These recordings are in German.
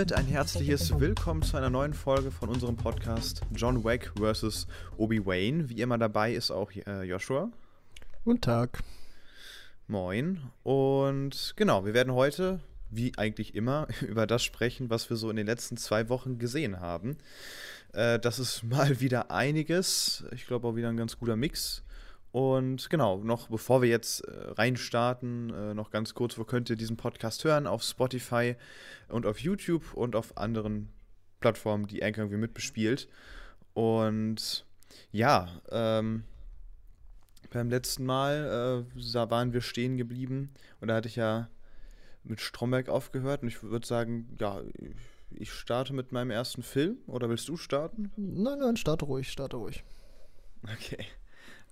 Damit ein herzliches Willkommen zu einer neuen Folge von unserem Podcast John Wick vs. Obi-Wan. Wie immer dabei ist auch äh, Joshua. Guten Tag. Moin. Und genau, wir werden heute, wie eigentlich immer, über das sprechen, was wir so in den letzten zwei Wochen gesehen haben. Äh, das ist mal wieder einiges. Ich glaube auch wieder ein ganz guter Mix. Und genau, noch bevor wir jetzt äh, reinstarten, äh, noch ganz kurz, wo könnt ihr diesen Podcast hören? Auf Spotify und auf YouTube und auf anderen Plattformen, die Anchor irgendwie mitbespielt. Und ja, ähm, beim letzten Mal äh, waren wir stehen geblieben und da hatte ich ja mit Stromberg aufgehört und ich würde sagen, ja, ich starte mit meinem ersten Film oder willst du starten? Nein, nein, starte ruhig, starte ruhig. Okay.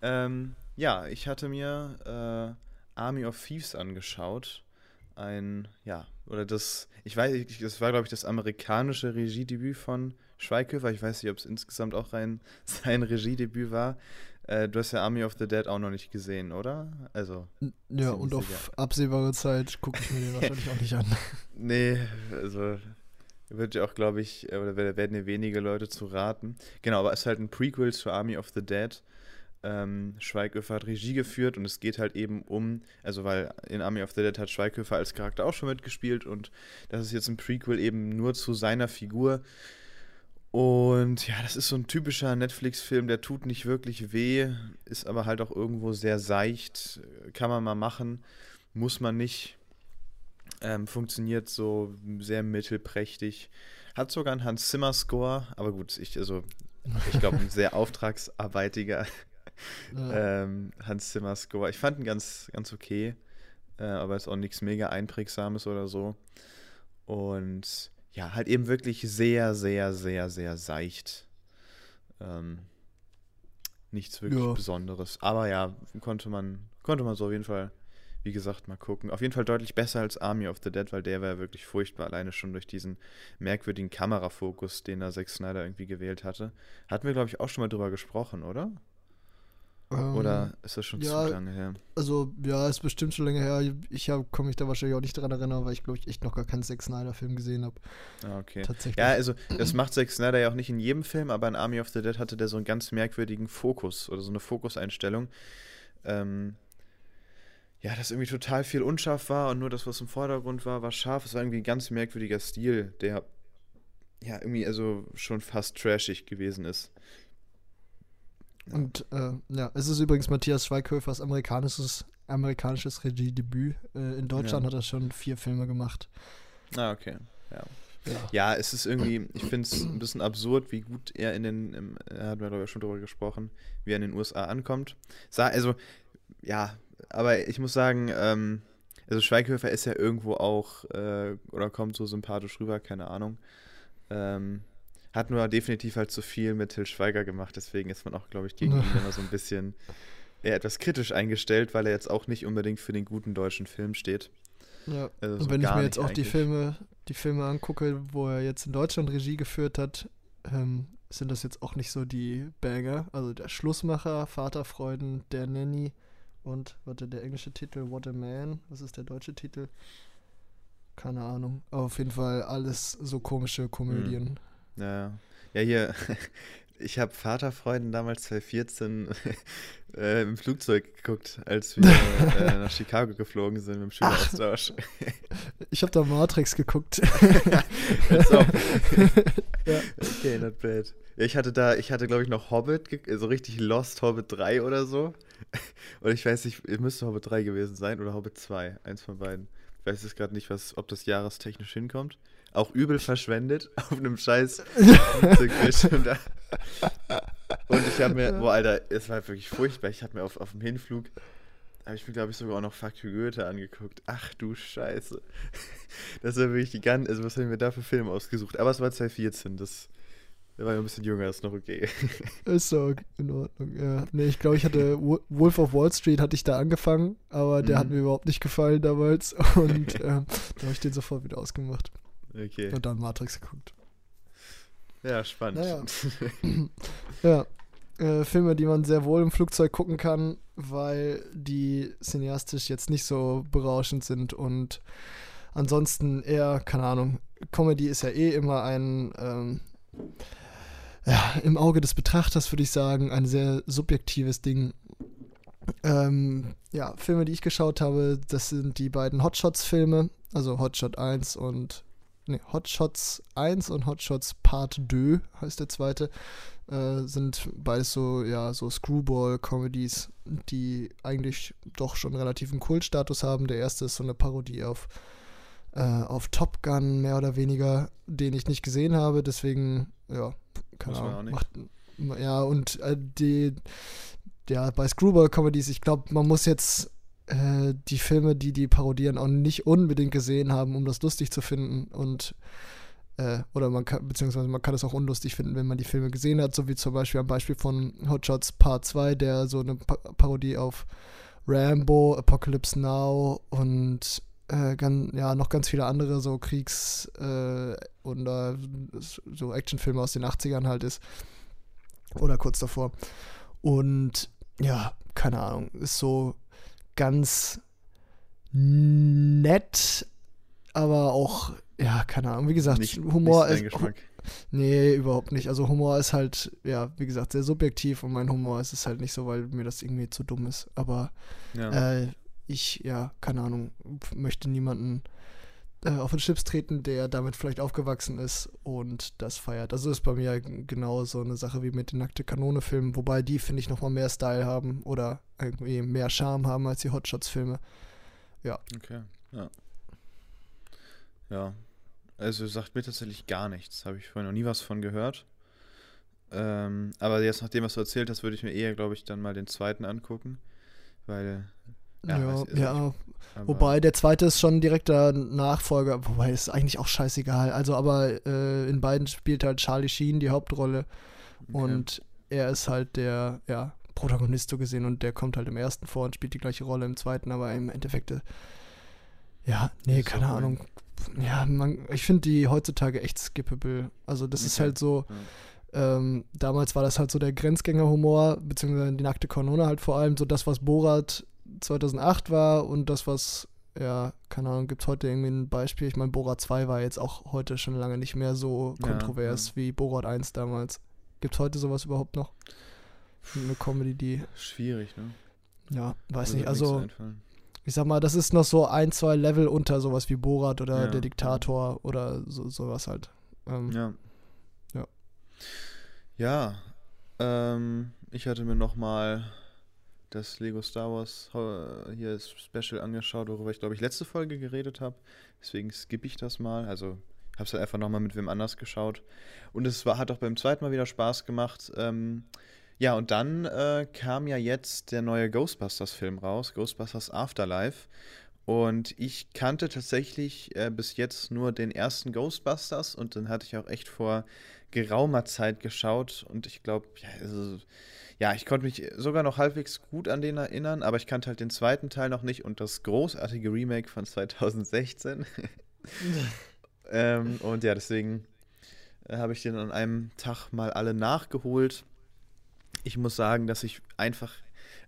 Ähm, ja, ich hatte mir äh, Army of Thieves angeschaut. Ein, ja, oder das, ich weiß, das war, glaube ich, das amerikanische Regiedebüt von Schweighöfer. Ich weiß nicht, ob es insgesamt auch rein sein Regiedebüt war. Äh, du hast ja Army of the Dead auch noch nicht gesehen, oder? Also. Ja, und auf sicher. absehbare Zeit gucke ich mir den wahrscheinlich auch nicht an. Nee, also wird ja auch, glaube ich, oder werden ja wenige Leute zu raten. Genau, aber es ist halt ein Prequel zu Army of the Dead. Ähm, Schweighöfer hat Regie geführt und es geht halt eben um, also weil in Army of the Dead hat Schweighöfer als Charakter auch schon mitgespielt und das ist jetzt ein Prequel eben nur zu seiner Figur. Und ja, das ist so ein typischer Netflix-Film, der tut nicht wirklich weh, ist aber halt auch irgendwo sehr seicht, kann man mal machen, muss man nicht. Ähm, funktioniert so sehr mittelprächtig. Hat sogar einen Hans Zimmer Score, aber gut, ich, also, ich glaube, ein sehr auftragsarbeitiger ja. ähm, Hans Zimmer Score. Ich fand ihn ganz, ganz okay, äh, aber ist auch nichts mega Einprägsames oder so. Und ja, halt eben wirklich sehr, sehr, sehr, sehr seicht. Ähm, nichts wirklich ja. Besonderes. Aber ja, konnte man, konnte man so auf jeden Fall, wie gesagt, mal gucken. Auf jeden Fall deutlich besser als Army of the Dead, weil der war ja wirklich furchtbar, alleine schon durch diesen merkwürdigen Kamerafokus, den da Zack Snyder irgendwie gewählt hatte. Hatten wir, glaube ich, auch schon mal drüber gesprochen, oder? Oder ähm, ist das schon ja, zu lange her? Also, ja, ist bestimmt schon länger her. Ich komme mich da wahrscheinlich auch nicht dran erinnern, weil ich, glaube ich, echt noch gar keinen Zack Snyder-Film gesehen habe. Ah, okay. Tatsächlich. Ja, also, das macht Zack Snyder ja auch nicht in jedem Film, aber in Army of the Dead hatte der so einen ganz merkwürdigen Fokus oder so eine Fokuseinstellung. Ähm, ja, dass irgendwie total viel unscharf war und nur das, was im Vordergrund war, war scharf. Es war irgendwie ein ganz merkwürdiger Stil, der ja irgendwie also schon fast trashig gewesen ist. Und äh, ja, es ist übrigens Matthias Schweighöfers amerikanisches, amerikanisches Regiedebüt. Äh, in Deutschland ja. hat er schon vier Filme gemacht. Ah, okay. Ja. Ja. es ist irgendwie, ich finde es ein bisschen absurd, wie gut er in den, im, er hat mir glaube ich schon darüber gesprochen, wie er in den USA ankommt. Also, ja, aber ich muss sagen, ähm, also Schweighöfer ist ja irgendwo auch, äh, oder kommt so sympathisch rüber, keine Ahnung. Ähm, hat nur definitiv halt zu viel mit Till Schweiger gemacht, deswegen ist man auch, glaube ich, gegen ihn immer so ein bisschen eher etwas kritisch eingestellt, weil er jetzt auch nicht unbedingt für den guten deutschen Film steht. Ja. Also so und wenn ich mir jetzt auch die Filme, die Filme angucke, wo er jetzt in Deutschland Regie geführt hat, ähm, sind das jetzt auch nicht so die Banger. Also der Schlussmacher, Vaterfreuden, der Nanny und, warte, der englische Titel, What a Man. Was ist der deutsche Titel? Keine Ahnung. Aber auf jeden Fall alles so komische Komödien. Mhm. Ja, ja hier, ich habe Vaterfreuden damals 2014 äh, im Flugzeug geguckt, als wir äh, nach Chicago geflogen sind mit dem Schüleraustausch. ich habe da Matrix geguckt. ja. Okay, not bad. Ich hatte da, ich hatte glaube ich noch Hobbit, so richtig Lost Hobbit 3 oder so. Und ich weiß nicht, es müsste Hobbit 3 gewesen sein oder Hobbit 2, eins von beiden. Ich weiß jetzt gerade nicht, was, ob das jahrestechnisch hinkommt auch übel verschwendet auf einem scheiß Und ich habe mir, boah, Alter, es war wirklich furchtbar. Ich habe mir auf, auf dem Hinflug, habe ich mir, glaube ich, sogar auch noch Fuck you Goethe angeguckt. Ach du Scheiße. Das war wirklich die ganze, also was haben wir da für Filme ausgesucht? Aber es war 2014, das der war ja ein bisschen jünger, ist noch okay. Ist so in Ordnung, ja. Nee, ich glaube, ich hatte Wolf of Wall Street hatte ich da angefangen, aber der mhm. hat mir überhaupt nicht gefallen damals und äh, da habe ich den sofort wieder ausgemacht. Okay. Und dann Matrix geguckt. Ja, spannend. Naja. ja. Äh, Filme, die man sehr wohl im Flugzeug gucken kann, weil die cineastisch jetzt nicht so berauschend sind und ansonsten eher, keine Ahnung, Comedy ist ja eh immer ein ähm, ja, im Auge des Betrachters würde ich sagen, ein sehr subjektives Ding. Ähm, ja, Filme, die ich geschaut habe, das sind die beiden Hotshots-Filme, also Hotshot 1 und nee, Hotshots 1 und Hotshots Part 2 heißt der zweite, äh, sind beides so, ja, so Screwball-Comedies, die eigentlich doch schon relativen Kultstatus haben. Der erste ist so eine Parodie auf, äh, auf Top Gun, mehr oder weniger, den ich nicht gesehen habe, deswegen, ja, keine Ahnung. Macht, ja, und äh, die, ja, bei Screwball-Comedies, ich glaube, man muss jetzt äh, die Filme, die die parodieren, auch nicht unbedingt gesehen haben, um das lustig zu finden. Und äh, oder man kann, beziehungsweise man kann es auch unlustig finden, wenn man die Filme gesehen hat, so wie zum Beispiel am Beispiel von Hot Shots Part 2, der so eine pa Parodie auf Rambo, Apocalypse Now und äh, ganz, ja, noch ganz viele andere so Kriegs- äh, und äh, so Actionfilme aus den 80ern halt ist. Oder kurz davor. Und ja, keine Ahnung, ist so ganz nett, aber auch, ja, keine Ahnung, wie gesagt, nicht, Humor nicht ist. Nee, überhaupt nicht. Also Humor ist halt, ja, wie gesagt, sehr subjektiv und mein Humor ist es halt nicht so, weil mir das irgendwie zu dumm ist. Aber ja. äh, ich, ja, keine Ahnung, möchte niemanden äh, auf den Chips treten, der damit vielleicht aufgewachsen ist und das feiert. Also ist bei mir genau so eine Sache wie mit den Nackte Kanone-Filmen, wobei die, finde ich, nochmal mehr Style haben oder irgendwie mehr Charme haben als die Hotshots-Filme. Ja. Okay, ja. Ja. Also sagt mir tatsächlich gar nichts. Habe ich vorhin noch nie was von gehört. Ähm, aber jetzt, nachdem was du erzählt hast, würde ich mir eher, glaube ich, dann mal den zweiten angucken. Weil ja, ja, ja. wobei der zweite ist schon direkter Nachfolger, wobei ist eigentlich auch scheißegal. Also, aber äh, in beiden spielt halt Charlie Sheen die Hauptrolle okay. und er ist halt der, ja, Protagonist so gesehen und der kommt halt im ersten vor und spielt die gleiche Rolle im zweiten, aber im Endeffekt, äh, ja, nee, keine so Ahnung. Ja, man, ich finde die heutzutage echt skippable. Also, das okay. ist halt so. Ja. Ähm, damals war das halt so der Grenzgänger-Humor, beziehungsweise die nackte Kanone halt vor allem, so das, was Borat 2008 war und das, was, ja, keine Ahnung, gibt es heute irgendwie ein Beispiel? Ich meine, Borat 2 war jetzt auch heute schon lange nicht mehr so kontrovers ja, ja. wie Borat 1 damals. Gibt es heute sowas überhaupt noch? Eine Comedy, die. Schwierig, ne? Ja, weiß nicht. Also, ich sag mal, das ist noch so ein, zwei Level unter sowas wie Borat oder ja. der Diktator oder so, sowas halt. Ähm, ja. Ja. Ja. Ähm, ich hatte mir noch mal das Lego Star Wars hier Special angeschaut, worüber ich glaube ich letzte Folge geredet habe. Deswegen skippe ich das mal. Also habe es halt einfach nochmal mit wem anders geschaut. Und es war, hat auch beim zweiten Mal wieder Spaß gemacht. Ähm, ja, und dann äh, kam ja jetzt der neue Ghostbusters-Film raus, Ghostbusters Afterlife. Und ich kannte tatsächlich äh, bis jetzt nur den ersten Ghostbusters und dann hatte ich auch echt vor geraumer Zeit geschaut und ich glaube, ja, also ja, ich konnte mich sogar noch halbwegs gut an den erinnern, aber ich kannte halt den zweiten Teil noch nicht und das großartige Remake von 2016. ähm, und ja, deswegen äh, habe ich den an einem Tag mal alle nachgeholt. Ich muss sagen, dass ich einfach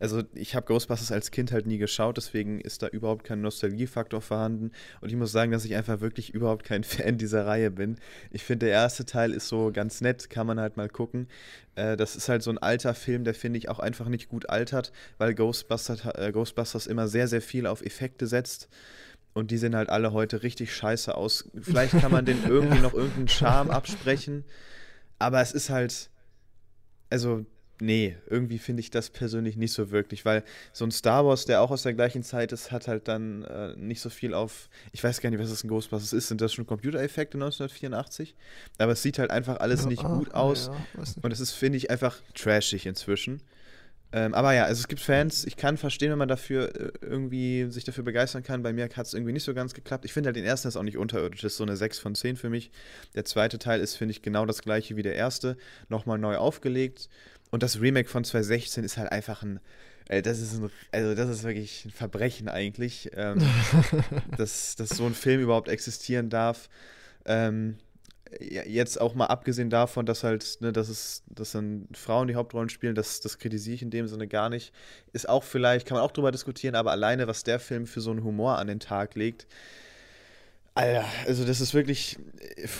also ich habe Ghostbusters als Kind halt nie geschaut, deswegen ist da überhaupt kein Nostalgiefaktor vorhanden. Und ich muss sagen, dass ich einfach wirklich überhaupt kein Fan dieser Reihe bin. Ich finde, der erste Teil ist so ganz nett, kann man halt mal gucken. Äh, das ist halt so ein alter Film, der finde ich auch einfach nicht gut altert, weil Ghostbusters, äh, Ghostbusters immer sehr, sehr viel auf Effekte setzt. Und die sehen halt alle heute richtig scheiße aus. Vielleicht kann man den irgendwie noch irgendeinen Charme absprechen. Aber es ist halt, also nee, irgendwie finde ich das persönlich nicht so wirklich, weil so ein Star Wars, der auch aus der gleichen Zeit ist, hat halt dann äh, nicht so viel auf, ich weiß gar nicht, was das ein Ghostbusters ist, sind das schon Computereffekte 1984? Aber es sieht halt einfach alles ja, nicht ah, gut aus ja, und es ist, finde ich, einfach trashig inzwischen. Ähm, aber ja, also es gibt Fans, ich kann verstehen, wenn man dafür äh, irgendwie sich dafür begeistern kann. Bei mir hat es irgendwie nicht so ganz geklappt. Ich finde halt den ersten ist auch nicht unterirdisch. Das ist so eine 6 von 10 für mich. Der zweite Teil ist, finde ich, genau das gleiche wie der erste. Nochmal neu aufgelegt. Und das Remake von 2016 ist halt einfach ein. Äh, das ist ein, also das ist wirklich ein Verbrechen eigentlich, ähm, dass, dass so ein Film überhaupt existieren darf. Ähm, jetzt auch mal abgesehen davon, dass halt, ne, dass es, dass dann Frauen die Hauptrollen spielen, das, das kritisiere ich in dem Sinne gar nicht. Ist auch vielleicht, kann man auch drüber diskutieren, aber alleine, was der Film für so einen Humor an den Tag legt, Alter, also das ist wirklich.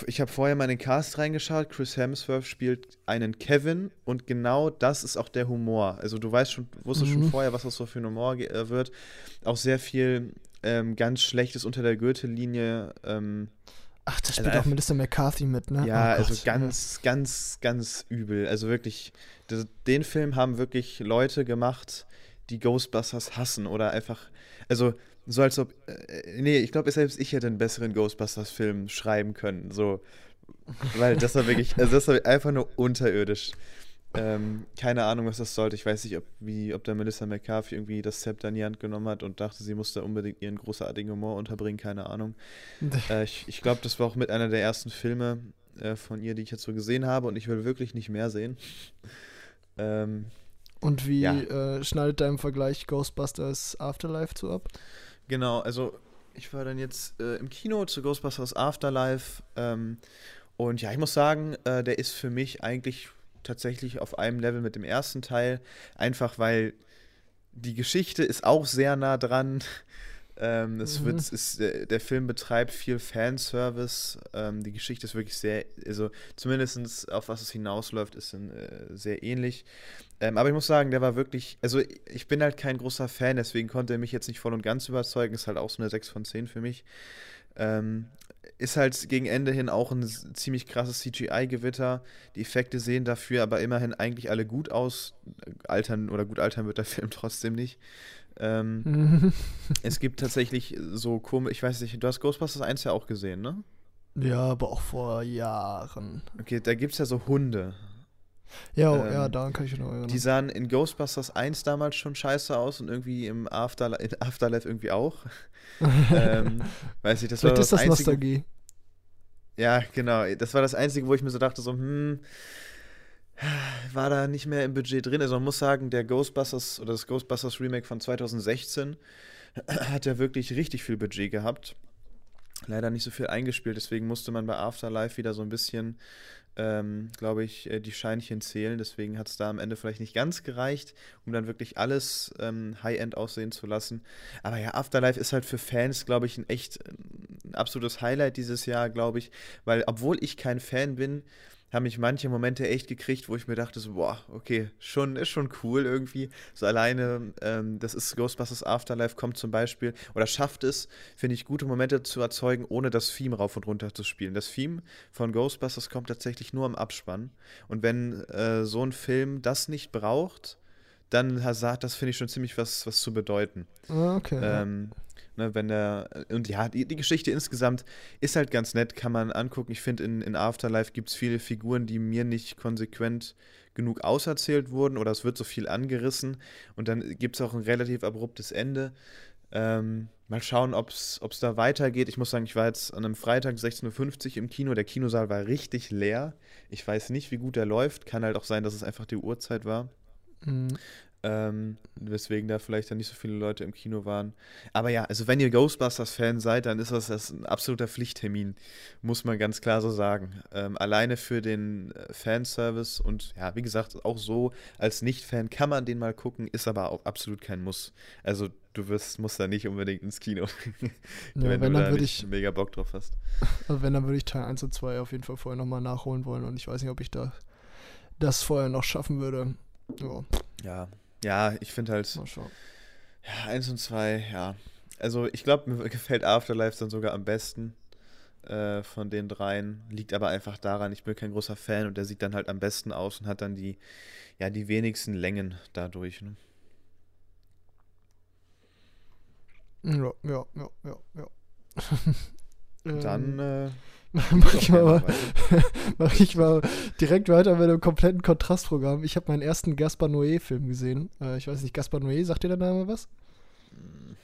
Ich habe vorher mal in den Cast reingeschaut. Chris Hemsworth spielt einen Kevin und genau das ist auch der Humor. Also du weißt schon, wusstest mhm. schon vorher, was das so für ein Humor äh, wird. Auch sehr viel ähm, ganz Schlechtes unter der Gürtellinie. Ähm, Ach, da spielt also, auch Melissa McCarthy mit, ne? Ja, oh also ganz, ja. ganz, ganz übel. Also wirklich, das, den Film haben wirklich Leute gemacht, die Ghostbusters hassen oder einfach. Also so als ob. Äh, nee, ich glaube, selbst ich hätte einen besseren Ghostbusters-Film schreiben können. So. Weil das war wirklich. Also das war einfach nur unterirdisch. Ähm, keine Ahnung, was das sollte. Ich weiß nicht, ob, wie, ob der Melissa McCarthy irgendwie das Zepter in die Hand genommen hat und dachte, sie musste unbedingt ihren großartigen Humor unterbringen. Keine Ahnung. äh, ich ich glaube, das war auch mit einer der ersten Filme äh, von ihr, die ich jetzt so gesehen habe und ich will wirklich nicht mehr sehen. ähm, und wie ja. äh, schneidet da im Vergleich Ghostbusters Afterlife zu ab? Genau, also ich war dann jetzt äh, im Kino zu Ghostbusters Afterlife ähm, und ja, ich muss sagen, äh, der ist für mich eigentlich tatsächlich auf einem Level mit dem ersten Teil, einfach weil die Geschichte ist auch sehr nah dran. Ähm, es mhm. wird, ist, der, der, Film betreibt viel Fanservice. Ähm, die Geschichte ist wirklich sehr, also zumindest auf was es hinausläuft, ist in, äh, sehr ähnlich. Ähm, aber ich muss sagen, der war wirklich, also ich bin halt kein großer Fan, deswegen konnte er mich jetzt nicht voll und ganz überzeugen. Ist halt auch so eine 6 von 10 für mich. Ähm, ist halt gegen Ende hin auch ein ziemlich krasses CGI-Gewitter. Die Effekte sehen dafür aber immerhin eigentlich alle gut aus. Altern oder gut altern wird der Film trotzdem nicht. Ähm, es gibt tatsächlich so komisch, ich weiß nicht, du hast Ghostbusters 1 ja auch gesehen, ne? Ja, aber auch vor Jahren. Okay, da gibt es ja so Hunde. Ja, oh, ähm, ja, daran kann ich noch erinnern. Die sahen in Ghostbusters 1 damals schon scheiße aus und irgendwie im Afterlife, in Afterlife irgendwie auch. ähm, weiß ich, das Vielleicht war das, ist das einzige, Nostalgie. Ja, genau. Das war das Einzige, wo ich mir so dachte, so, hm, war da nicht mehr im Budget drin. Also man muss sagen, der Ghostbusters oder das Ghostbusters Remake von 2016 hat ja wirklich richtig viel Budget gehabt. Leider nicht so viel eingespielt, deswegen musste man bei Afterlife wieder so ein bisschen ähm, glaube ich, äh, die Scheinchen zählen. Deswegen hat es da am Ende vielleicht nicht ganz gereicht, um dann wirklich alles ähm, High-End aussehen zu lassen. Aber ja, Afterlife ist halt für Fans, glaube ich, ein echt ein absolutes Highlight dieses Jahr, glaube ich. Weil, obwohl ich kein Fan bin, haben mich manche Momente echt gekriegt, wo ich mir dachte, so, boah, okay, schon, ist schon cool irgendwie. So alleine, ähm, das ist Ghostbusters Afterlife, kommt zum Beispiel, oder schafft es, finde ich, gute Momente zu erzeugen, ohne das Theme rauf und runter zu spielen. Das Theme von Ghostbusters kommt tatsächlich nur am Abspann. Und wenn äh, so ein Film das nicht braucht, dann hat das, finde ich, schon ziemlich was, was zu bedeuten. Ah, okay. Ähm, Ne, wenn der, und ja, die, die Geschichte insgesamt ist halt ganz nett, kann man angucken. Ich finde, in, in Afterlife gibt es viele Figuren, die mir nicht konsequent genug auserzählt wurden oder es wird so viel angerissen und dann gibt es auch ein relativ abruptes Ende. Ähm, mal schauen, ob es da weitergeht. Ich muss sagen, ich war jetzt an einem Freitag 16.50 Uhr im Kino. Der Kinosaal war richtig leer. Ich weiß nicht, wie gut der läuft. Kann halt auch sein, dass es einfach die Uhrzeit war. Mhm. Ähm, weswegen da vielleicht dann nicht so viele Leute im Kino waren. Aber ja, also wenn ihr Ghostbusters-Fan seid, dann ist das, das ein absoluter Pflichttermin, muss man ganz klar so sagen. Ähm, alleine für den äh, Fanservice und ja, wie gesagt, auch so als Nicht-Fan kann man den mal gucken, ist aber auch absolut kein Muss. Also du wirst, musst da nicht unbedingt ins Kino, ja, wenn, wenn, du da nicht ich, mega Bock drauf hast. Also wenn, dann würde ich Teil 1 und 2 auf jeden Fall vorher nochmal nachholen wollen und ich weiß nicht, ob ich da das vorher noch schaffen würde. Ja. ja, ja, ich finde halt. Mal schauen. Ja, eins und zwei, ja. Also ich glaube, mir gefällt Afterlife dann sogar am besten. äh, von den dreien. Liegt aber einfach daran, ich bin kein großer Fan und der sieht dann halt am besten aus und hat dann die, ja, die wenigsten Längen dadurch. Ne? Ja, ja, ja, ja, ja. Dann ähm, äh, mach, ich mal, mach ich mal direkt weiter mit einem kompletten Kontrastprogramm. Ich habe meinen ersten Gaspar Noé-Film gesehen. Äh, ich weiß nicht, Gaspar Noé, sagt dir der Name was?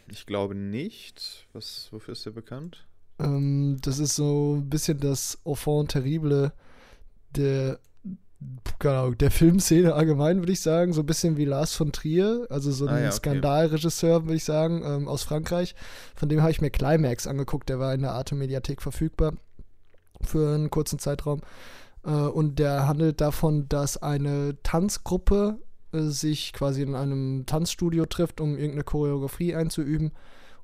Ich glaube nicht. Was, wofür ist der bekannt? Ähm, das ist so ein bisschen das Enfant terrible der, keine Ahnung, der Filmszene allgemein, würde ich sagen. So ein bisschen wie Lars von Trier, also so ein ah, ja, okay. Skandalregisseur, würde ich sagen, ähm, aus Frankreich. Von dem habe ich mir Climax angeguckt, der war in der Arte Mediathek verfügbar für einen kurzen Zeitraum. Äh, und der handelt davon, dass eine Tanzgruppe äh, sich quasi in einem Tanzstudio trifft, um irgendeine Choreografie einzuüben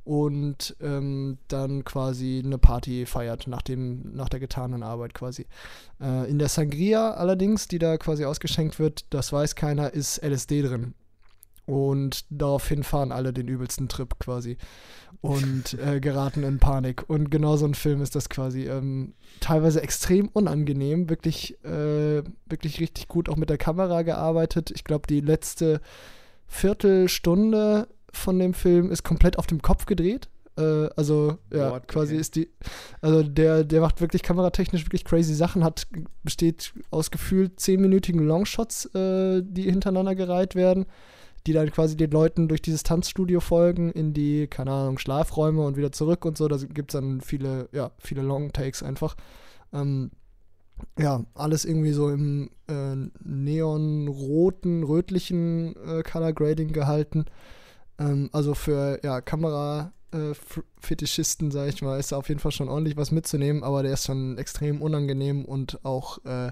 und ähm, dann quasi eine Party feiert nach, dem, nach der getanen Arbeit quasi. Äh, in der Sangria allerdings, die da quasi ausgeschenkt wird, das weiß keiner, ist LSD drin. Und daraufhin fahren alle den übelsten Trip quasi und äh, geraten in Panik. Und genau so ein Film ist das quasi. Ähm, teilweise extrem unangenehm, wirklich, äh, wirklich richtig gut auch mit der Kamera gearbeitet. Ich glaube, die letzte Viertelstunde von dem Film ist komplett auf dem Kopf gedreht. Äh, also, ja, What, quasi okay. ist die. Also, der, der macht wirklich kameratechnisch wirklich crazy Sachen, hat, besteht aus gefühlt zehnminütigen Longshots, äh, die hintereinander gereiht werden, die dann quasi den Leuten durch dieses Tanzstudio folgen, in die, keine Ahnung, Schlafräume und wieder zurück und so. Da gibt es dann viele, ja, viele Long-Takes einfach. Ähm, ja, alles irgendwie so im äh, neonroten, rötlichen äh, Color Grading gehalten. Ähm, also für ja, Kamera-Fetischisten, äh, sag ich mal, ist da auf jeden Fall schon ordentlich was mitzunehmen, aber der ist schon extrem unangenehm und auch äh,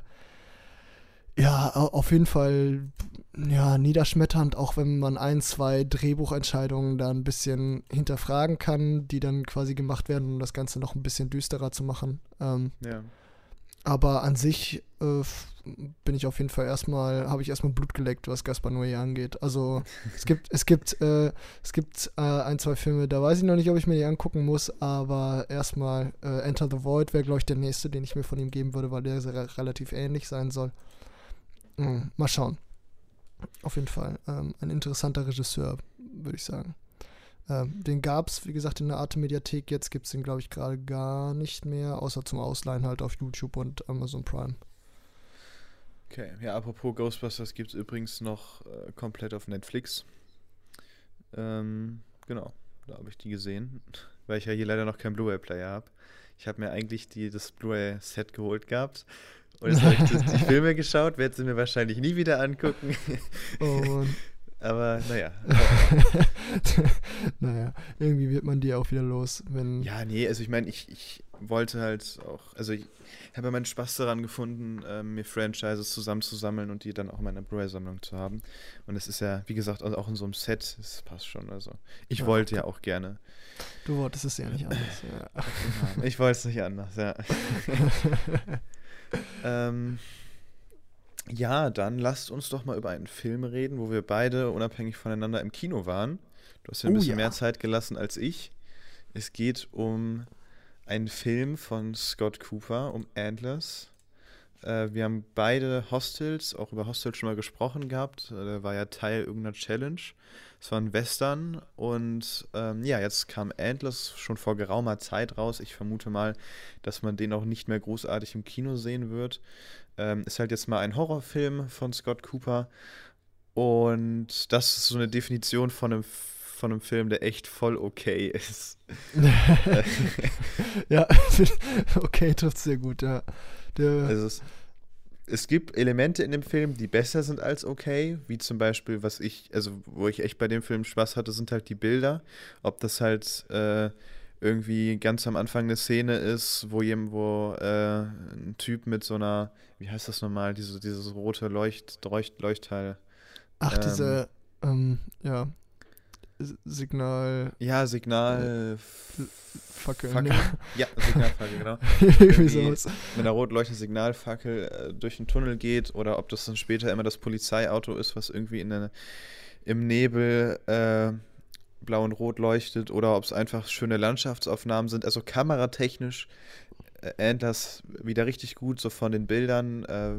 ja, auf jeden Fall ja, niederschmetternd, auch wenn man ein, zwei Drehbuchentscheidungen da ein bisschen hinterfragen kann, die dann quasi gemacht werden, um das Ganze noch ein bisschen düsterer zu machen. Ähm, ja. Aber an sich äh, bin ich auf jeden Fall erstmal, habe ich erstmal Blut geleckt, was Gaspar Noé angeht. Also es gibt, es gibt, äh, es gibt äh, ein, zwei Filme, da weiß ich noch nicht, ob ich mir die angucken muss, aber erstmal äh, Enter the Void wäre, glaube ich, der nächste, den ich mir von ihm geben würde, weil der relativ ähnlich sein soll. Mhm, mal schauen. Auf jeden Fall ähm, ein interessanter Regisseur, würde ich sagen. Ähm, den gab es, wie gesagt, in der Arte Mediathek. Jetzt gibt es den, glaube ich, gerade gar nicht mehr, außer zum Ausleihen halt auf YouTube und Amazon Prime. Okay, ja, apropos Ghostbusters gibt es übrigens noch äh, komplett auf Netflix. Ähm, genau, da habe ich die gesehen, weil ich ja hier leider noch keinen Blu-ray-Player habe. Ich habe mir eigentlich die, das Blu-ray-Set geholt gehabt und jetzt habe ich die Filme geschaut, werde sie mir wahrscheinlich nie wieder angucken. Oh Mann. Aber naja. naja, irgendwie wird man die auch wieder los, wenn. Ja, nee, also ich meine, ich, ich wollte halt auch, also ich habe ja meinen Spaß daran gefunden, äh, mir Franchises zusammenzusammeln und die dann auch in meiner Blu-ray-Sammlung zu haben. Und es ist ja, wie gesagt, also auch in so einem Set, das passt schon. Also ich ja, wollte ja auch gerne. Du wolltest es ja nicht anders, ja. ich wollte es nicht anders, ja. ähm, ja, dann lasst uns doch mal über einen Film reden, wo wir beide unabhängig voneinander im Kino waren. Du hast ja ein oh, bisschen ja. mehr Zeit gelassen als ich. Es geht um einen Film von Scott Cooper, um Antlers. Äh, wir haben beide Hostels, auch über Hostels schon mal gesprochen gehabt. Äh, der war ja Teil irgendeiner Challenge. Es war ein Western und ähm, ja, jetzt kam Antlers schon vor geraumer Zeit raus. Ich vermute mal, dass man den auch nicht mehr großartig im Kino sehen wird. Ähm, ist halt jetzt mal ein Horrorfilm von Scott Cooper. Und das ist so eine Definition von einem, von einem Film, der echt voll okay ist. ja, okay trifft sehr gut, ja. Der also es, es gibt Elemente in dem Film, die besser sind als okay, wie zum Beispiel, was ich, also wo ich echt bei dem Film Spaß hatte, sind halt die Bilder. Ob das halt äh, irgendwie ganz am Anfang eine Szene ist, wo jemand, wo äh, ein Typ mit so einer, wie heißt das nochmal, diese, dieses rote Leucht, Leucht, Leuchtteil. Ach, ähm, diese, ähm, ja, Signal. Ja, Signal. Fackel. Fackel. Ja, Signalfackel, genau. Irgendwie mit einer rot leuchtenden Signalfackel äh, durch den Tunnel geht oder ob das dann später immer das Polizeiauto ist, was irgendwie in eine, im Nebel äh, blau und rot leuchtet oder ob es einfach schöne Landschaftsaufnahmen sind. Also kameratechnisch Antlers wieder richtig gut, so von den Bildern. Äh,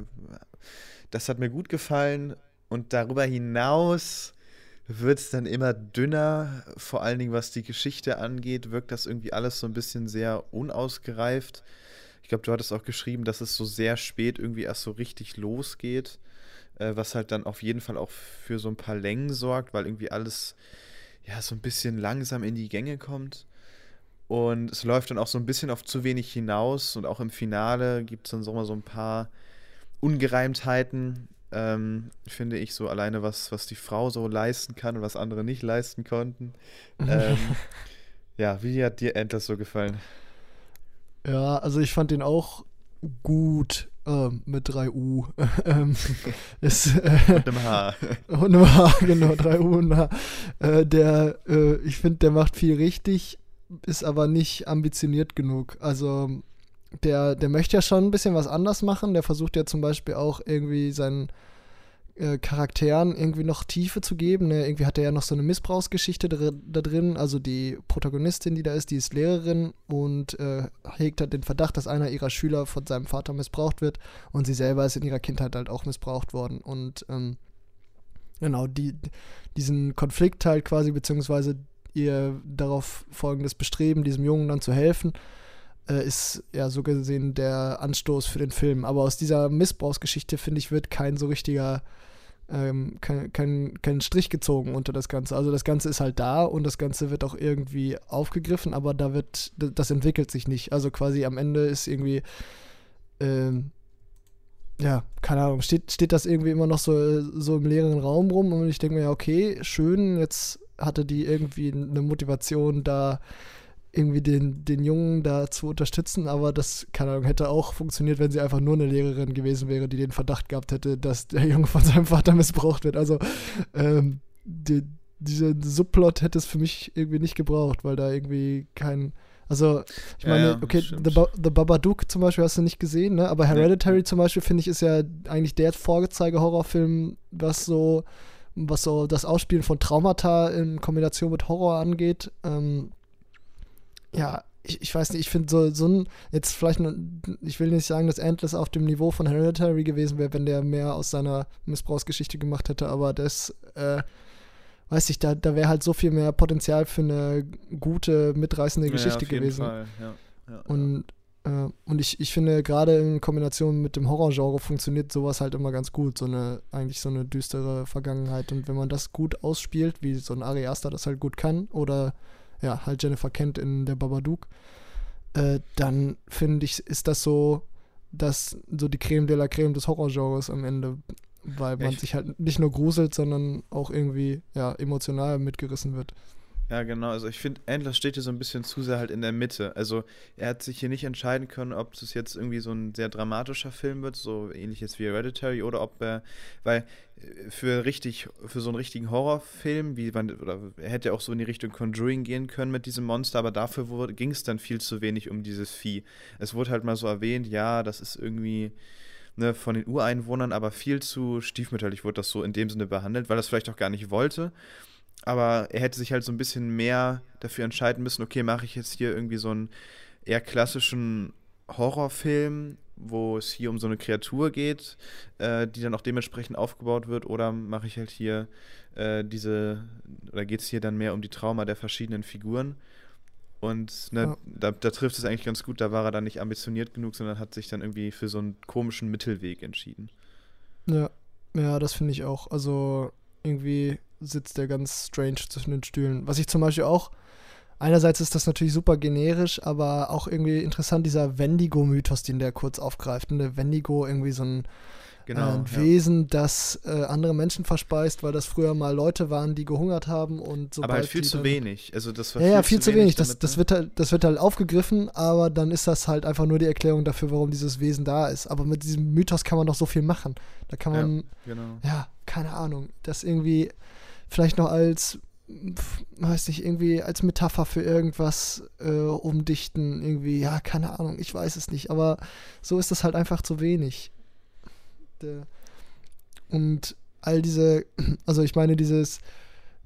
das hat mir gut gefallen. Und darüber hinaus wird es dann immer dünner, vor allen Dingen was die Geschichte angeht, wirkt das irgendwie alles so ein bisschen sehr unausgereift. Ich glaube, du hattest auch geschrieben, dass es so sehr spät irgendwie erst so richtig losgeht, äh, was halt dann auf jeden Fall auch für so ein paar Längen sorgt, weil irgendwie alles ja so ein bisschen langsam in die Gänge kommt. Und es läuft dann auch so ein bisschen auf zu wenig hinaus und auch im Finale gibt es dann so mal so ein paar Ungereimtheiten, ähm, finde ich, so alleine, was, was die Frau so leisten kann und was andere nicht leisten konnten. ähm, ja, wie hat dir Endless so gefallen? Ja, also ich fand den auch gut ähm, mit 3U. ähm, ist, äh, und einem H. und einem H, genau, 3U und H. Äh, der, äh, ich finde, der macht viel richtig, ist aber nicht ambitioniert genug. Also der, der möchte ja schon ein bisschen was anders machen. Der versucht ja zum Beispiel auch irgendwie seinen äh, Charakteren irgendwie noch Tiefe zu geben. Ne? Irgendwie hat er ja noch so eine Missbrauchsgeschichte dr da drin. Also die Protagonistin, die da ist, die ist Lehrerin und äh, hegt halt den Verdacht, dass einer ihrer Schüler von seinem Vater missbraucht wird. Und sie selber ist in ihrer Kindheit halt auch missbraucht worden. Und ähm, genau, die, diesen Konflikt halt quasi, beziehungsweise ihr darauf folgendes Bestreben, diesem Jungen dann zu helfen, äh, ist ja so gesehen der Anstoß für den Film. Aber aus dieser Missbrauchsgeschichte, finde ich, wird kein so richtiger, ähm, kein, kein, kein Strich gezogen unter das Ganze. Also das Ganze ist halt da und das Ganze wird auch irgendwie aufgegriffen, aber da wird, das entwickelt sich nicht. Also quasi am Ende ist irgendwie, ähm, ja, keine Ahnung, steht, steht das irgendwie immer noch so, so im leeren Raum rum und ich denke mir, ja, okay, schön, jetzt hatte die irgendwie eine Motivation, da irgendwie den, den Jungen da zu unterstützen, aber das, keine Ahnung, hätte auch funktioniert, wenn sie einfach nur eine Lehrerin gewesen wäre, die den Verdacht gehabt hätte, dass der Junge von seinem Vater missbraucht wird. Also ähm, die, dieser Subplot hätte es für mich irgendwie nicht gebraucht, weil da irgendwie kein. Also, ich meine, ja, ja, okay, The, ba The Babadook zum Beispiel hast du nicht gesehen, ne? Aber Hereditary nee. zum Beispiel, finde ich, ist ja eigentlich der Vorgezeige-Horrorfilm, was so, was so das Ausspielen von Traumata in Kombination mit Horror angeht. Ähm, ja, ich, ich weiß nicht, ich finde so, so ein, jetzt vielleicht, ich will nicht sagen, dass Endless auf dem Niveau von Hereditary gewesen wäre, wenn der mehr aus seiner Missbrauchsgeschichte gemacht hätte, aber das, äh, weiß ich, da, da wäre halt so viel mehr Potenzial für eine gute, mitreißende ja, Geschichte gewesen. Ja, ja, und äh, und ich, ich finde, gerade in Kombination mit dem Horrorgenre funktioniert sowas halt immer ganz gut. So eine, eigentlich so eine düstere Vergangenheit. Und wenn man das gut ausspielt, wie so ein Ari Aster das halt gut kann, oder ja, halt Jennifer kennt in der Babadook, äh, dann finde ich, ist das so, dass so die Creme de la Creme des Horrorgenres am Ende, weil man sich halt nicht nur gruselt, sondern auch irgendwie ja, emotional mitgerissen wird. Ja, genau. Also ich finde, Endless steht hier so ein bisschen zu sehr halt in der Mitte. Also er hat sich hier nicht entscheiden können, ob es jetzt irgendwie so ein sehr dramatischer Film wird, so ähnlich jetzt wie Hereditary, oder ob er, weil äh, für richtig, für so einen richtigen Horrorfilm, wie man, oder er hätte auch so in die Richtung Conjuring gehen können mit diesem Monster, aber dafür ging es dann viel zu wenig um dieses Vieh. Es wurde halt mal so erwähnt, ja, das ist irgendwie. Ne, von den Ureinwohnern, aber viel zu stiefmütterlich wurde das so in dem Sinne behandelt, weil es vielleicht auch gar nicht wollte aber er hätte sich halt so ein bisschen mehr dafür entscheiden müssen, okay, mache ich jetzt hier irgendwie so einen eher klassischen Horrorfilm, wo es hier um so eine Kreatur geht, äh, die dann auch dementsprechend aufgebaut wird, oder mache ich halt hier äh, diese, oder geht es hier dann mehr um die Trauma der verschiedenen Figuren? Und ne, ja. da, da, trifft es eigentlich ganz gut, da war er dann nicht ambitioniert genug, sondern hat sich dann irgendwie für so einen komischen Mittelweg entschieden. Ja, ja, das finde ich auch. Also irgendwie sitzt der ganz strange zwischen den Stühlen. Was ich zum Beispiel auch, einerseits ist das natürlich super generisch, aber auch irgendwie interessant, dieser Wendigo-Mythos, den der kurz aufgreift. Und der Wendigo irgendwie so ein, genau, äh, ein ja. Wesen, das äh, andere Menschen verspeist, weil das früher mal Leute waren, die gehungert haben und so. Aber halt viel zu wenig. Also das war ja, viel ja, viel zu, zu wenig. Das, das, wird halt, das wird halt aufgegriffen, aber dann ist das halt einfach nur die Erklärung dafür, warum dieses Wesen da ist. Aber mit diesem Mythos kann man doch so viel machen. Da kann man, ja, genau. ja keine Ahnung, das irgendwie vielleicht noch als, weiß nicht, irgendwie als Metapher für irgendwas äh, umdichten, irgendwie, ja, keine Ahnung, ich weiß es nicht, aber so ist das halt einfach zu wenig. Der, und all diese, also ich meine, dieses,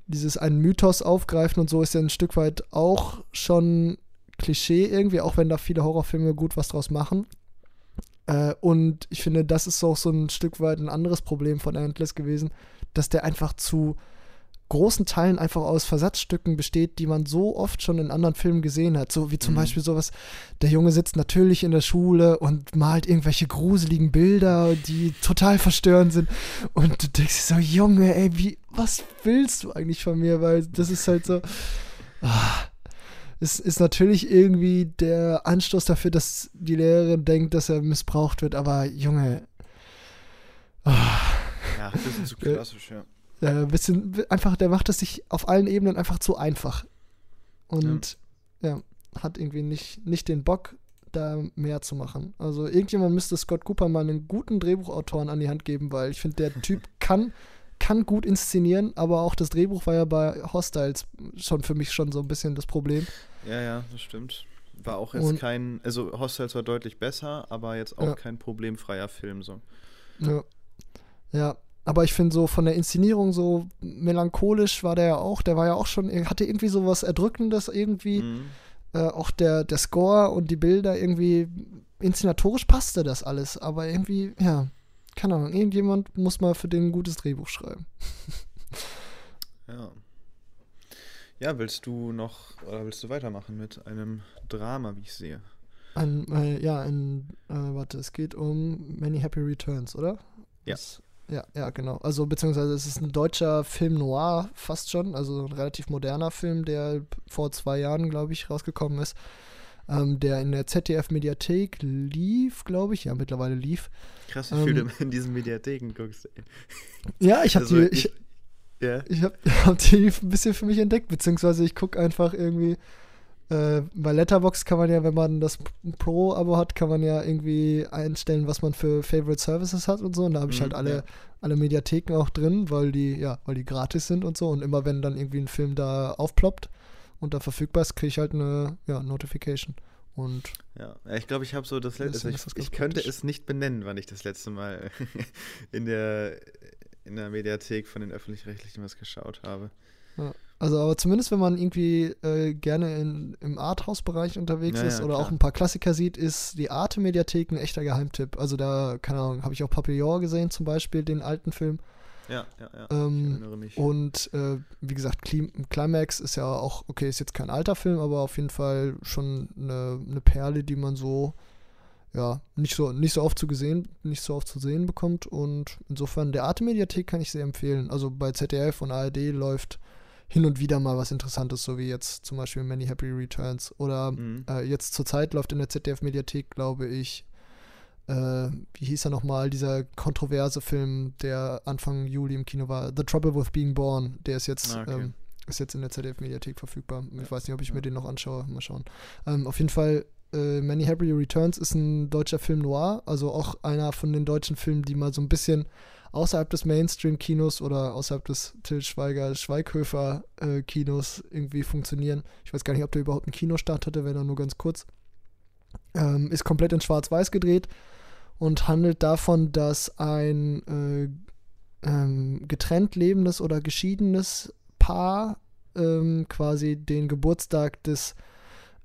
dieses einen Mythos aufgreifen und so ist ja ein Stück weit auch schon Klischee irgendwie, auch wenn da viele Horrorfilme gut was draus machen. Äh, und ich finde, das ist auch so ein Stück weit ein anderes Problem von Endless gewesen, dass der einfach zu großen Teilen einfach aus Versatzstücken besteht, die man so oft schon in anderen Filmen gesehen hat. So wie zum mhm. Beispiel sowas, der Junge sitzt natürlich in der Schule und malt irgendwelche gruseligen Bilder, die total verstörend sind. Und du denkst so, Junge, ey, wie, was willst du eigentlich von mir? Weil das ist halt so. Ah, es ist natürlich irgendwie der Anstoß dafür, dass die Lehrerin denkt, dass er missbraucht wird, aber Junge. Ah, ja, das ist zu klassisch, ja äh, bisschen einfach, der macht es sich auf allen Ebenen einfach zu einfach. Und ja, ja hat irgendwie nicht, nicht den Bock, da mehr zu machen. Also irgendjemand müsste Scott Cooper mal einen guten Drehbuchautoren an die Hand geben, weil ich finde, der Typ kann, kann gut inszenieren, aber auch das Drehbuch war ja bei Hostiles schon für mich schon so ein bisschen das Problem. Ja, ja, das stimmt. War auch jetzt Und, kein, also Hostiles war deutlich besser, aber jetzt auch ja. kein problemfreier Film so. Ja. Ja, aber ich finde so von der Inszenierung so melancholisch war der ja auch. Der war ja auch schon, hatte irgendwie so was Erdrückendes irgendwie. Mhm. Äh, auch der, der Score und die Bilder irgendwie inszenatorisch passte das alles. Aber irgendwie, ja, keine Ahnung, irgendjemand muss mal für den ein gutes Drehbuch schreiben. ja. Ja, willst du noch, oder willst du weitermachen mit einem Drama, wie ich sehe? Ein, äh, ja, ein, äh, warte, es geht um Many Happy Returns, oder? Ja. Das, ja, ja, genau. Also beziehungsweise es ist ein deutscher Film noir fast schon, also ein relativ moderner Film, der vor zwei Jahren, glaube ich, rausgekommen ist, ähm, der in der ZDF-Mediathek lief, glaube ich, ja, mittlerweile lief. Krass, wie ähm, du in diesen Mediatheken guckst. Ey. Ja, ich habe also, die, ich, ich, yeah. ich hab, hab die ein bisschen für mich entdeckt, beziehungsweise ich gucke einfach irgendwie äh, bei Letterbox kann man ja, wenn man das Pro-Abo hat, kann man ja irgendwie einstellen, was man für Favorite Services hat und so. Und da habe ich halt mhm, alle, ja. alle Mediatheken auch drin, weil die, ja, weil die gratis sind und so. Und immer wenn dann irgendwie ein Film da aufploppt und da verfügbar ist, kriege ich halt eine ja, Notification. Und ja, ich glaube, ich habe so das letzte, also ich, ich könnte es nicht benennen, wann ich das letzte Mal in der in der Mediathek von den öffentlich-rechtlichen was geschaut habe. Ja. Also, aber zumindest, wenn man irgendwie äh, gerne in, im Arthouse-Bereich unterwegs ja, ist ja, oder klar. auch ein paar Klassiker sieht, ist die Arte-Mediathek ein echter Geheimtipp. Also, da, keine Ahnung, habe ich auch Papillon gesehen, zum Beispiel, den alten Film. Ja, ja, ja. Ähm, ich erinnere mich. Und äh, wie gesagt, Climax ist ja auch, okay, ist jetzt kein alter Film, aber auf jeden Fall schon eine, eine Perle, die man so, ja, nicht so, nicht so oft zu gesehen, nicht so oft zu sehen bekommt. Und insofern, der Arte-Mediathek kann ich sehr empfehlen. Also bei ZDF und ARD läuft hin und wieder mal was Interessantes, so wie jetzt zum Beispiel Many Happy Returns. Oder mhm. äh, jetzt zur Zeit läuft in der ZDF-Mediathek, glaube ich, äh, wie hieß er nochmal, dieser kontroverse Film, der Anfang Juli im Kino war, The Trouble with Being Born, der ist jetzt, ah, okay. ähm, ist jetzt in der ZDF-Mediathek verfügbar. Ja. Ich weiß nicht, ob ich ja. mir den noch anschaue. Mal schauen. Ähm, auf jeden Fall äh, Many Happy Returns ist ein deutscher Film noir, also auch einer von den deutschen Filmen, die mal so ein bisschen außerhalb des Mainstream-Kinos oder außerhalb des Till Schweiger-Schweighöfer-Kinos äh, irgendwie funktionieren. Ich weiß gar nicht, ob der überhaupt einen Kinostart hatte, wenn er nur ganz kurz. Ähm, ist komplett in Schwarz-Weiß gedreht und handelt davon, dass ein äh, ähm, getrennt lebendes oder geschiedenes Paar ähm, quasi den Geburtstag des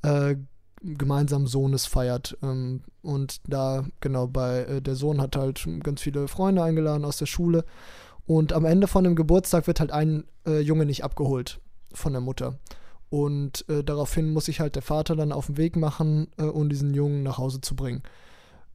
äh, gemeinsamen Sohnes feiert. Ähm, und da, genau, bei äh, der Sohn hat halt ganz viele Freunde eingeladen aus der Schule. Und am Ende von dem Geburtstag wird halt ein äh, Junge nicht abgeholt von der Mutter. Und äh, daraufhin muss sich halt der Vater dann auf den Weg machen, äh, um diesen Jungen nach Hause zu bringen.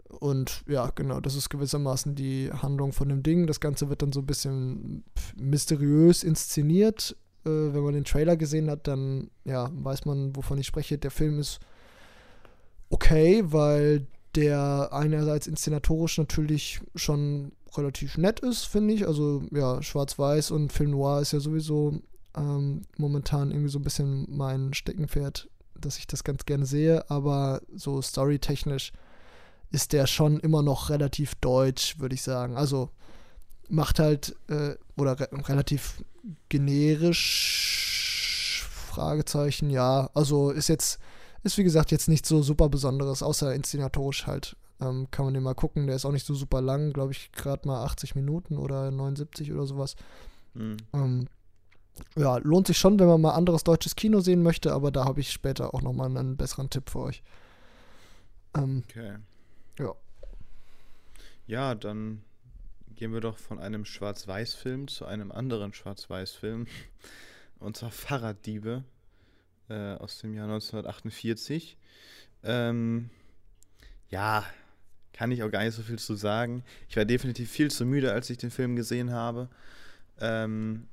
Und ja, genau, das ist gewissermaßen die Handlung von dem Ding. Das Ganze wird dann so ein bisschen mysteriös inszeniert. Äh, wenn man den Trailer gesehen hat, dann ja, weiß man, wovon ich spreche. Der Film ist okay, weil der einerseits inszenatorisch natürlich schon relativ nett ist, finde ich. Also ja, Schwarz-Weiß und Film Noir ist ja sowieso ähm, momentan irgendwie so ein bisschen mein Steckenpferd, dass ich das ganz gerne sehe, aber so storytechnisch ist der schon immer noch relativ deutsch, würde ich sagen. Also macht halt äh, oder re relativ generisch Fragezeichen, ja. Also ist jetzt ist wie gesagt jetzt nicht so super Besonderes, außer inszenatorisch halt. Ähm, kann man den mal gucken. Der ist auch nicht so super lang, glaube ich, gerade mal 80 Minuten oder 79 oder sowas. Mhm. Ähm, ja, lohnt sich schon, wenn man mal anderes deutsches Kino sehen möchte, aber da habe ich später auch nochmal einen besseren Tipp für euch. Ähm, okay. Ja. Ja, dann gehen wir doch von einem Schwarz-Weiß-Film zu einem anderen Schwarz-Weiß-Film. Und zwar Fahrraddiebe äh, aus dem Jahr 1948. Ähm, ja, kann ich auch gar nicht so viel zu sagen. Ich war definitiv viel zu müde, als ich den Film gesehen habe. Ähm,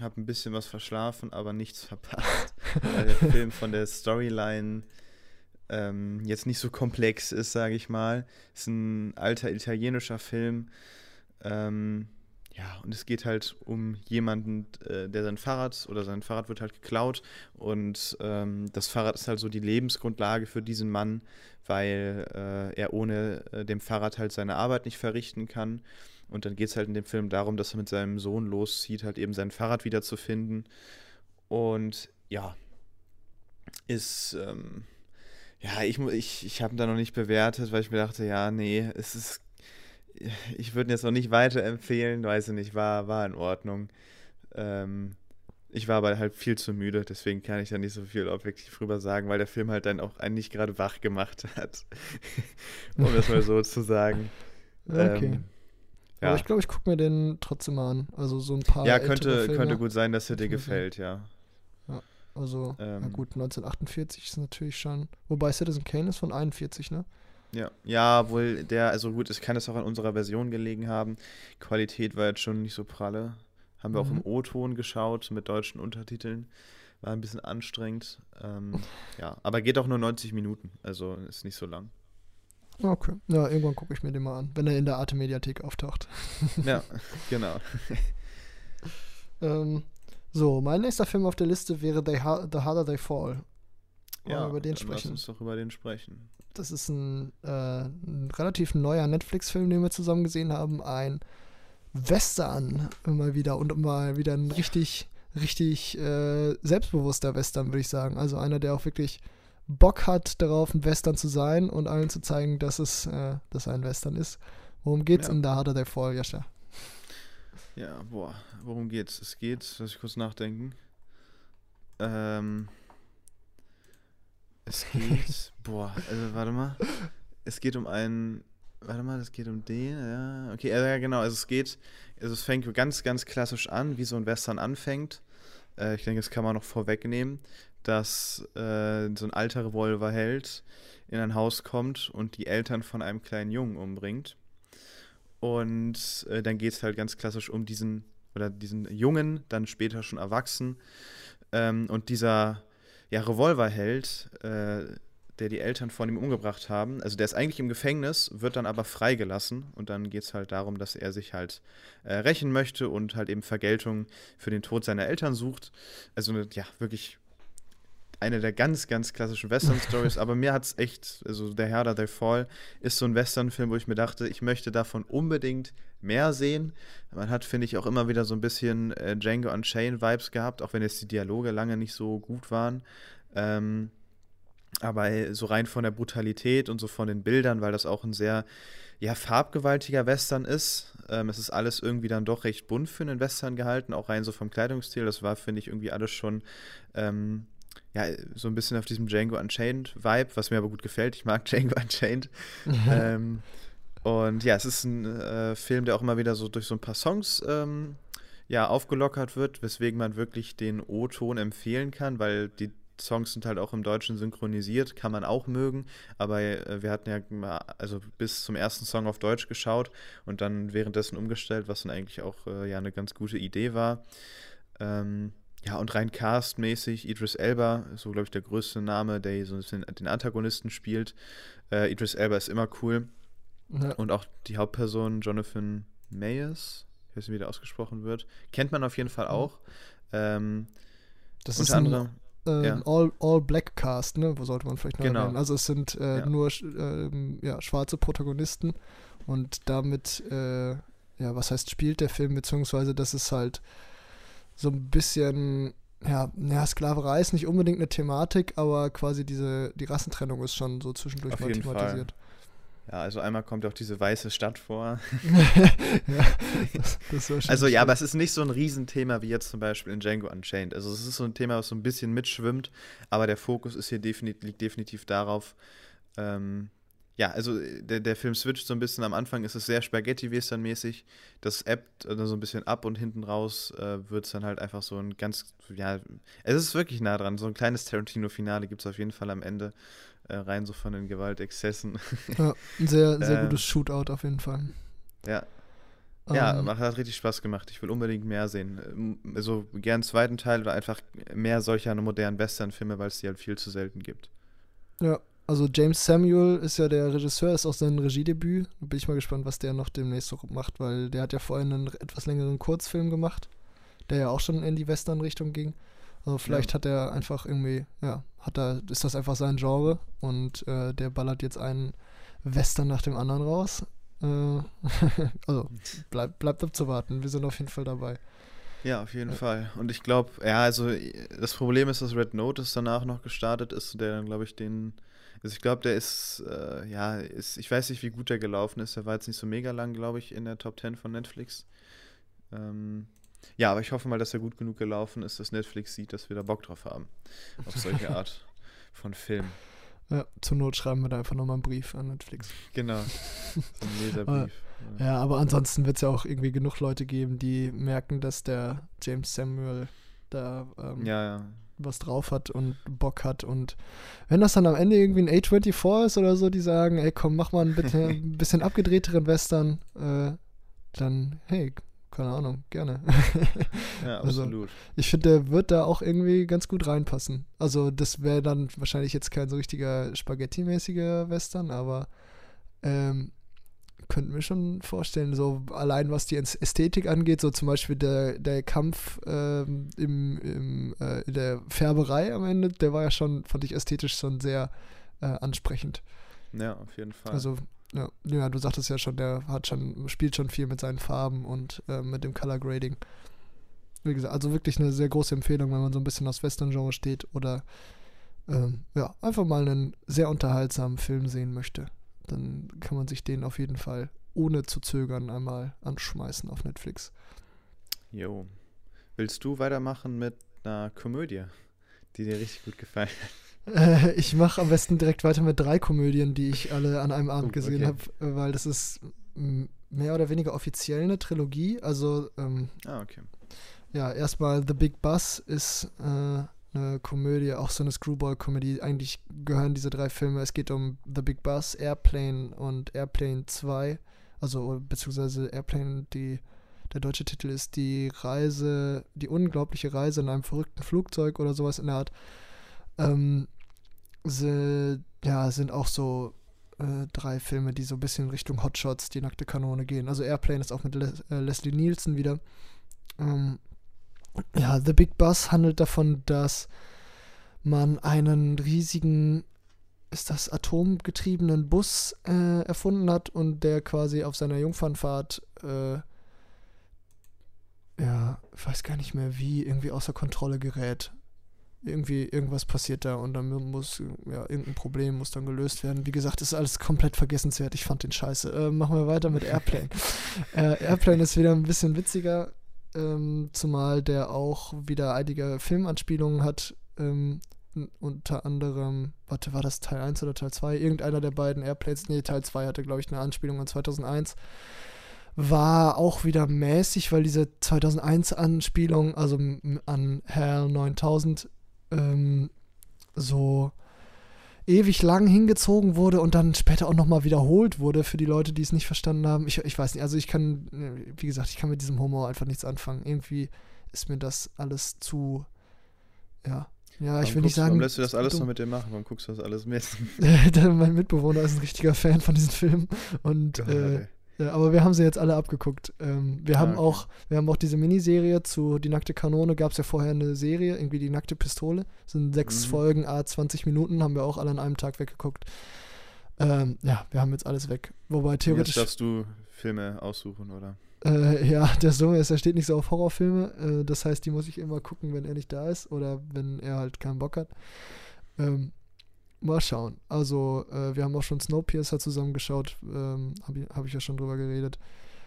habe ein bisschen was verschlafen, aber nichts verpasst. weil der Film von der Storyline ähm, jetzt nicht so komplex ist, sage ich mal. Ist ein alter italienischer Film. Ähm, ja, und es geht halt um jemanden, äh, der sein Fahrrad oder sein Fahrrad wird halt geklaut und ähm, das Fahrrad ist halt so die Lebensgrundlage für diesen Mann, weil äh, er ohne äh, dem Fahrrad halt seine Arbeit nicht verrichten kann. Und dann geht es halt in dem Film darum, dass er mit seinem Sohn loszieht, halt eben sein Fahrrad wiederzufinden. Und ja, ist, ähm, ja, ich, ich, ich habe ihn da noch nicht bewertet, weil ich mir dachte, ja, nee, es ist ich würde ihn jetzt noch nicht weiterempfehlen, weiß ich nicht, war, war in Ordnung. Ähm, ich war aber halt viel zu müde, deswegen kann ich da nicht so viel objektiv drüber sagen, weil der Film halt dann auch einen nicht gerade wach gemacht hat. um das mal so zu sagen. Okay. Ähm, ja. Aber ich glaube, ich gucke mir den trotzdem mal an. Also so ein paar. Ja, könnte, könnte gut sein, dass er dir gefällt, ja. Ja, also, ähm, na gut, 1948 ist natürlich schon. Wobei Citizen Kane ist von 41, ne? Ja, ja, wohl der, also gut, es kann es auch an unserer Version gelegen haben. Qualität war jetzt schon nicht so pralle. Haben wir mhm. auch im mhm. O-Ton geschaut mit deutschen Untertiteln. War ein bisschen anstrengend. Ähm, ja, aber geht auch nur 90 Minuten, also ist nicht so lang. Okay, ja, irgendwann gucke ich mir den mal an, wenn er in der Arte Mediathek auftaucht. ja, genau. ähm, so, mein nächster Film auf der Liste wäre The, Harder They Fall. Wollen ja, über den sprechen? Lass uns doch über den sprechen. Das ist ein, äh, ein relativ neuer Netflix-Film, den wir zusammen gesehen haben. Ein Western mal wieder und mal wieder ein richtig, richtig äh, selbstbewusster Western, würde ich sagen. Also einer, der auch wirklich Bock hat darauf, ein Western zu sein und allen zu zeigen, dass es äh, dass ein Western ist. Worum geht's ja. in The Harder They Fall, Jascha? Ja, boah, worum geht's? Es geht, lass ich kurz nachdenken. Ähm, es geht, boah, also warte mal. Es geht um einen, warte mal, es geht um den, ja. Okay, ja, genau, also es geht, also es fängt ganz, ganz klassisch an, wie so ein Western anfängt. Äh, ich denke, das kann man noch vorwegnehmen, dass äh, so ein alter Revolverheld in ein Haus kommt und die Eltern von einem kleinen Jungen umbringt. Und äh, dann geht es halt ganz klassisch um diesen, oder diesen Jungen, dann später schon erwachsen. Ähm, und dieser ja, Revolverheld, äh, der die Eltern von ihm umgebracht haben. Also der ist eigentlich im Gefängnis, wird dann aber freigelassen und dann geht es halt darum, dass er sich halt äh, rächen möchte und halt eben Vergeltung für den Tod seiner Eltern sucht. Also ja, wirklich eine der ganz, ganz klassischen Western-Stories, aber mir hat es echt, also der Herr They Fall ist so ein Western-Film, wo ich mir dachte, ich möchte davon unbedingt mehr sehen. Man hat, finde ich, auch immer wieder so ein bisschen äh, Django Unchained-Vibes gehabt, auch wenn jetzt die Dialoge lange nicht so gut waren. Ähm, aber so rein von der Brutalität und so von den Bildern, weil das auch ein sehr ja, farbgewaltiger Western ist. Ähm, es ist alles irgendwie dann doch recht bunt für einen Western gehalten, auch rein so vom Kleidungsstil. Das war, finde ich, irgendwie alles schon ähm, ja, so ein bisschen auf diesem Django Unchained-Vibe, was mir aber gut gefällt. Ich mag Django Unchained. ähm, und ja, es ist ein äh, Film, der auch immer wieder so durch so ein paar Songs ähm, ja, aufgelockert wird, weswegen man wirklich den O-Ton empfehlen kann, weil die Songs sind halt auch im Deutschen synchronisiert, kann man auch mögen, aber äh, wir hatten ja mal, also bis zum ersten Song auf Deutsch geschaut und dann währenddessen umgestellt, was dann eigentlich auch äh, ja eine ganz gute Idee war. Ähm, ja, und rein castmäßig, Idris Elba, so glaube ich der größte Name, der so den Antagonisten spielt. Äh, Idris Elba ist immer cool. Ja. Und auch die Hauptperson, Jonathan Mayers, ich weiß nicht, wie der ausgesprochen wird, kennt man auf jeden Fall auch. Ähm, das unter ist ein, anderem. Äh, ja. all, all Black Cast, ne? Wo sollte man vielleicht noch genau. erwähnen. Also es sind äh, ja. nur äh, ja, schwarze Protagonisten und damit, äh, ja, was heißt spielt der Film, beziehungsweise das ist halt so ein bisschen, ja, ja, Sklaverei ist nicht unbedingt eine Thematik, aber quasi diese, die Rassentrennung ist schon so zwischendurch Auf mal thematisiert. Fall. Ja, also einmal kommt auch diese weiße Stadt vor. ja, das, das war schon also ja, aber es ist nicht so ein Riesenthema wie jetzt zum Beispiel in Django Unchained. Also es ist so ein Thema, was so ein bisschen mitschwimmt, aber der Fokus ist hier definitiv, liegt definitiv darauf, ähm, ja, also der, der Film switcht so ein bisschen. Am Anfang ist es sehr Spaghetti-Western-mäßig. Das ebbt also so ein bisschen ab und hinten raus äh, wird es dann halt einfach so ein ganz, ja, es ist wirklich nah dran. So ein kleines Tarantino-Finale gibt es auf jeden Fall am Ende äh, rein so von den Gewaltexzessen. Ja, ein sehr, sehr ähm, gutes Shootout auf jeden Fall. Ja. Ja, um, ähm. hat richtig Spaß gemacht. Ich will unbedingt mehr sehen. Also gern einen zweiten Teil oder einfach mehr solcher modernen Western-Filme, weil es die halt viel zu selten gibt. Ja, also James Samuel ist ja der Regisseur, ist auch sein Regiedebüt. Da bin ich mal gespannt, was der noch demnächst so macht, weil der hat ja vorhin einen etwas längeren Kurzfilm gemacht, der ja auch schon in die Western-Richtung ging. Also vielleicht ja. hat er einfach irgendwie, ja, hat er, ist das einfach sein Genre und äh, der ballert jetzt einen Western nach dem anderen raus. Äh, also bleibt bleibt abzuwarten. Wir sind auf jeden Fall dabei. Ja, auf jeden ja. Fall. Und ich glaube, ja, also das Problem ist, dass Red Notice danach noch gestartet ist, der dann, glaube ich, den. Also ich glaube, der ist, äh, ja, ist, ich weiß nicht, wie gut der gelaufen ist. Der war jetzt nicht so mega lang, glaube ich, in der Top 10 von Netflix. Ähm, ja, aber ich hoffe mal, dass er gut genug gelaufen ist, dass Netflix sieht, dass wir da Bock drauf haben. Auf solche Art von Film. Ja, zur Not schreiben wir da einfach nochmal einen Brief an Netflix. Genau. So ein Leserbrief. ja, aber ansonsten wird es ja auch irgendwie genug Leute geben, die merken, dass der James Samuel da ähm, ja, ja. Was drauf hat und Bock hat. Und wenn das dann am Ende irgendwie ein A24 ist oder so, die sagen, ey komm, mach mal ein bisschen, ein bisschen abgedrehteren Western, äh, dann, hey, keine Ahnung, gerne. ja, also, absolut. Also, ich finde, der wird da auch irgendwie ganz gut reinpassen. Also, das wäre dann wahrscheinlich jetzt kein so richtiger Spaghetti-mäßiger Western, aber ähm, könnten wir schon vorstellen, so allein was die Ästhetik angeht, so zum Beispiel der, der Kampf ähm, im, im, äh, in der Färberei am Ende, der war ja schon, fand ich ästhetisch schon sehr äh, ansprechend. Ja, auf jeden Fall. Also ja, ja, du sagtest ja schon, der hat schon, spielt schon viel mit seinen Farben und äh, mit dem Color Grading. Wie gesagt, also wirklich eine sehr große Empfehlung, wenn man so ein bisschen aus Western-Genre steht oder ähm, ja, einfach mal einen sehr unterhaltsamen Film sehen möchte. Dann kann man sich den auf jeden Fall ohne zu zögern einmal anschmeißen auf Netflix. Jo. Willst du weitermachen mit einer Komödie, die dir richtig gut gefallen hat? Äh, ich mache am besten direkt weiter mit drei Komödien, die ich alle an einem Abend oh, gesehen okay. habe, äh, weil das ist mehr oder weniger offiziell eine Trilogie. Also, ähm, ah, okay. Ja, erstmal The Big Bus ist äh, eine Komödie, auch so eine Screwball-Komödie. Eigentlich gehören diese drei Filme, es geht um The Big Bus, Airplane und Airplane 2. Also, beziehungsweise Airplane, die, der deutsche Titel ist die Reise, die unglaubliche Reise in einem verrückten Flugzeug oder sowas in der Art. Ähm, sind, ja, sind auch so äh, drei Filme, die so ein bisschen Richtung Hotshots, die nackte Kanone gehen. Also Airplane ist auch mit Les äh, Leslie Nielsen wieder. Ähm, ja, The Big Bus handelt davon, dass man einen riesigen, ist das atomgetriebenen Bus äh, erfunden hat und der quasi auf seiner Jungfernfahrt, äh, ja, ich weiß gar nicht mehr wie, irgendwie außer Kontrolle gerät irgendwie irgendwas passiert da und dann muss, ja, irgendein Problem muss dann gelöst werden. Wie gesagt, ist alles komplett vergessenswert. Ich fand den scheiße. Äh, machen wir weiter mit Airplane. äh, Airplane ist wieder ein bisschen witziger, ähm, zumal der auch wieder einige Filmanspielungen hat. Ähm, unter anderem, warte, war das Teil 1 oder Teil 2? Irgendeiner der beiden Airplanes, nee, Teil 2 hatte, glaube ich, eine Anspielung an 2001 war auch wieder mäßig, weil diese 2001-Anspielung, also an Hell 9000, ähm, so ewig lang hingezogen wurde und dann später auch nochmal wiederholt wurde für die Leute, die es nicht verstanden haben. Ich, ich weiß nicht, also ich kann, wie gesagt, ich kann mit diesem Humor einfach nichts anfangen. Irgendwie ist mir das alles zu, ja. Ja, ich will nicht sagen. Warum lässt du das alles so mit dir machen? Warum guckst du das alles mit? mein Mitbewohner ist ein richtiger Fan von diesem Film und äh, ja, aber wir haben sie jetzt alle abgeguckt. Ähm, wir, ah, haben okay. auch, wir haben auch diese Miniserie zu Die nackte Kanone, gab es ja vorher eine Serie, irgendwie Die nackte Pistole. Das sind sechs mhm. Folgen, a 20 Minuten, haben wir auch alle an einem Tag weggeguckt. Ähm, ja, wir haben jetzt alles weg. Wobei theoretisch. Jetzt darfst du Filme aussuchen, oder? Äh, ja, der Sohn ist, er steht nicht so auf Horrorfilme. Äh, das heißt, die muss ich immer gucken, wenn er nicht da ist oder wenn er halt keinen Bock hat. Ähm, Mal schauen. Also, äh, wir haben auch schon Snowpiercer zusammengeschaut. Ähm, Habe ich, hab ich ja schon drüber geredet.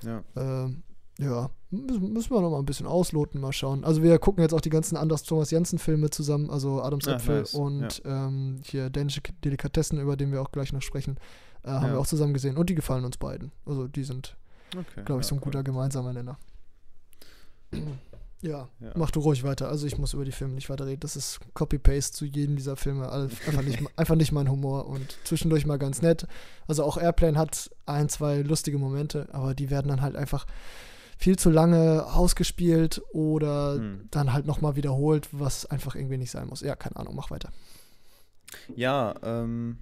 Ja. Ähm, ja, müssen wir noch mal ein bisschen ausloten, mal schauen. Also wir gucken jetzt auch die ganzen Anders Thomas Jensen Filme zusammen, also Adams Äpfel nice. und ja. ähm, hier Dänische Delikatessen, über den wir auch gleich noch sprechen, äh, haben ja. wir auch zusammen gesehen und die gefallen uns beiden. Also die sind, okay, glaube ich, so ein cool. guter gemeinsamer Nenner. Ja, ja, mach du ruhig weiter. Also ich muss über die Filme nicht weiter reden. Das ist Copy-Paste zu jedem dieser Filme. Einfach nicht, einfach nicht mein Humor und zwischendurch mal ganz nett. Also auch Airplane hat ein, zwei lustige Momente, aber die werden dann halt einfach viel zu lange ausgespielt oder hm. dann halt nochmal wiederholt, was einfach irgendwie nicht sein muss. Ja, keine Ahnung, mach weiter. Ja, ähm,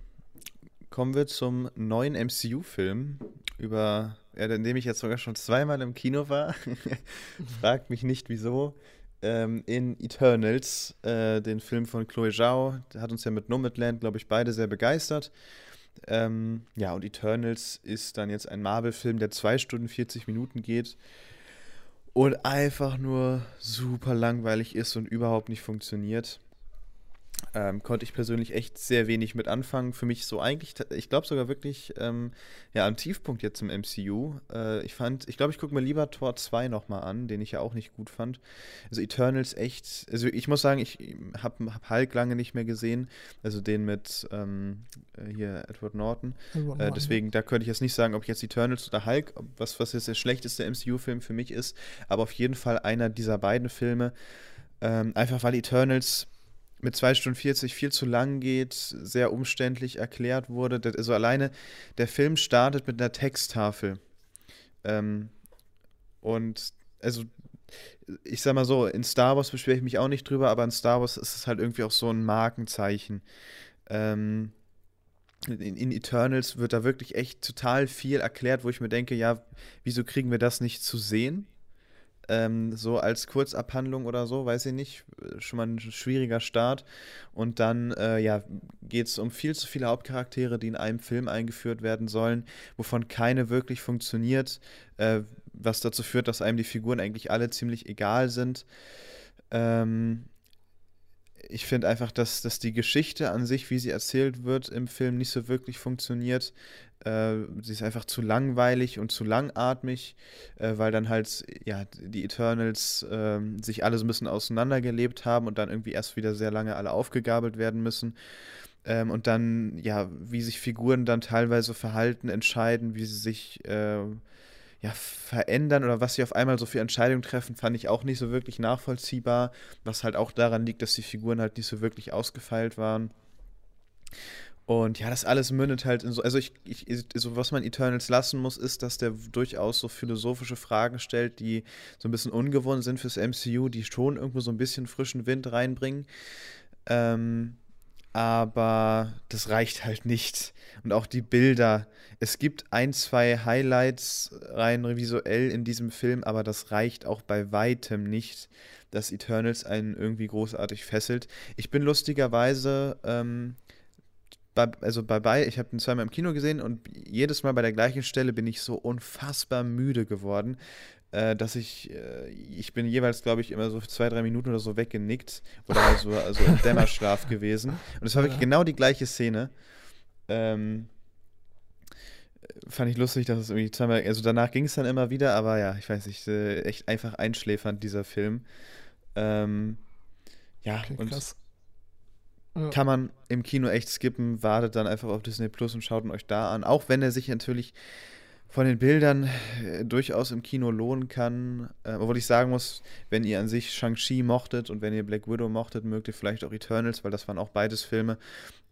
kommen wir zum neuen MCU-Film, über, ja, in dem ich jetzt sogar schon zweimal im Kino war. Fragt mich nicht wieso. Ähm, in Eternals, äh, den Film von Chloe Zhao, der hat uns ja mit Nomadland, glaube ich, beide sehr begeistert. Ähm, ja, und Eternals ist dann jetzt ein Marvel-Film, der 2 Stunden 40 Minuten geht und einfach nur super langweilig ist und überhaupt nicht funktioniert. Ähm, konnte ich persönlich echt sehr wenig mit anfangen. Für mich so eigentlich, ich glaube sogar wirklich, ähm, ja, am Tiefpunkt jetzt im MCU. Äh, ich fand, ich glaube, ich gucke mir lieber Tor 2 nochmal an, den ich ja auch nicht gut fand. Also Eternals echt, also ich muss sagen, ich habe hab Hulk lange nicht mehr gesehen, also den mit ähm, äh, hier Edward Norton. Edward äh, deswegen, da könnte ich jetzt nicht sagen, ob ich jetzt Eternals oder Hulk, was, was jetzt der schlechteste MCU-Film für mich ist, aber auf jeden Fall einer dieser beiden Filme. Ähm, einfach weil Eternals mit 2 Stunden 40 viel zu lang geht, sehr umständlich erklärt wurde. Also alleine der Film startet mit einer Texttafel. Ähm, und also ich sag mal so, in Star Wars beschwere ich mich auch nicht drüber, aber in Star Wars ist es halt irgendwie auch so ein Markenzeichen. Ähm, in, in, Eternals wird da wirklich echt total viel erklärt, wo ich mir denke, ja, wieso kriegen wir das nicht zu sehen? Ähm, so als Kurzabhandlung oder so, weiß ich nicht. Schon mal ein schwieriger Start. Und dann, äh, ja, geht es um viel zu viele Hauptcharaktere, die in einem Film eingeführt werden sollen, wovon keine wirklich funktioniert, äh, was dazu führt, dass einem die Figuren eigentlich alle ziemlich egal sind. Ähm, ich finde einfach, dass, dass die Geschichte an sich, wie sie erzählt wird im Film, nicht so wirklich funktioniert. Äh, sie ist einfach zu langweilig und zu langatmig, äh, weil dann halt ja die Eternals äh, sich alle so ein bisschen auseinandergelebt haben und dann irgendwie erst wieder sehr lange alle aufgegabelt werden müssen. Ähm, und dann, ja, wie sich Figuren dann teilweise verhalten, entscheiden, wie sie sich äh, ja, verändern oder was sie auf einmal so für Entscheidungen treffen, fand ich auch nicht so wirklich nachvollziehbar. Was halt auch daran liegt, dass die Figuren halt nicht so wirklich ausgefeilt waren. Und ja, das alles mündet halt in so, also ich, ich, so was man Eternals lassen muss, ist, dass der durchaus so philosophische Fragen stellt, die so ein bisschen ungewohnt sind fürs MCU, die schon irgendwo so ein bisschen frischen Wind reinbringen. Ähm, aber das reicht halt nicht. Und auch die Bilder. Es gibt ein, zwei Highlights rein visuell in diesem Film, aber das reicht auch bei weitem nicht, dass Eternals einen irgendwie großartig fesselt. Ich bin lustigerweise ähm, bei, also bei, bei ich habe ihn zweimal im Kino gesehen und jedes Mal bei der gleichen Stelle bin ich so unfassbar müde geworden, äh, dass ich, äh, ich bin jeweils, glaube ich, immer so zwei, drei Minuten oder so weggenickt oder halt so also im Dämmerschlaf gewesen. Und es war wirklich genau die gleiche Szene. Ähm, fand ich lustig, dass es irgendwie zweimal, also danach ging es dann immer wieder, aber ja, ich weiß nicht, äh, echt einfach einschläfernd, dieser Film. Ähm, ja, okay, und krass. Kann man im Kino echt skippen, wartet dann einfach auf Disney Plus und schaut ihn euch da an. Auch wenn er sich natürlich von den Bildern äh, durchaus im Kino lohnen kann. Äh, obwohl ich sagen muss, wenn ihr an sich Shang-Chi mochtet und wenn ihr Black Widow mochtet, mögt ihr vielleicht auch Eternals, weil das waren auch beides Filme,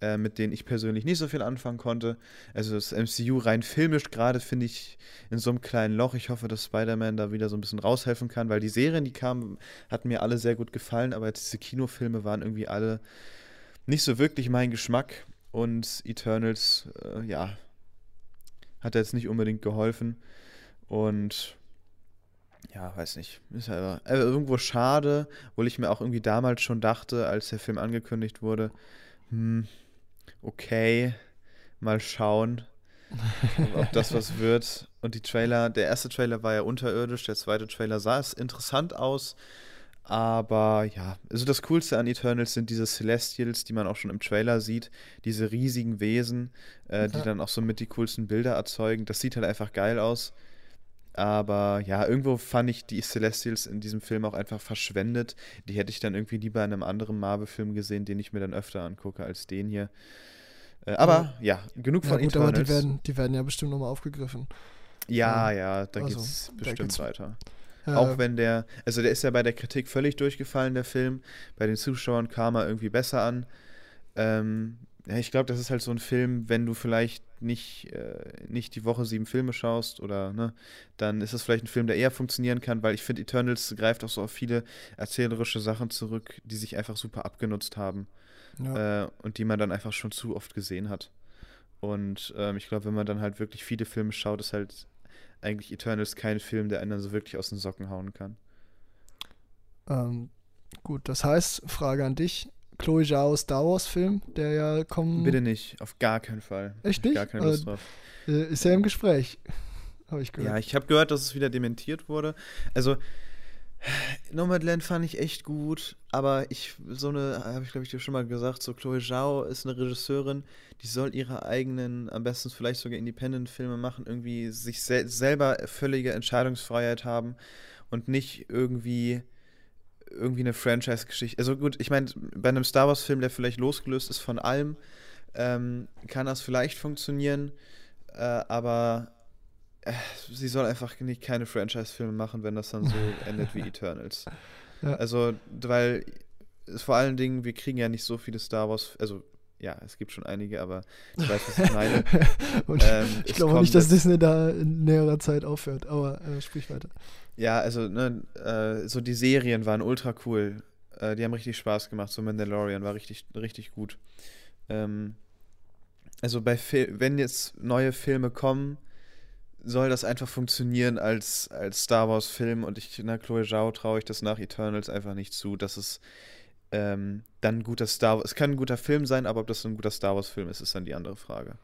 äh, mit denen ich persönlich nicht so viel anfangen konnte. Also das MCU rein filmisch gerade finde ich in so einem kleinen Loch. Ich hoffe, dass Spider-Man da wieder so ein bisschen raushelfen kann, weil die Serien, die kamen, hatten mir alle sehr gut gefallen, aber jetzt diese Kinofilme waren irgendwie alle nicht so wirklich mein Geschmack. Und Eternals, äh, ja, hat jetzt nicht unbedingt geholfen. Und ja, weiß nicht. Ist aber äh, irgendwo schade, obwohl ich mir auch irgendwie damals schon dachte, als der Film angekündigt wurde, hm, okay, mal schauen, ob das was wird. Und die Trailer, der erste Trailer war ja unterirdisch, der zweite Trailer sah es interessant aus, Aber ja, also das Coolste an Eternals sind diese Celestials, die man auch schon im Trailer sieht. Diese riesigen Wesen, äh, die dann auch so mit die coolsten Bilder erzeugen. Das sieht halt einfach geil aus. Aber ja, irgendwo fand ich die Celestials in diesem Film auch einfach verschwendet. Die hätte ich dann irgendwie lieber in einem anderen Marvel-Film gesehen, den ich mir dann öfter angucke als den hier. Äh, aber ja, ja genug ja, von gut, Eternals. Aber die werden, die werden ja bestimmt nochmal aufgegriffen. Ja, ja, da also, geht's bestimmt geht's weiter. Ja. Auch wenn der, also der ist ja bei der Kritik völlig durchgefallen, der Film. Bei den Zuschauern kam er irgendwie besser an. Ähm, ja, ich glaube, das ist halt so ein Film, wenn du vielleicht nicht, äh, nicht die Woche sieben Filme schaust oder, ne, dann ist das vielleicht ein Film, der eher funktionieren kann, weil ich finde, Eternals greift auch so auf viele erzählerische Sachen zurück, die sich einfach super abgenutzt haben. Ja. Äh, und die man dann einfach schon zu oft gesehen hat. Und ähm, ich glaube, wenn man dann halt wirklich viele Filme schaut, ist halt eigentlich Eternals kein Film, der einen dann so wirklich aus den Socken hauen kann. Ähm, gut, das heißt, Frage an dich. Chloe Zhao Star Wars Film, der ja kommen. Bitte nicht, auf gar keinen Fall. Echt nicht? Gar keine Lust äh, drauf. Ist ja im Gespräch. Habe ich gehört. Ja, ich habe gehört, dass es wieder dementiert wurde. Also, Nomadland fand ich echt gut, aber ich, so eine, habe ich glaube ich dir schon mal gesagt, so Chloe Zhao ist eine Regisseurin, die soll ihre eigenen, am besten vielleicht sogar Independent-Filme machen, irgendwie sich sel selber völlige Entscheidungsfreiheit haben und nicht irgendwie irgendwie eine Franchise-Geschichte. Also gut, ich meine, bei einem Star Wars-Film, der vielleicht losgelöst ist von allem, ähm, kann das vielleicht funktionieren, äh, aber sie soll einfach nicht keine Franchise-Filme machen, wenn das dann so endet wie Eternals. Ja. Also, weil vor allen Dingen, wir kriegen ja nicht so viele Star Wars, also ja, es gibt schon einige, aber ich weiß, was ich meine. ähm, ich glaube nicht, dass Disney da in näherer Zeit aufhört, aber äh, sprich weiter. Ja, also, ne, äh, so die Serien waren ultra cool. Äh, die haben richtig Spaß gemacht. So Mandalorian war richtig, richtig gut. Ähm, also bei Fil wenn jetzt neue Filme kommen, soll das einfach funktionieren als, als Star Wars-Film und ich, na, Chloe Zhao traue ich das nach Eternals einfach nicht zu, dass es ähm, dann ein guter Star Wars, es kann ein guter Film sein, aber ob das ein guter Star Wars-Film ist, ist dann die andere Frage.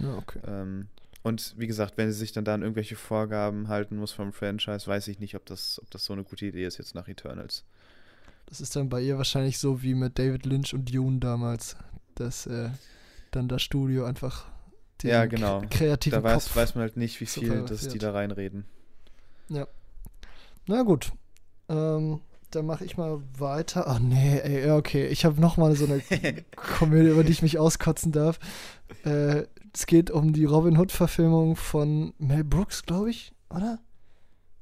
Ja, okay. Ähm, und wie gesagt, wenn sie sich dann da an irgendwelche Vorgaben halten muss vom Franchise, weiß ich nicht, ob das, ob das so eine gute Idee ist jetzt nach Eternals. Das ist dann bei ihr wahrscheinlich so wie mit David Lynch und Dune damals, dass äh, dann das Studio einfach den ja, genau. kreativen Da weiß, weiß man halt nicht, wie viel das die da reinreden. Ja. Na gut. Ähm, dann mache ich mal weiter. Ach nee, ey, okay. Ich habe noch mal so eine Komödie, über die ich mich auskotzen darf. Äh, es geht um die Robin Hood-Verfilmung von Mel Brooks, glaube ich, oder?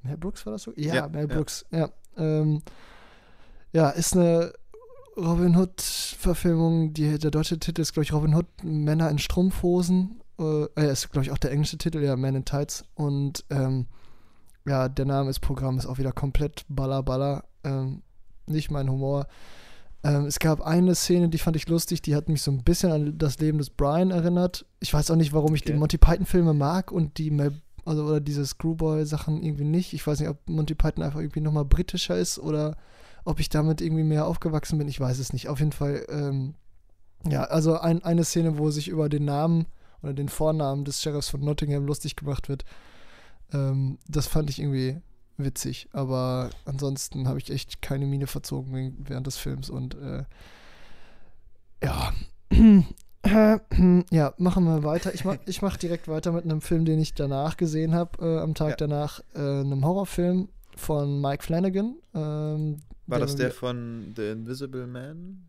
Mel Brooks war das so? Ja, ja Mel Brooks, ja. Ja, ähm, ja ist eine Robin Hood-Verfilmung. Der deutsche Titel ist, glaube ich, Robin Hood Männer in Strumpfhosen. Äh, ist, glaube ich, auch der englische Titel, ja, Man in Tights. Und ähm, ja, der Name des Programms ist auch wieder komplett baller baller. Ähm, nicht mein Humor. Ähm, es gab eine Szene, die fand ich lustig, die hat mich so ein bisschen an das Leben des Brian erinnert. Ich weiß auch nicht, warum ich okay. die Monty Python-Filme mag und die Mel also oder diese Screwboy-Sachen irgendwie nicht. Ich weiß nicht, ob Monty Python einfach irgendwie nochmal britischer ist oder ob ich damit irgendwie mehr aufgewachsen bin. Ich weiß es nicht. Auf jeden Fall, ähm, ja, also ein, eine Szene, wo sich über den Namen oder den Vornamen des Sheriffs von Nottingham lustig gemacht wird. Ähm, das fand ich irgendwie witzig, aber ansonsten habe ich echt keine Miene verzogen während des Films und äh, ja. ja, machen wir weiter. Ich mache ich mach direkt weiter mit einem Film, den ich danach gesehen habe, äh, am Tag ja. danach, äh, einem Horrorfilm von Mike Flanagan. Ähm, war das der von The Invisible Man?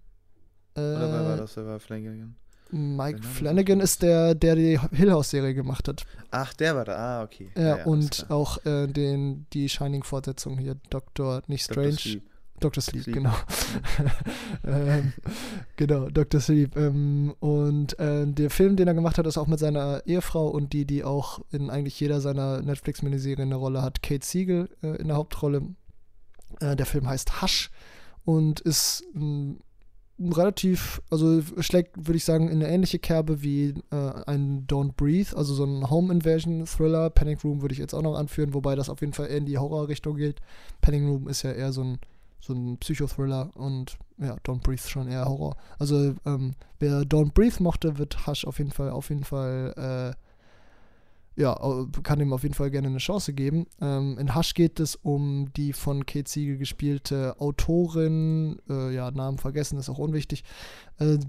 Oder wer war äh, das? Wer war Flanagan? Mike Flanagan ist der, der die Hill House-Serie gemacht hat. Ach, der war da. Ah, okay. Ja, ja, ja und auch äh, den, die Shining-Fortsetzung hier, Dr. nicht Strange. Dr. Sleep, Dr. Sleep, Sleep. genau. ähm, genau, Dr. Sleep. Ähm, und äh, der Film, den er gemacht hat, ist auch mit seiner Ehefrau und die, die auch in eigentlich jeder seiner Netflix-Miniserien eine Rolle hat, Kate Siegel äh, in der Hauptrolle. Äh, der Film heißt Hush und ist ein relativ, also schlägt, würde ich sagen, in eine ähnliche Kerbe wie äh, ein Don't Breathe, also so ein Home Invasion Thriller. Panic Room würde ich jetzt auch noch anführen, wobei das auf jeden Fall eher in die Horrorrichtung geht. Panic Room ist ja eher so ein, so ein Psychothriller und ja, Don't Breathe schon eher Horror. Also ähm, wer Don't Breathe mochte, wird Hush auf jeden Fall, auf jeden Fall ja, kann ihm auf jeden Fall gerne eine Chance geben. Ähm, in Hush geht es um die von Kate Siegel gespielte Autorin, äh, ja, Namen vergessen, ist auch unwichtig. Äh,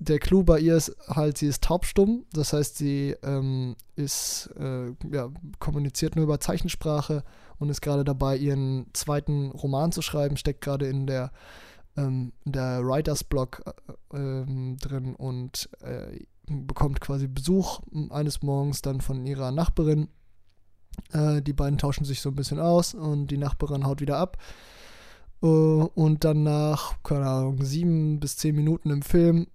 der Clou bei ihr ist halt, sie ist taubstumm, das heißt, sie ähm, ist, äh, ja, kommuniziert nur über Zeichensprache und ist gerade dabei, ihren zweiten Roman zu schreiben, steckt gerade in der, ähm, der Writers Block äh, ähm, drin und äh, bekommt quasi Besuch eines Morgens dann von ihrer Nachbarin. Äh, die beiden tauschen sich so ein bisschen aus und die Nachbarin haut wieder ab. Uh, und dann nach, keine Ahnung, sieben bis zehn Minuten im Film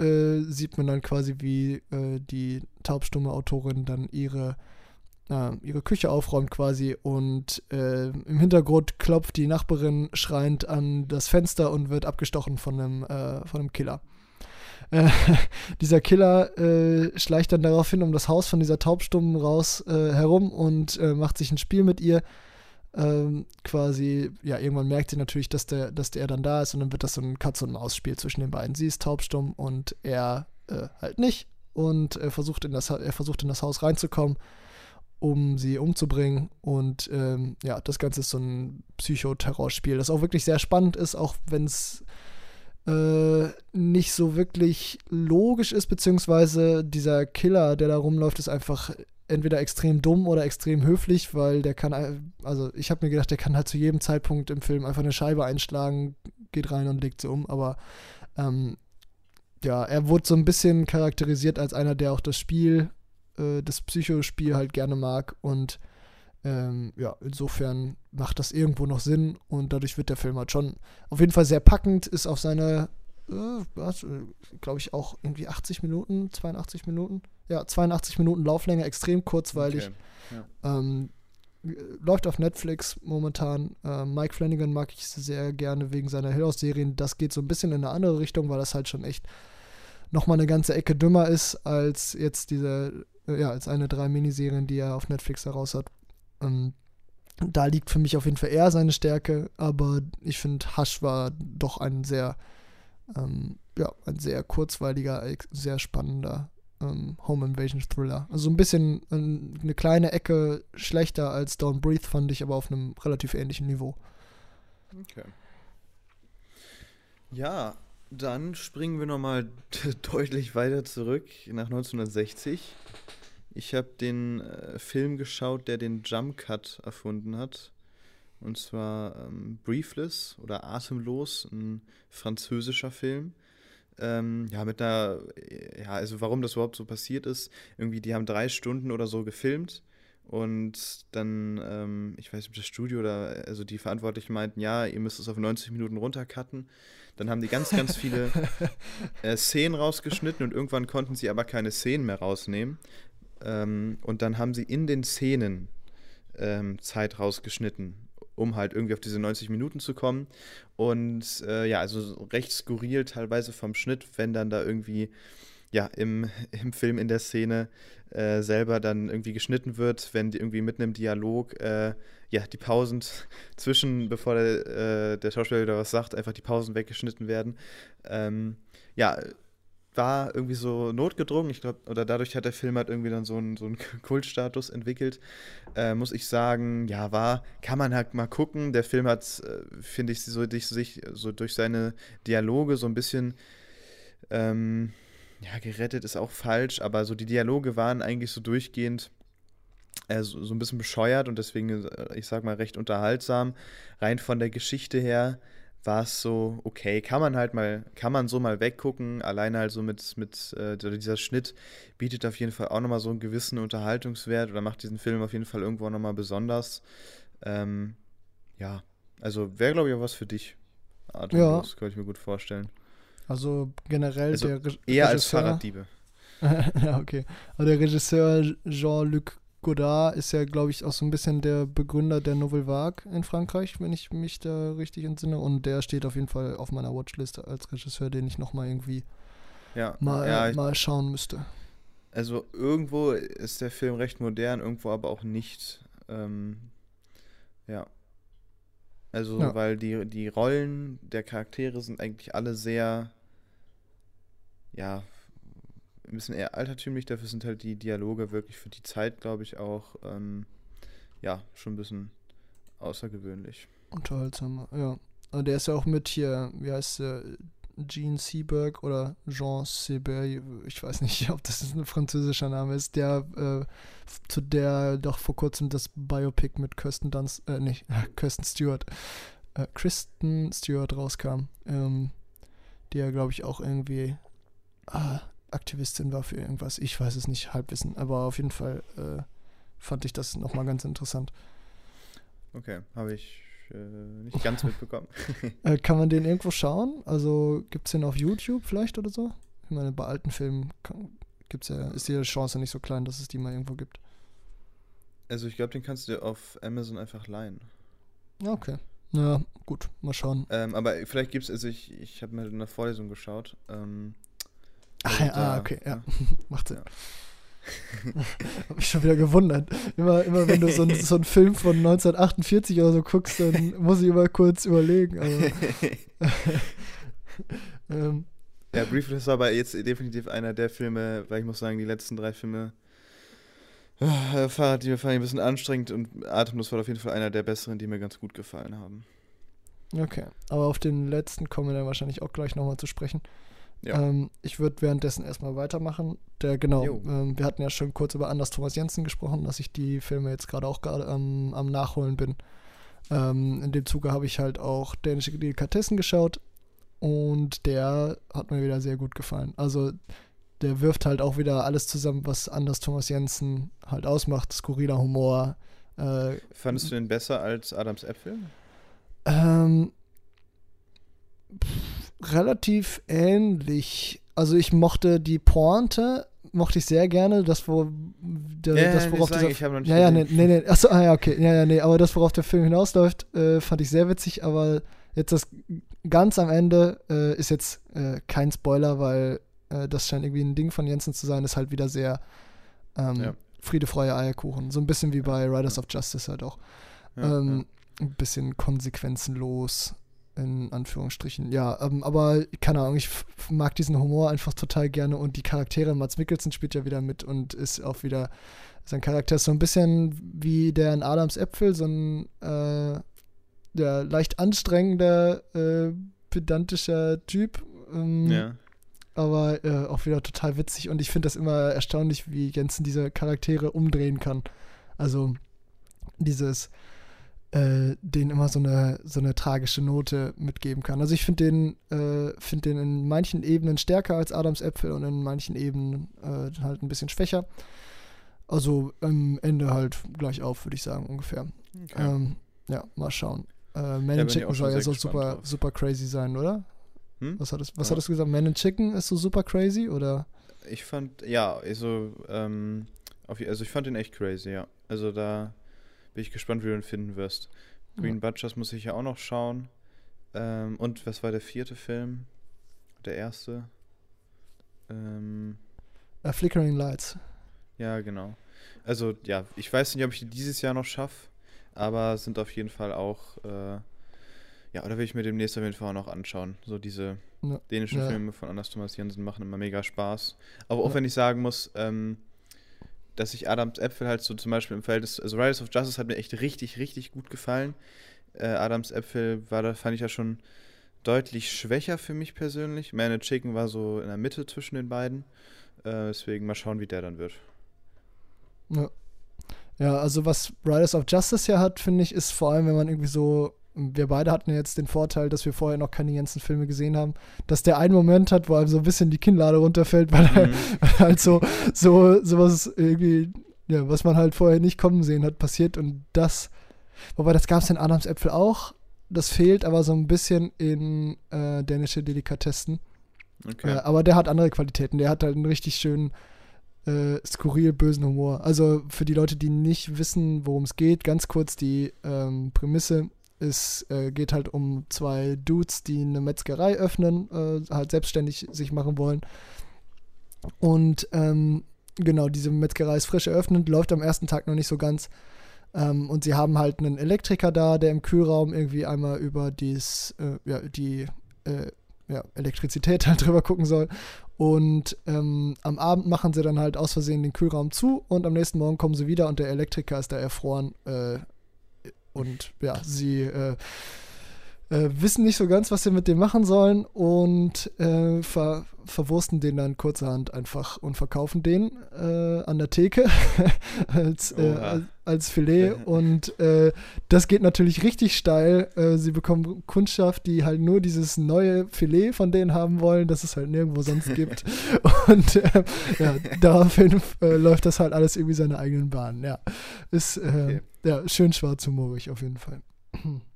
äh, sieht man dann quasi, wie äh, die taubstumme Autorin dann ihre, äh, ihre Küche aufräumt quasi und äh, im Hintergrund klopft die Nachbarin schreiend an das Fenster und wird abgestochen von einem, äh, von einem Killer. Äh, dieser Killer schleicht dann daraufhin um das Haus von dieser Taubstummen raus herum und macht sich ein Spiel mit ihr ähm, quasi, ja, irgendwann merkt sie natürlich, dass der, dass der dann da ist und dann wird das so ein Katz- und Maus-Spiel zwischen den beiden. Sie ist taubstumm und er äh, halt nicht und er versucht, in das, er versucht in das Haus reinzukommen, um sie umzubringen und ähm, ja, das Ganze ist so ein Psychoterrorspiel, das auch wirklich sehr spannend ist, auch wenn es äh, nicht so wirklich logisch ist, beziehungsweise dieser Killer, der da rumläuft, ist einfach entweder extrem dumm oder extrem höflich, weil der kann, also ich habe mir gedacht, der kann halt zu jedem Zeitpunkt im Film einfach eine Scheibe einschlagen, geht rein und legt sie um, aber ähm, ja, er wurde so ein bisschen charakterisiert als einer, der auch das Spiel, äh, das Psychospiel halt gerne mag und ähm, ja, insofern macht das irgendwo noch Sinn und dadurch wird der Film halt schon auf jeden Fall sehr packend, ist auf seine, äh, äh, glaube ich, auch irgendwie 80 Minuten, 82 Minuten, ja, 82 Minuten Lauflänge, extrem kurzweilig. Okay. Ja. Ähm, läuft auf Netflix momentan. Äh, Mike Flanagan mag ich sehr gerne wegen seiner Hill serien Das geht so ein bisschen in eine andere Richtung, weil das halt schon echt nochmal eine ganze Ecke dümmer ist als jetzt diese, äh, ja, als eine drei Miniserien, die er auf Netflix heraus hat. Ähm, da liegt für mich auf jeden Fall eher seine Stärke, aber ich finde, Hush war doch ein sehr, ähm, ja, ein sehr kurzweiliger, sehr spannender ähm, Home Invasion Thriller. Also ein bisschen ähm, eine kleine Ecke schlechter als Don't Breathe, fand ich, aber auf einem relativ ähnlichen Niveau. Okay. Ja, dann springen wir nochmal deutlich weiter zurück nach 1960. Ich habe den äh, Film geschaut, der den Jump Cut erfunden hat. Und zwar ähm, Briefless oder Atemlos, ein französischer Film ähm, ja, mit einer, ja, also warum das überhaupt so passiert ist, irgendwie, die haben drei Stunden oder so gefilmt und dann, ähm, ich weiß nicht, ob das Studio oder, also die Verantwortlichen meinten, ja, ihr müsst es auf 90 Minuten runtercutten. Dann haben die ganz, ganz viele äh, Szenen rausgeschnitten und irgendwann konnten sie aber keine Szenen mehr rausnehmen. Ähm, und dann haben sie in den Szenen ähm, Zeit rausgeschnitten um halt irgendwie auf diese 90 Minuten zu kommen. Und äh, ja, also recht skurril teilweise vom Schnitt, wenn dann da irgendwie ja, im, im Film, in der Szene äh, selber dann irgendwie geschnitten wird, wenn die irgendwie mitten im Dialog, äh, ja, die Pausen zwischen, bevor der, äh, der Schauspieler wieder was sagt, einfach die Pausen weggeschnitten werden. Ähm, ja, war irgendwie so notgedrungen. Ich glaube, oder dadurch hat der Film halt irgendwie dann so einen, so einen Kultstatus entwickelt. Äh, muss ich sagen, ja, war, kann man halt mal gucken. Der Film hat, äh, finde ich, so durch, sich, so durch seine Dialoge so ein bisschen, ähm, ja, gerettet ist auch falsch, aber so die Dialoge waren eigentlich so durchgehend äh, so, so ein bisschen bescheuert und deswegen, äh, ich sag mal, recht unterhaltsam. Rein von der Geschichte her war es so, okay, kann man halt mal, kann man so mal weggucken. Alleine halt so mit, mit äh, dieser Schnitt bietet auf jeden Fall auch nochmal so einen gewissen Unterhaltungswert oder macht diesen Film auf jeden Fall irgendwo nochmal besonders. Ähm, ja, also wäre, glaube ich, auch was für dich. Atemlos, ja. könnte ich mir gut vorstellen. Also generell also der Re Eher Regisseur, als Fahrraddiebe. ja, okay. Aber der Regisseur Jean-Luc Godard ist ja, glaube ich, auch so ein bisschen der Begründer der Nouvelle Vague in Frankreich, wenn ich mich da richtig entsinne. Und der steht auf jeden Fall auf meiner Watchliste als Regisseur, den ich nochmal irgendwie ja, mal, ja, mal schauen müsste. Also irgendwo ist der Film recht modern, irgendwo aber auch nicht. Ähm, ja. Also, ja. weil die, die Rollen der Charaktere sind eigentlich alle sehr, ja, ein bisschen eher altertümlich, dafür sind halt die Dialoge wirklich für die Zeit, glaube ich, auch ähm, ja, schon ein bisschen außergewöhnlich. Unterhaltsam, ja. Aber der ist ja auch mit hier, wie heißt der, Gene Seberg oder Jean Seberg, ich weiß nicht, ob das ein französischer Name ist, der äh, zu der doch vor kurzem das Biopic mit Kirsten Dunst, äh, nicht, äh, Kirsten Stewart, äh, Kristen Stewart rauskam, ähm, die glaube ich, auch irgendwie ah, Aktivistin war für irgendwas. Ich weiß es nicht, Halbwissen, aber auf jeden Fall äh, fand ich das nochmal ganz interessant. Okay, habe ich äh, nicht ganz mitbekommen. äh, kann man den irgendwo schauen? Also gibt es den auf YouTube vielleicht oder so? Ich meine, bei alten Filmen kann, gibt's ja, ist die Chance nicht so klein, dass es die mal irgendwo gibt. Also ich glaube, den kannst du dir auf Amazon einfach leihen. Okay. Ja, gut, mal schauen. Ähm, aber vielleicht gibt es, also ich, ich habe mir in der Vorlesung geschaut. Ähm, Ach ja, ah, okay, ja. Macht Sinn. Ja. Hab mich schon wieder gewundert. Immer, immer wenn du so, ein, so einen Film von 1948 oder so guckst, dann muss ich immer kurz überlegen. Also, ähm, ja, Briefless war aber jetzt definitiv einer der Filme, weil ich muss sagen, die letzten drei Filme äh, die mir fand ein bisschen anstrengend und Atemlos war auf jeden Fall einer der besseren, die mir ganz gut gefallen haben. Okay, aber auf den letzten kommen wir dann wahrscheinlich auch gleich nochmal zu sprechen. Ja. Ähm, ich würde währenddessen erstmal weitermachen. Der, genau, ähm, wir hatten ja schon kurz über Anders Thomas Jensen gesprochen, dass ich die Filme jetzt gerade auch gerade ähm, am Nachholen bin. Ähm, in dem Zuge habe ich halt auch dänische Delikatessen geschaut und der hat mir wieder sehr gut gefallen. Also der wirft halt auch wieder alles zusammen, was Anders Thomas Jensen halt ausmacht. Skurriler Humor. Äh, Fandest du den besser als Adams Äpfel? Ähm, pff, relativ ähnlich. Also ich mochte die Pointe, mochte ich sehr gerne, das, wo, der, ja, das worauf dieser, ich noch nicht ja, ja, nee, nee, nee, achso, ah, ja, okay, ja, ja, nee, aber das, worauf der Film hinausläuft, äh, fand ich sehr witzig, aber jetzt das ganz am Ende äh, ist jetzt äh, kein Spoiler, weil äh, das scheint irgendwie ein Ding von Jensen zu sein, ist halt wieder sehr ähm, ja. Friede, Freude, Eierkuchen. So ein bisschen wie bei Riders of Justice halt auch. Ähm, ein bisschen konsequenzenlos, in Anführungsstrichen. Ja, ähm, aber keine Ahnung, ich mag diesen Humor einfach total gerne und die Charaktere, Mats Mikkelsen spielt ja wieder mit und ist auch wieder, sein Charakter ist so ein bisschen wie der in Adams Äpfel, so ein äh, der leicht anstrengender, äh, pedantischer Typ. Ähm, ja aber äh, auch wieder total witzig und ich finde das immer erstaunlich, wie Jensen diese Charaktere umdrehen kann. Also dieses, äh, denen immer so eine, so eine tragische Note mitgeben kann. Also ich finde den, äh, find den in manchen Ebenen stärker als Adams Äpfel und in manchen Ebenen äh, halt ein bisschen schwächer. Also am Ende halt gleich auf, würde ich sagen, ungefähr. Okay. Ähm, ja, mal schauen. Äh, Man ja, Chicken soll ja so super, super crazy sein, oder? Hm? Was, hattest, was ja. du gesagt? Man Chicken ist so super crazy, oder? Ich fand, ja, also, ähm, auf, also ich fand ihn echt crazy, ja. Also da bin ich gespannt, wie du ihn finden wirst. Green ja. Butchers muss ich ja auch noch schauen. Ähm, und was war der vierte Film? Der erste? Ähm, uh, Flickering Lights. Ja, genau. Also, ja, ich weiß nicht, ob ich dieses Jahr noch schaffe, aber sind auf jeden Fall auch äh, ja, oder will ich mir demnächst auf jeden Fall auch noch anschauen. So diese ja. dänischen ja. Filme von Anders Thomas Jensen machen immer mega Spaß. Aber auch ja. wenn ich sagen muss, ähm, dass ich Adams Äpfel halt so zum Beispiel im Verhältnis, also Riders of Justice hat mir echt richtig, richtig gut gefallen. Äh, Adams Äpfel war da, fand ich ja schon deutlich schwächer für mich persönlich. Man Chicken war so in der Mitte zwischen den beiden. Äh, deswegen mal schauen, wie der dann wird. Ja. Ja, also was Riders of Justice ja hat, finde ich, ist vor allem, wenn man irgendwie so wir beide hatten jetzt den Vorteil, dass wir vorher noch keine ganzen Filme gesehen haben, dass der einen Moment hat, wo einem so ein bisschen die Kinnlade runterfällt, weil, mhm. halt so, so sowas irgendwie, ja, was man halt vorher nicht kommen sehen hat, passiert und das, wobei das gab es in Adams Äpfel auch, das fehlt aber so ein bisschen in äh, dänische Delikatessen. Okay. Äh, aber der hat andere Qualitäten, der hat halt einen richtig schönen äh, skurril bösen Humor. Also für die Leute, die nicht wissen, worum es geht, ganz kurz die ähm, Prämisse es äh, geht halt um zwei Dudes, die eine Metzgerei öffnen, äh, halt selbstständig sich machen wollen. Und ähm, genau, diese Metzgerei ist frisch eröffnet, läuft am ersten Tag noch nicht so ganz. Ähm, und sie haben halt einen Elektriker da, der im Kühlraum irgendwie einmal über dies, äh, ja, die äh, ja, Elektrizität halt drüber gucken soll. Und ähm, am Abend machen sie dann halt aus Versehen den Kühlraum zu und am nächsten Morgen kommen sie wieder und der Elektriker ist da erfroren. Äh, und ja, sie äh, äh, wissen nicht so ganz, was sie mit dem machen sollen und äh, ver verwursten den dann kurzerhand einfach und verkaufen den äh, an der Theke als, äh, als Filet. und äh, das geht natürlich richtig steil. Sie bekommen Kundschaft, die halt nur dieses neue Filet von denen haben wollen, das es halt nirgendwo sonst gibt. und ja, daraufhin läuft das halt alles irgendwie seine eigenen Bahnen. Ja, ist okay. ja, schön schwarzhumorig auf jeden Fall.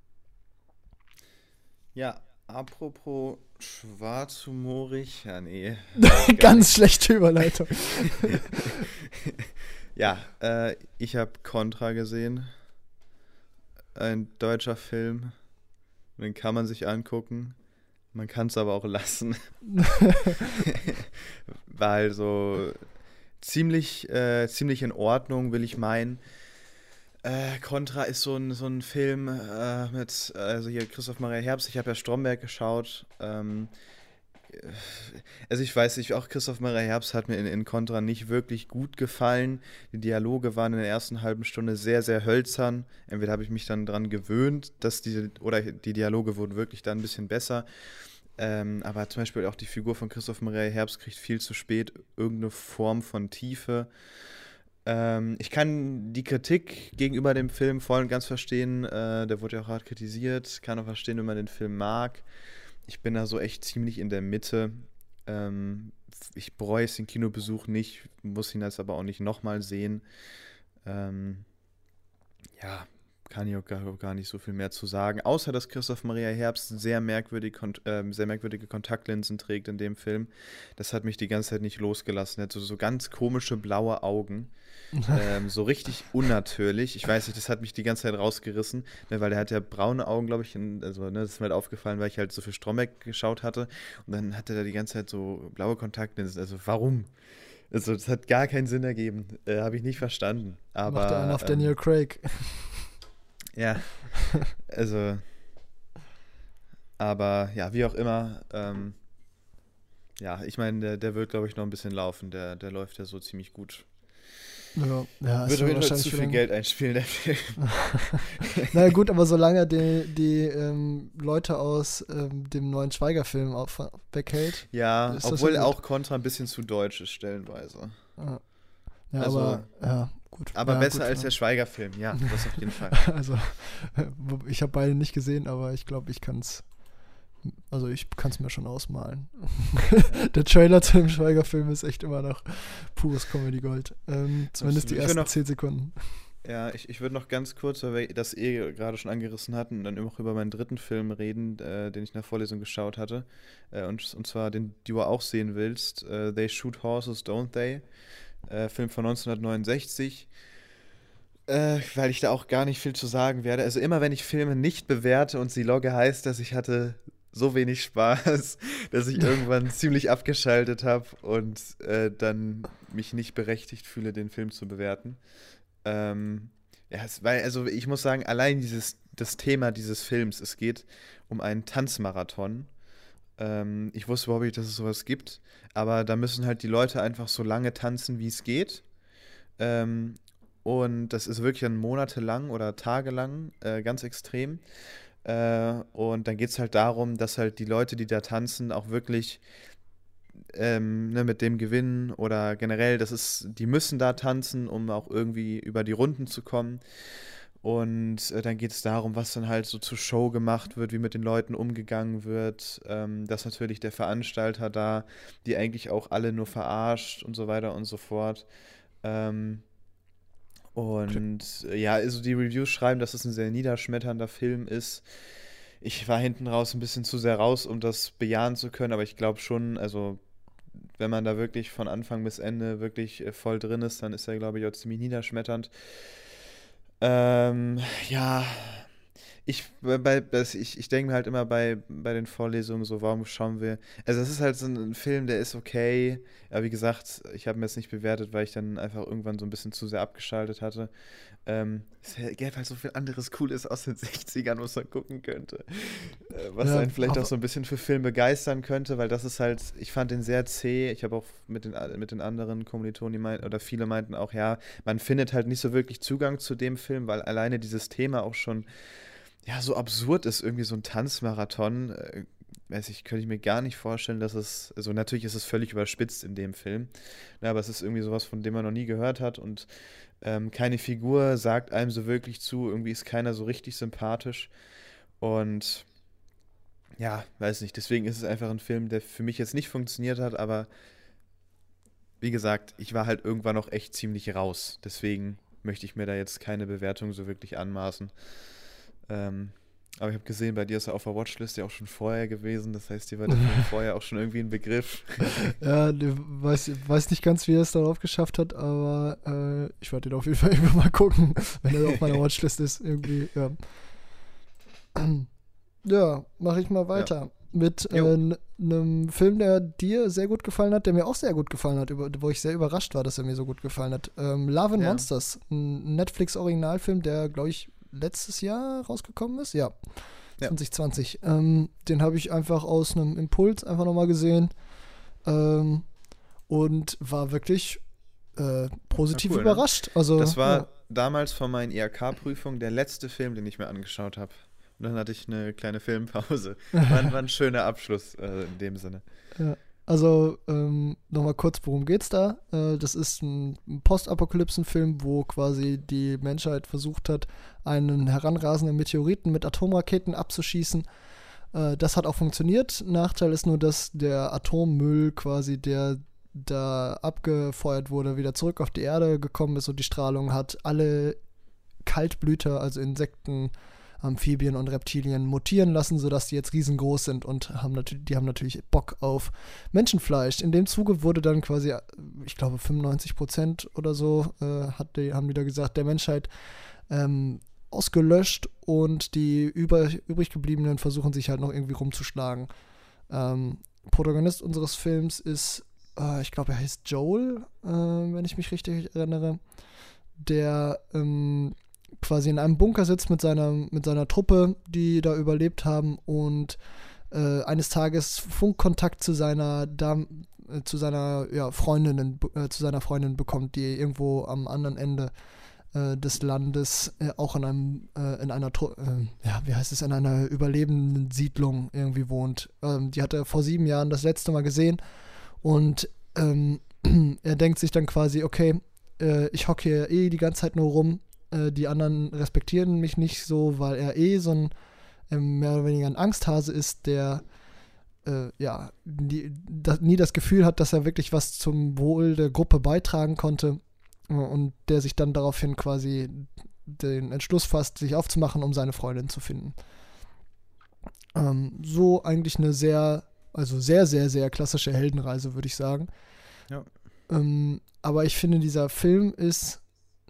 Ja, apropos schwarzhumorig, ja, nee. Ganz schlechte Überleitung. ja, äh, ich habe Contra gesehen. Ein deutscher Film. Den kann man sich angucken. Man kann es aber auch lassen. Weil so ziemlich, äh, ziemlich in Ordnung, will ich meinen. Äh, Contra ist so ein, so ein Film äh, mit, also hier Christoph Maria Herbst, ich habe ja Stromberg geschaut. Ähm, äh, also ich weiß nicht, auch Christoph Maria Herbst hat mir in, in Contra nicht wirklich gut gefallen. Die Dialoge waren in der ersten halben Stunde sehr, sehr hölzern. Entweder habe ich mich dann daran gewöhnt, dass die, oder die Dialoge wurden wirklich dann ein bisschen besser. Ähm, aber zum Beispiel auch die Figur von Christoph Maria Herbst kriegt viel zu spät irgendeine Form von Tiefe. Ähm, ich kann die Kritik gegenüber dem Film voll und ganz verstehen. Äh, der wurde ja auch hart kritisiert. Kann auch verstehen, wenn man den Film mag. Ich bin da so echt ziemlich in der Mitte. Ähm, ich bereue jetzt den Kinobesuch nicht, muss ihn jetzt aber auch nicht nochmal sehen. Ähm, ja, kann ich auch gar, gar, nicht so viel mehr zu sagen. Außer, dass Christoph Maria Herbst sehr, merkwürdig, äh, sehr merkwürdige Kontaktlinsen trägt in dem Film. Das hat mich die ganze Zeit nicht losgelassen. Er hat so, so ganz komische blaue Augen ähm, so richtig unnatürlich. Ich weiß nicht, das hat mich die ganze Zeit rausgerissen, ne, weil er hat ja braune Augen, glaube ich. In, also, ne, das ist mir halt aufgefallen, weil ich halt so viel Stromberg geschaut hatte. Und dann hatte er die ganze Zeit so blaue Kontaktlinsen. Also, warum? Also, das hat gar keinen Sinn ergeben. Äh, Habe ich nicht verstanden. Aber, Macht er einen auf ähm, Daniel Craig. Ja, also. Aber ja, wie auch immer. Ähm, ja, ich meine, der, der wird, glaube ich, noch ein bisschen laufen. Der, der läuft ja so ziemlich gut. Ja, ja Würde auf jeden zu viel Geld einspielen, der Film. Na gut, aber solange die, die ähm, Leute aus ähm, dem neuen Schweiger-Film weghält. Ja, obwohl auch Contra ein bisschen zu deutsch ist, stellenweise. Ja, ja also, aber, ja, gut. Aber ja, besser gut, als der Schweiger-Film, ja, das auf jeden Fall. also, ich habe beide nicht gesehen, aber ich glaube, ich kann es also ich kann es mir schon ausmalen. der Trailer zu dem Schweiger-Film ist echt immer noch pures Comedy-Gold. Ähm, zumindest die ersten noch, 10 Sekunden. Ja, ich, ich würde noch ganz kurz, weil wir das eh gerade schon angerissen hatten, dann auch über meinen dritten Film reden, äh, den ich in der Vorlesung geschaut hatte. Äh, und, und zwar den du auch sehen willst. Äh, they Shoot Horses, Don't They? Äh, Film von 1969. Äh, weil ich da auch gar nicht viel zu sagen werde. Also immer wenn ich Filme nicht bewerte und sie logge, heißt das, ich hatte so wenig Spaß, dass ich irgendwann ziemlich abgeschaltet habe und äh, dann mich nicht berechtigt fühle, den Film zu bewerten. Ähm, ja, es, weil, also ich muss sagen, allein dieses, das Thema dieses Films, es geht um einen Tanzmarathon. Ähm, ich wusste überhaupt nicht, dass es sowas gibt, aber da müssen halt die Leute einfach so lange tanzen, wie es geht. Ähm, und das ist wirklich dann monatelang oder tagelang, äh, ganz extrem. Äh, und dann geht es halt darum, dass halt die Leute, die da tanzen, auch wirklich ähm, ne, mit dem gewinnen oder generell, das ist, die müssen da tanzen, um auch irgendwie über die Runden zu kommen. Und äh, dann geht es darum, was dann halt so zur Show gemacht wird, wie mit den Leuten umgegangen wird, ähm, dass natürlich der Veranstalter da, die eigentlich auch alle nur verarscht und so weiter und so fort. Ähm, und äh, ja, also die Reviews schreiben, dass es ein sehr niederschmetternder Film ist. Ich war hinten raus ein bisschen zu sehr raus, um das bejahen zu können, aber ich glaube schon, also wenn man da wirklich von Anfang bis Ende wirklich äh, voll drin ist, dann ist er, glaube ich, auch ziemlich niederschmetternd. Ähm, ja, ich, bei, ich, ich denke mir halt immer bei, bei den Vorlesungen so, warum schauen wir. Also, es ist halt so ein Film, der ist okay. Aber wie gesagt, ich habe mir jetzt nicht bewertet, weil ich dann einfach irgendwann so ein bisschen zu sehr abgeschaltet hatte. Ähm, es gäbe halt so viel anderes Cooles aus den 60ern, was man gucken könnte. Äh, was ja, einen vielleicht auch so ein bisschen für Film begeistern könnte, weil das ist halt, ich fand den sehr zäh. Ich habe auch mit den, mit den anderen Kommilitonen, die meinten, oder viele meinten auch, ja, man findet halt nicht so wirklich Zugang zu dem Film, weil alleine dieses Thema auch schon ja, so absurd ist irgendwie so ein Tanzmarathon. Äh, weiß ich, könnte ich mir gar nicht vorstellen, dass es, also natürlich ist es völlig überspitzt in dem Film, ne, aber es ist irgendwie sowas, von dem man noch nie gehört hat und ähm, keine Figur sagt einem so wirklich zu, irgendwie ist keiner so richtig sympathisch und ja, weiß nicht, deswegen ist es einfach ein Film, der für mich jetzt nicht funktioniert hat, aber wie gesagt, ich war halt irgendwann noch echt ziemlich raus, deswegen möchte ich mir da jetzt keine Bewertung so wirklich anmaßen. Ähm, aber ich habe gesehen, bei dir ist er auf der Watchlist ja auch schon vorher gewesen. Das heißt, dir war der Film vorher auch schon irgendwie ein Begriff. ja, ich weiß, weiß nicht ganz, wie er es darauf geschafft hat, aber äh, ich werde ihn auf jeden Fall irgendwann mal gucken, wenn er auf meiner Watchlist ist. Irgendwie, ja. Ja, mache ich mal weiter. Ja. Mit äh, einem Film, der dir sehr gut gefallen hat, der mir auch sehr gut gefallen hat, über, wo ich sehr überrascht war, dass er mir so gut gefallen hat. Ähm, Love and ja. Monsters, ein Netflix-Originalfilm, der, glaube ich, letztes Jahr rausgekommen ist. Ja, ja. 2020. Ähm, den habe ich einfach aus einem Impuls einfach nochmal gesehen ähm, und war wirklich äh, positiv cool, ne? überrascht. Also, das war ja. damals von meinen IHK-Prüfungen der letzte Film, den ich mir angeschaut habe. Und dann hatte ich eine kleine Filmpause. War, war ein schöner Abschluss äh, in dem Sinne. Ja. Also ähm, nochmal kurz, worum geht's da? Äh, das ist ein Postapokalypsen-Film, wo quasi die Menschheit versucht hat, einen heranrasenden Meteoriten mit Atomraketen abzuschießen. Äh, das hat auch funktioniert. Nachteil ist nur, dass der Atommüll quasi, der da abgefeuert wurde, wieder zurück auf die Erde gekommen ist und die Strahlung hat alle Kaltblüter, also Insekten, Amphibien und Reptilien mutieren lassen, sodass die jetzt riesengroß sind und haben natürlich, die haben natürlich Bock auf Menschenfleisch. In dem Zuge wurde dann quasi, ich glaube 95 Prozent oder so, äh, hat die, haben die da gesagt, der Menschheit ähm, ausgelöscht und die über, übrig gebliebenen versuchen sich halt noch irgendwie rumzuschlagen. Ähm, Protagonist unseres Films ist, äh, ich glaube, er heißt Joel, äh, wenn ich mich richtig erinnere, der ähm, quasi in einem Bunker sitzt mit seiner, mit seiner Truppe, die da überlebt haben und äh, eines Tages Funkkontakt zu seiner Dam äh, zu seiner ja, Freundin, äh, zu seiner Freundin bekommt, die irgendwo am anderen Ende äh, des Landes äh, auch in einem, in einer, ja, wie heißt es, in einer überlebenden Siedlung irgendwie wohnt. Ähm, die hat er vor sieben Jahren das letzte Mal gesehen und ähm, er denkt sich dann quasi, okay, ich hocke hier eh die ganze Zeit nur rum, äh, die anderen respektieren mich nicht so, weil er eh so ein äh, mehr oder weniger ein Angsthase ist, der äh, ja die, das, nie das Gefühl hat, dass er wirklich was zum Wohl der Gruppe beitragen konnte äh, und der sich dann daraufhin quasi den Entschluss fasst, sich aufzumachen, um seine Freundin zu finden. Ähm, so eigentlich eine sehr, also sehr, sehr, sehr klassische Heldenreise, würde ich sagen. Ja. Ähm, aber ich finde, dieser Film ist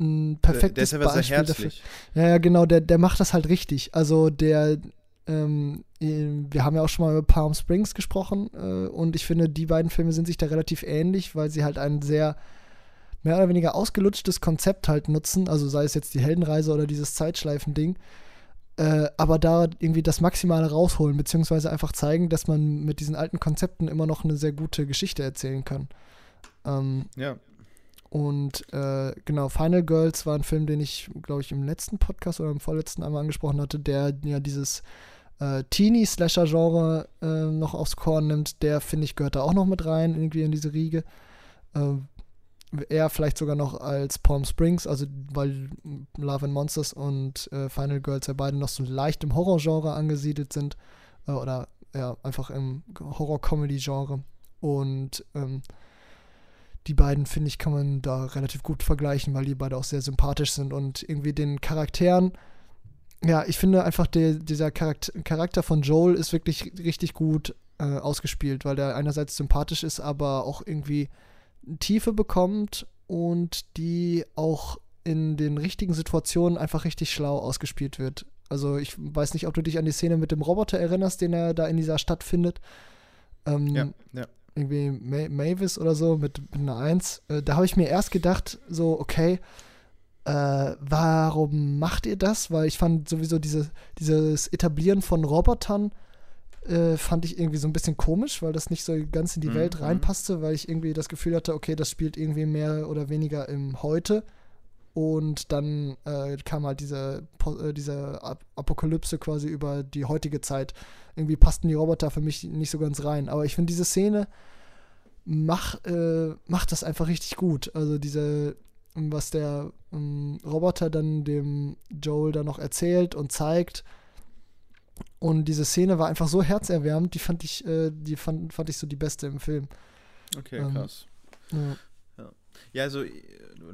ein perfektes der, der ist Beispiel dafür. Ja, ja, genau, der, der macht das halt richtig. Also der, ähm, wir haben ja auch schon mal über Palm Springs gesprochen äh, und ich finde, die beiden Filme sind sich da relativ ähnlich, weil sie halt ein sehr mehr oder weniger ausgelutschtes Konzept halt nutzen, also sei es jetzt die Heldenreise oder dieses Zeitschleifen-Ding, äh, aber da irgendwie das Maximale rausholen, beziehungsweise einfach zeigen, dass man mit diesen alten Konzepten immer noch eine sehr gute Geschichte erzählen kann. Ähm, ja, und äh, genau, Final Girls war ein Film, den ich, glaube ich, im letzten Podcast oder im vorletzten einmal angesprochen hatte, der ja dieses äh, Teenie-Slasher-Genre äh, noch aufs Korn nimmt. Der, finde ich, gehört da auch noch mit rein, irgendwie in diese Riege. Äh, eher vielleicht sogar noch als Palm Springs, also weil Love and Monsters und äh, Final Girls ja beide noch so leicht im Horror-Genre angesiedelt sind. Äh, oder ja, einfach im Horror-Comedy-Genre. Und ähm, die beiden, finde ich, kann man da relativ gut vergleichen, weil die beide auch sehr sympathisch sind und irgendwie den Charakteren. Ja, ich finde einfach, der, dieser Charakter, von Joel ist wirklich richtig gut äh, ausgespielt, weil der einerseits sympathisch ist, aber auch irgendwie Tiefe bekommt und die auch in den richtigen Situationen einfach richtig schlau ausgespielt wird. Also ich weiß nicht, ob du dich an die Szene mit dem Roboter erinnerst, den er da in dieser Stadt findet. Ähm, ja, ja. Irgendwie Ma Mavis oder so mit, mit einer Eins. Äh, da habe ich mir erst gedacht, so, okay, äh, warum macht ihr das? Weil ich fand sowieso diese, dieses Etablieren von Robotern äh, fand ich irgendwie so ein bisschen komisch, weil das nicht so ganz in die mhm. Welt reinpasste, weil ich irgendwie das Gefühl hatte, okay, das spielt irgendwie mehr oder weniger im Heute. Und dann äh, kam halt diese, äh, diese Apokalypse quasi über die heutige Zeit. Irgendwie passten die Roboter für mich nicht so ganz rein. Aber ich finde, diese Szene mach, äh, macht das einfach richtig gut. Also diese, was der ähm, Roboter dann dem Joel dann noch erzählt und zeigt. Und diese Szene war einfach so herzerwärmend, die fand ich, äh, die fand, fand ich so die beste im Film. Okay, ähm, krass. Ja. Ja, also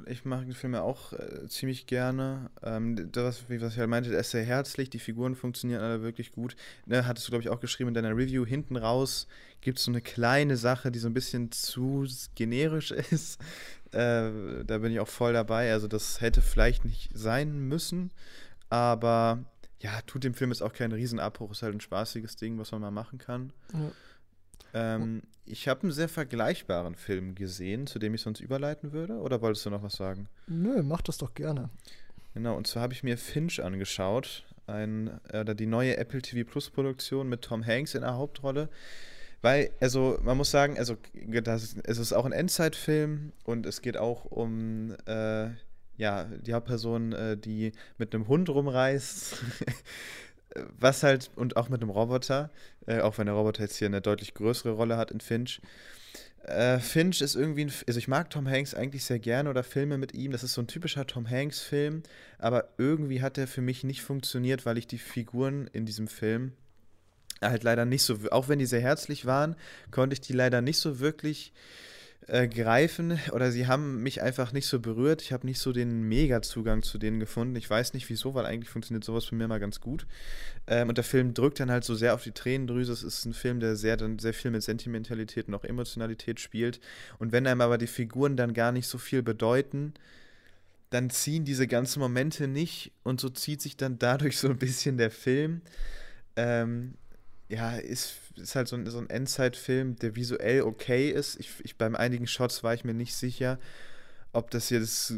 ich mache den Film ja auch äh, ziemlich gerne. Ähm, das, wie was ich halt meinte, er ist sehr herzlich, die Figuren funktionieren alle wirklich gut. Ne, hattest du, glaube ich, auch geschrieben in deiner Review. Hinten raus gibt es so eine kleine Sache, die so ein bisschen zu generisch ist. Äh, da bin ich auch voll dabei. Also das hätte vielleicht nicht sein müssen, aber ja, tut dem Film jetzt auch keinen Riesenabbruch. Ist halt ein spaßiges Ding, was man mal machen kann. Ja. Ähm, ich habe einen sehr vergleichbaren Film gesehen, zu dem ich sonst überleiten würde. Oder wolltest du noch was sagen? Nö, mach das doch gerne. Genau, und zwar habe ich mir Finch angeschaut. Ein, äh, die neue Apple TV Plus Produktion mit Tom Hanks in der Hauptrolle. Weil, also, man muss sagen, also, das, es ist auch ein Endzeitfilm und es geht auch um, äh, ja, die Hauptperson, äh, die mit einem Hund rumreist. was halt, und auch mit einem Roboter, äh, auch wenn der Roboter jetzt hier eine deutlich größere Rolle hat in Finch. Äh, Finch ist irgendwie, ein, also ich mag Tom Hanks eigentlich sehr gerne oder Filme mit ihm. Das ist so ein typischer Tom Hanks-Film, aber irgendwie hat der für mich nicht funktioniert, weil ich die Figuren in diesem Film halt leider nicht so, auch wenn die sehr herzlich waren, konnte ich die leider nicht so wirklich äh, greifen oder sie haben mich einfach nicht so berührt. Ich habe nicht so den Mega-Zugang zu denen gefunden. Ich weiß nicht wieso, weil eigentlich funktioniert sowas für mir mal ganz gut. Ähm, und der Film drückt dann halt so sehr auf die Tränendrüse. Es ist ein Film, der sehr, dann sehr viel mit Sentimentalität und auch Emotionalität spielt. Und wenn einem aber die Figuren dann gar nicht so viel bedeuten, dann ziehen diese ganzen Momente nicht und so zieht sich dann dadurch so ein bisschen der Film. Ähm, ja, ist, ist halt so ein, so ein Endzeitfilm, der visuell okay ist. Ich, ich, beim einigen Shots war ich mir nicht sicher, ob das jetzt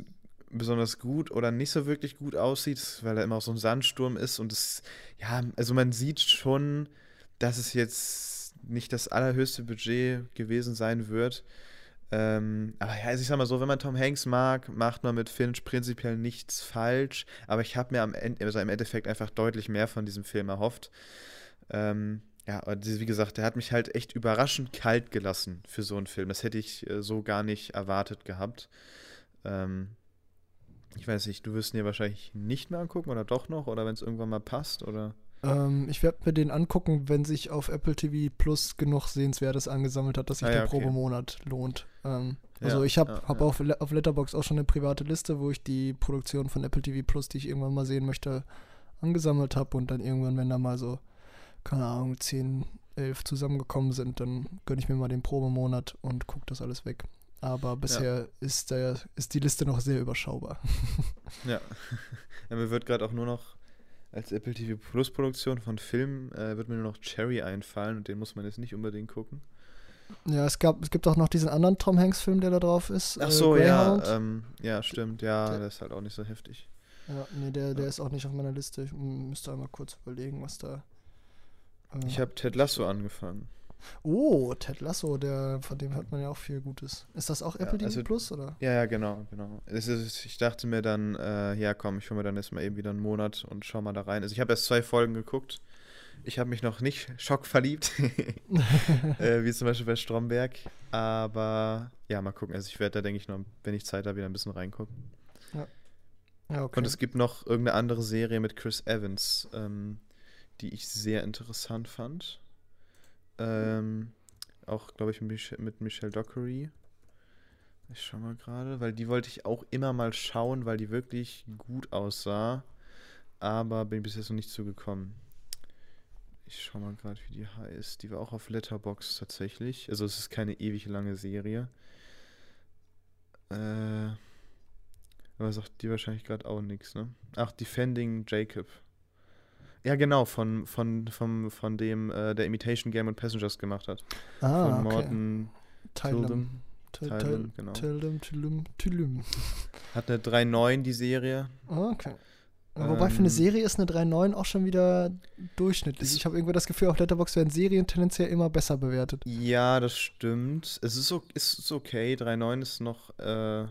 besonders gut oder nicht so wirklich gut aussieht, weil da immer auch so ein Sandsturm ist und es, ja, also man sieht schon, dass es jetzt nicht das allerhöchste Budget gewesen sein wird. Ähm, aber ja, also ich sag mal so, wenn man Tom Hanks mag, macht man mit Finch prinzipiell nichts falsch. Aber ich habe mir am Ende, also im Endeffekt einfach deutlich mehr von diesem Film erhofft. Ähm, ja, wie gesagt, der hat mich halt echt überraschend kalt gelassen für so einen Film. Das hätte ich äh, so gar nicht erwartet gehabt. Ähm, ich weiß nicht, du wirst ihn ja wahrscheinlich nicht mehr angucken oder doch noch oder wenn es irgendwann mal passt oder? Ähm, ich werde mir den angucken, wenn sich auf Apple TV Plus genug Sehenswertes angesammelt hat, dass sich ah, ja, der okay. Probemonat lohnt. Ähm, also ja, ich habe ja, hab auf, auf Letterbox auch schon eine private Liste, wo ich die Produktion von Apple TV Plus, die ich irgendwann mal sehen möchte, angesammelt habe und dann irgendwann, wenn da mal so keine Ahnung, 10, 11 zusammengekommen sind, dann gönne ich mir mal den Probemonat und gucke das alles weg. Aber bisher ja. ist, der, ist die Liste noch sehr überschaubar. ja. ja mir wird gerade auch nur noch als Apple TV Plus Produktion von Filmen äh, wird mir nur noch Cherry einfallen und den muss man jetzt nicht unbedingt gucken. Ja, es gab, es gibt auch noch diesen anderen Tom Hanks Film, der da drauf ist. Ach äh, so, äh, ja, ähm, ja, stimmt, ja, der, der, ist halt auch nicht so heftig. Ja, nee, der, der ja. ist auch nicht auf meiner Liste. Ich müsste einmal kurz überlegen, was da ich habe Ted Lasso angefangen. Oh, Ted Lasso, der, von dem hört man ja auch viel Gutes. Ist das auch Apple ja, also, TV Plus, oder? Ja, ja, genau, genau. Ist, ich dachte mir dann, äh, ja komm, ich hole mir dann erstmal eben wieder einen Monat und schau mal da rein. Also ich habe erst zwei Folgen geguckt. Ich habe mich noch nicht schockverliebt, äh, wie zum Beispiel bei Stromberg. Aber ja, mal gucken. Also ich werde da, denke ich, noch, wenn ich Zeit habe, wieder ein bisschen reingucken. Ja. ja okay. Und es gibt noch irgendeine andere Serie mit Chris Evans. Ähm, die ich sehr interessant fand. Ähm, auch, glaube ich, mit Michelle Dockery. Ich schau mal gerade, weil die wollte ich auch immer mal schauen, weil die wirklich gut aussah. Aber bin bis jetzt noch nicht zugekommen. Ich schau mal gerade, wie die heißt. Die war auch auf Letterbox tatsächlich. Also es ist keine ewig lange Serie. Äh, aber sagt die wahrscheinlich gerade auch nichts, ne? Ach, Defending Jacob Ja, genau, von, von, von, von dem, äh, der Imitation Game und Passengers gemacht hat. Ah, von Morton okay. Tildum. Tildum, genau. Tildum, Tildum, Tildum. Hat eine 3.9 die Serie. Okay. Wobei für eine ähm. Serie ist eine 3.9 auch schon wieder durchschnittlich. Ich habe irgendwie das Gefühl, auf Letterboxd werden Serien tendenziell immer besser bewertet. Ja, das stimmt. Es ist, ist okay. 3.9 ist noch. Äh,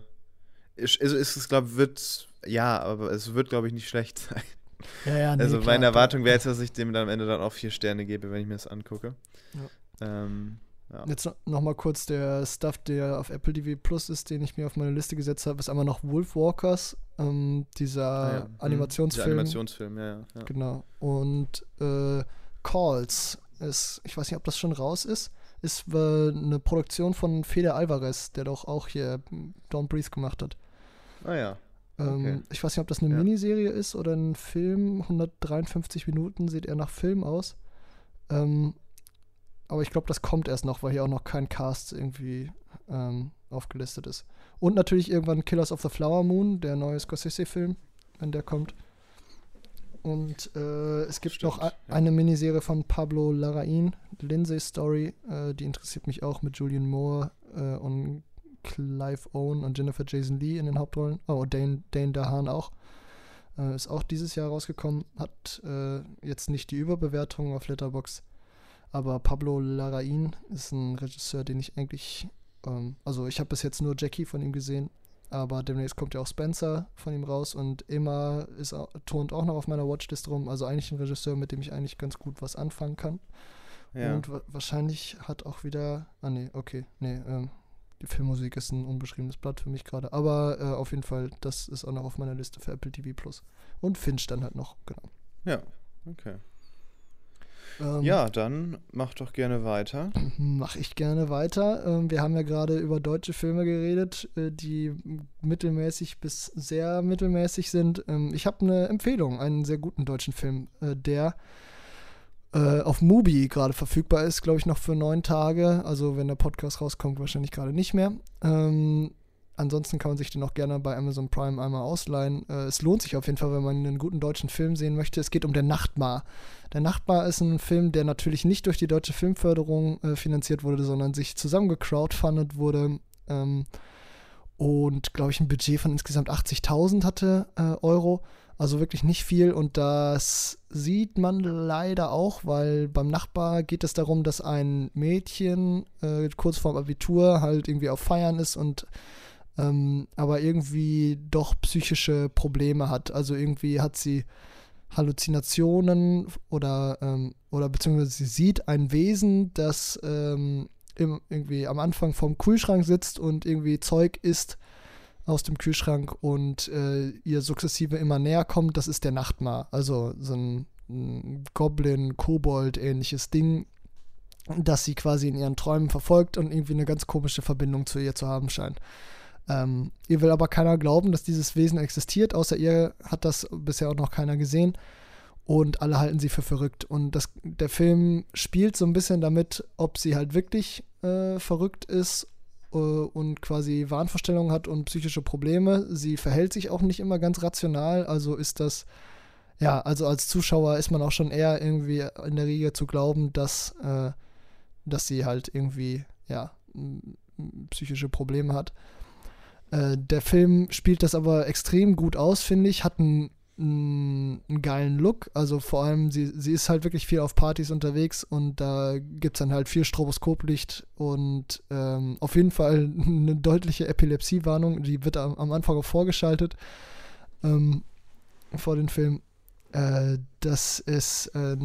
ist, also ist es, glaube wird. Ja, aber es wird, glaube ich, nicht schlecht sein. Ja, ja, nee, Also klar, meine Erwartung wäre jetzt, dass ich dem dann am Ende dann auch vier Sterne gebe, wenn ich mir das angucke. Ja. Ähm, ja. Jetzt noch mal kurz der Stuff, der auf Apple TV Plus ist, den ich mir auf meine Liste gesetzt habe, ist einmal noch Wolfwalkers, ähm, dieser ah, ja. Animationsfilm. Dieser Animationsfilm, ja, ja. Genau. Und äh, Calls ist, ich weiß nicht, ob das schon raus ist, ist äh, eine Produktion von Fede Alvarez, der doch auch hier Don't Breathe gemacht hat. Ah ja. Ähm, okay. ich weiß nicht, ob das eine Miniserie ist oder ein Film. 153 Minuten sieht eher nach Film aus. Ähm, aber ich glaube, das kommt erst noch, weil hier auch noch kein Cast irgendwie ähm, aufgelistet ist. Und natürlich irgendwann Killers of the Flower Moon, der neue Scorsese-Film, wenn der kommt. Und äh, es gibt Stimmt, noch ja. eine Miniserie von Pablo Larraín, Lindsay Story, äh, die interessiert mich auch mit Julian Moore äh, und Clive Owen und Jennifer Jason Lee in den Hauptrollen. Oh, Dane, Dane Dahan auch. Äh, ist auch dieses Jahr rausgekommen, hat äh, jetzt nicht die Überbewertung auf Letterboxd aber Pablo Larraín ist ein Regisseur, den ich eigentlich, ähm, also ich habe bis jetzt nur Jackie von ihm gesehen, aber demnächst kommt ja auch Spencer von ihm raus und Emma ist, turnt auch noch auf meiner Watchlist rum. Also eigentlich ein Regisseur, mit dem ich eigentlich ganz gut was anfangen kann. Ja. Und wahrscheinlich hat auch wieder, ah nee, okay, nee, ähm, die Filmmusik ist ein unbeschriebenes Blatt für mich gerade. Aber äh, auf jeden Fall, das ist auch noch auf meiner Liste für Apple TV Plus. Und Finch dann halt noch, genau. Ja, okay. Ähm, ja, dann mach doch gerne weiter. Mach ich gerne weiter. Ähm, wir haben ja gerade über deutsche Filme geredet, äh, die mittelmäßig bis sehr mittelmäßig sind. Ähm, ich habe eine Empfehlung, einen sehr guten deutschen Film, äh, der äh, auf Mubi gerade verfügbar ist, glaube ich, noch für neun Tage. Also wenn der Podcast rauskommt, wahrscheinlich gerade nicht mehr. Ähm, Ansonsten kann man sich den auch gerne bei Amazon Prime einmal ausleihen. Äh, es lohnt sich auf jeden Fall, wenn man einen guten deutschen Film sehen möchte. Es geht um Der Nachtmar. Der Nachtmar ist ein Film, der natürlich nicht durch die deutsche Filmförderung äh, finanziert wurde, sondern sich zusammengecrowdfundet wurde. Ähm, und, glaube ich, ein Budget von insgesamt 80.000 hatte äh, Euro. Also wirklich nicht viel. Und das sieht man leider auch, weil beim Nachbar geht es darum, dass ein Mädchen äh, kurz vorm Abitur halt irgendwie auf Feiern ist und ähm, aber irgendwie doch psychische Probleme hat. Also irgendwie hat sie Halluzinationen oder, ähm, oder beziehungsweise sie sieht ein Wesen, das ähm, im, irgendwie am Anfang vom Kühlschrank sitzt und irgendwie Zeug isst aus dem Kühlschrank und äh, ihr sukzessive immer näher kommt. Das ist der Nachtmar. Also so ein, ein Goblin, Kobold ähnliches Ding, das sie quasi in ihren Träumen verfolgt und irgendwie eine ganz komische Verbindung zu ihr zu haben scheint. Ähm, ihr will aber keiner glauben, dass dieses Wesen existiert, außer ihr hat das bisher auch noch keiner gesehen. Und alle halten sie für verrückt. Und das, der Film spielt so ein bisschen damit, ob sie halt wirklich äh, verrückt ist und quasi Wahnvorstellungen hat und psychische Probleme. Sie verhält sich auch nicht immer ganz rational. Also ist das, ja, also als Zuschauer ist man auch schon eher irgendwie in der Regel zu glauben, dass, äh, dass sie halt irgendwie, ja, psychische Probleme hat. Äh, der Film spielt das aber extrem gut aus, finde ich. Hat einen, einen, geilen Look. Also vor allem, sie, sie ist halt wirklich viel auf Partys unterwegs und da gibt es dann halt viel Stroboskoplicht und ähm, auf jeden Fall eine deutliche Epilepsiewarnung. Die wird am, am Anfang auch vorgeschaltet ähm, vor dem Film. Äh, das ist äh,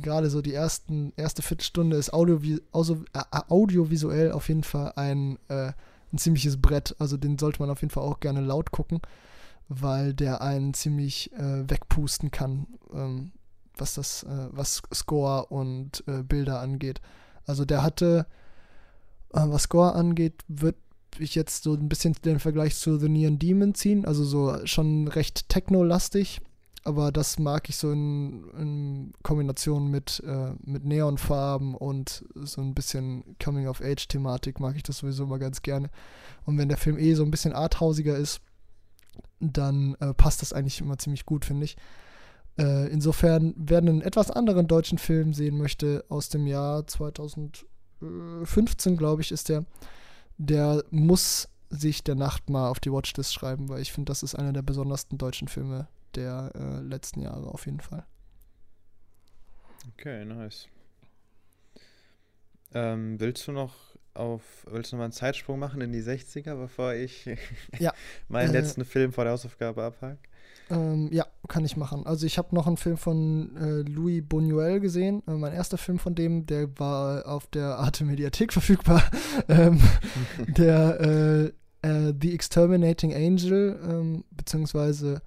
gerade so die ersten, erste Viertelstunde ist audio, also, äh, audiovisuell auf jeden Fall ein äh, ein ziemliches Brett. Also den sollte man auf jeden Fall auch gerne laut gucken, weil der einen ziemlich äh, wegpusten kann, ähm, was das, äh, was Score und äh, Bilder angeht. Also der hatte, äh, was Score angeht, wird ich jetzt so ein bisschen den Vergleich zu The Neon Demon ziehen, also so schon recht techno-lastig, aber das mag ich so in, in Kombination mit, äh, mit Neonfarben und so ein bisschen Coming-of-Age-Thematik mag ich das sowieso immer ganz gerne. Und wenn der Film eh so ein bisschen arthausiger ist, dann äh, passt das eigentlich immer ziemlich gut, finde ich. Äh, insofern, wer einen etwas anderen deutschen Film sehen möchte aus dem Jahr 2015, glaube ich, ist der, der muss sich der Nacht mal auf die Watchlist schreiben, weil ich finde, das ist einer der besondersten deutschen Filme der äh, letzten Jahre auf jeden Fall. Okay, nice. Ähm, willst du noch auf, willst du noch mal einen Zeitsprung machen in die 60er, bevor ich ja. meinen äh, letzten Film vor der Hausaufgabe abhake? Ähm, ja, kann ich machen. Also ich habe noch einen Film von äh, Louis Buñuel gesehen. Äh, mein erster Film von dem, der war auf der Arte Mediathek verfügbar. ähm, der äh, äh, The Exterminating Angel, ähm, beziehungsweise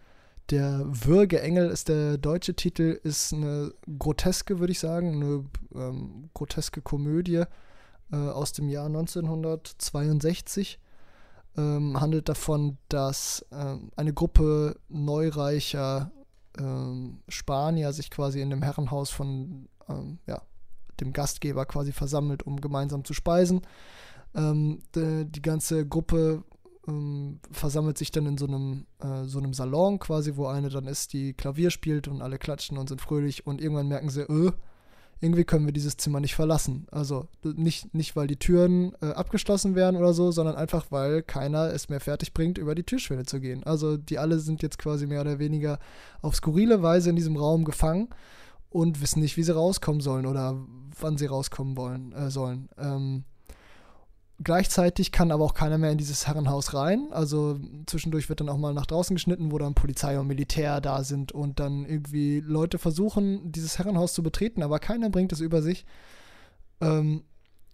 der Würgeengel ist der deutsche Titel, ist eine groteske, würde ich sagen, eine ähm, groteske Komödie äh, aus dem Jahr 1962. Ähm, handelt davon, dass ähm, eine Gruppe neureicher ähm, Spanier sich quasi in dem Herrenhaus von ähm, ja, dem Gastgeber quasi versammelt, um gemeinsam zu speisen. Ähm, die, die ganze Gruppe versammelt sich dann in so einem, äh, so einem Salon quasi, wo eine dann ist, die Klavier spielt und alle klatschen und sind fröhlich und irgendwann merken sie, öh, irgendwie können wir dieses Zimmer nicht verlassen. Also nicht, nicht weil die Türen äh, abgeschlossen werden oder so, sondern einfach, weil keiner es mehr fertig bringt, über die Türschwelle zu gehen. Also die alle sind jetzt quasi mehr oder weniger auf skurrile Weise in diesem Raum gefangen und wissen nicht, wie sie rauskommen sollen oder wann sie rauskommen wollen, äh, sollen. Ähm, Gleichzeitig kann aber auch keiner mehr in dieses Herrenhaus rein. Also zwischendurch wird dann auch mal nach draußen geschnitten, wo dann Polizei und Militär da sind und dann irgendwie Leute versuchen, dieses Herrenhaus zu betreten, aber keiner bringt es über sich. Ähm,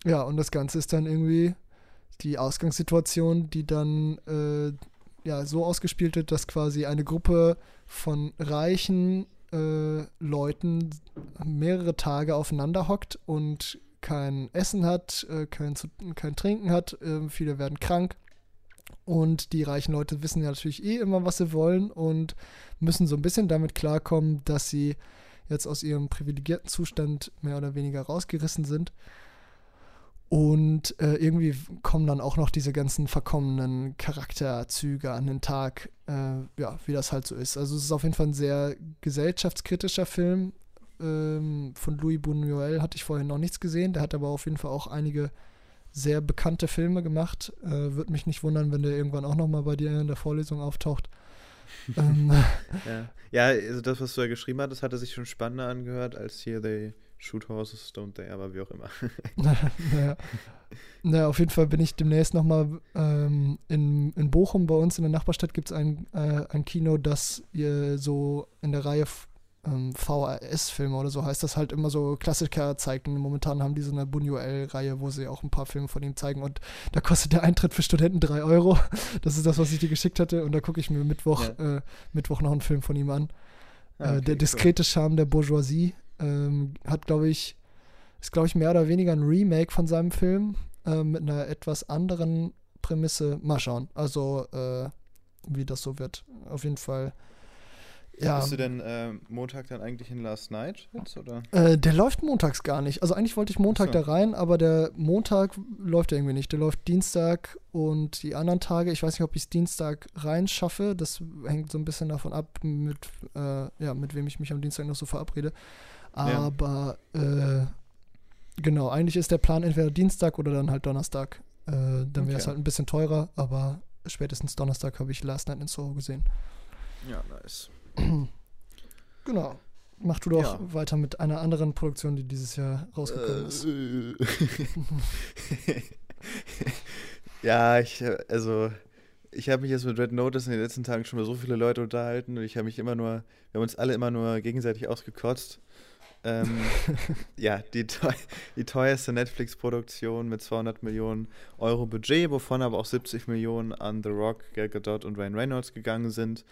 ja, und das Ganze ist dann irgendwie die Ausgangssituation, die dann äh, ja, so ausgespielt wird, dass quasi eine Gruppe von reichen äh, Leuten mehrere Tage aufeinander hockt und kein Essen hat, äh, kein, kein Trinken hat, äh, viele werden krank. Und die reichen Leute wissen ja natürlich eh immer, was sie wollen und müssen so ein bisschen damit klarkommen, dass sie jetzt aus ihrem privilegierten Zustand mehr oder weniger rausgerissen sind. Und äh, irgendwie kommen dann auch noch diese ganzen verkommenen Charakterzüge an den Tag, äh, ja, wie das halt so ist. Also es ist auf jeden Fall ein sehr gesellschaftskritischer Film, ähm, von Louis Buñuel hatte ich vorher noch nichts gesehen. Der hat aber auf jeden Fall auch einige sehr bekannte Filme gemacht. Äh, Würde mich nicht wundern, wenn der irgendwann auch nochmal bei dir in der Vorlesung auftaucht. ähm, ja. ja, also das, was du ja geschrieben hattest, hatte sich schon spannender angehört als hier They Shoot Horses, Don't They, aber wie auch immer. naja. naja, auf jeden Fall bin ich demnächst nochmal ähm, in, in Bochum, bei uns in der Nachbarstadt gibt es ein, äh, ein Kino, das ihr so in der Reihe ähm, VHS-Filme oder so heißt das halt immer so Klassiker zeigt. Und momentan haben die so eine Buñuel-Reihe, wo sie auch ein paar Filme von ihm zeigen. Und da kostet der Eintritt für Studenten 3 Euro. Das ist das, was ich dir geschickt hatte. Und da gucke ich mir Mittwoch, ja. äh, Mittwoch noch einen Film von ihm an. Ah, äh, okay, äh, der diskrete cool. Charme der Bourgeoisie ähm, hat, glaube ich, ist, glaube ich, mehr oder weniger ein Remake von seinem Film äh, mit einer etwas anderen Prämisse. Mal schauen. Also, äh, wie das so wird. Auf jeden Fall ja. Bist du denn äh, Montag dann eigentlich in Last Night jetzt, oder? Äh, der läuft montags gar nicht. Also eigentlich wollte ich Montag so. da rein, aber der Montag läuft irgendwie nicht. Der läuft Dienstag und die anderen Tage, ich weiß nicht, ob ich es Dienstag rein schaffe. Das hängt so ein bisschen davon ab, mit, äh, ja, mit wem ich mich am Dienstag noch so verabrede. Aber ja. Äh, genau, eigentlich ist der Plan entweder Dienstag oder dann halt Donnerstag. Äh, dann wäre es okay. halt ein bisschen teurer, aber spätestens Donnerstag habe ich Last Night in Soho gesehen. Ja, nice. Genau. Mach du doch ja. weiter mit einer anderen Produktion, die dieses Jahr rausgekommen ist. ja, ich, also, ich habe mich jetzt mit Red Notice in den letzten Tagen schon mal so viele Leute unterhalten und ich habe mich immer nur, wir haben uns alle immer nur gegenseitig ausgekotzt. ähm, ja, die, die teuerste Netflix-Produktion mit 200 Millionen Euro Budget, wovon aber auch 70 Millionen an The Rock, Gal Gadot und Ryan Reynolds gegangen sind.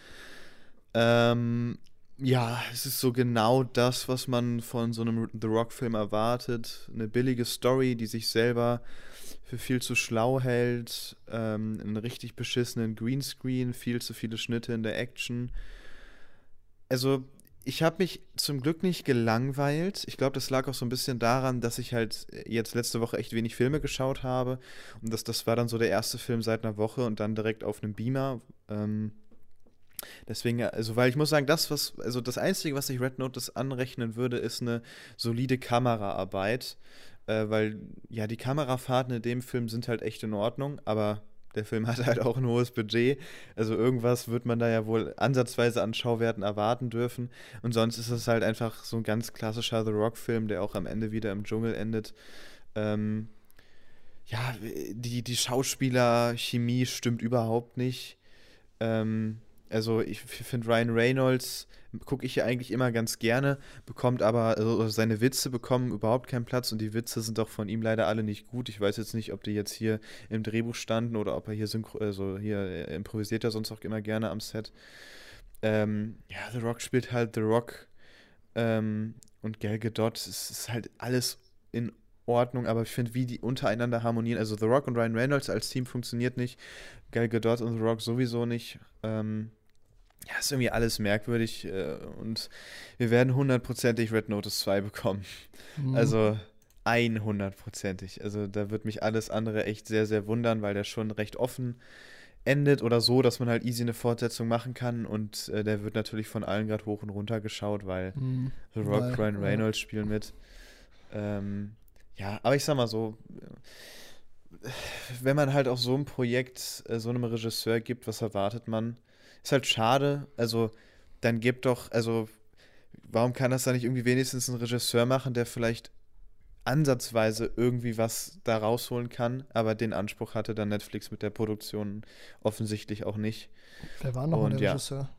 Ähm, ja, es ist so genau das, was man von so einem The Rock-Film erwartet. Eine billige Story, die sich selber für viel zu schlau hält. Ähm, einen richtig beschissenen Greenscreen, viel zu viele Schnitte in der Action. Also, ich habe mich zum Glück nicht gelangweilt. Ich glaube, das lag auch so ein bisschen daran, dass ich halt jetzt letzte Woche echt wenig Filme geschaut habe. Und das, das war dann so der erste Film seit einer Woche und dann direkt auf einem Beamer. Ähm, Deswegen, also, weil ich muss sagen, das, was, also das Einzige, was ich Red Notice anrechnen würde, ist eine solide Kameraarbeit. Äh, weil, ja, die Kamerafahrten in dem Film sind halt echt in Ordnung, aber der Film hat halt auch ein hohes Budget. Also irgendwas wird man da ja wohl ansatzweise an Schauwerten erwarten dürfen. Und sonst ist es halt einfach so ein ganz klassischer The Rock-Film, der auch am Ende wieder im Dschungel endet. Ähm, ja, die, die Schauspielerchemie stimmt überhaupt nicht. Ähm, also ich finde Ryan Reynolds gucke ich ja eigentlich immer ganz gerne, bekommt aber, also seine Witze bekommen überhaupt keinen Platz und die Witze sind doch von ihm leider alle nicht gut. Ich weiß jetzt nicht, ob die jetzt hier im Drehbuch standen oder ob er hier synchro, also hier äh, improvisiert er sonst auch immer gerne am Set. Ähm, ja, The Rock spielt halt The Rock ähm, und Gal Gadot, es ist halt alles in Ordnung, aber ich finde, wie die untereinander harmonieren, also The Rock und Ryan Reynolds als Team funktioniert nicht, Gal Gadot und The Rock sowieso nicht. Ähm, ja, ist irgendwie alles merkwürdig äh, und wir werden hundertprozentig Red Notice 2 bekommen. Mhm. Also 100%ig. Also da wird mich alles andere echt sehr, sehr wundern, weil der schon recht offen endet oder so, dass man halt easy eine Fortsetzung machen kann und äh, der wird natürlich von allen gerade hoch und runter geschaut, weil mhm. The Rock, weil, Ryan Reynolds ja. spielen mit. Ähm, ja, aber ich sag mal so, wenn man halt auf so ein Projekt äh, so einem Regisseur gibt, was erwartet man? Ist halt schade. Also, dann gibt doch, also, warum kann das da nicht irgendwie wenigstens ein Regisseur machen, der vielleicht ansatzweise irgendwie was da rausholen kann, aber den Anspruch hatte dann Netflix mit der Produktion offensichtlich auch nicht. Wer war noch der ja. Regisseur?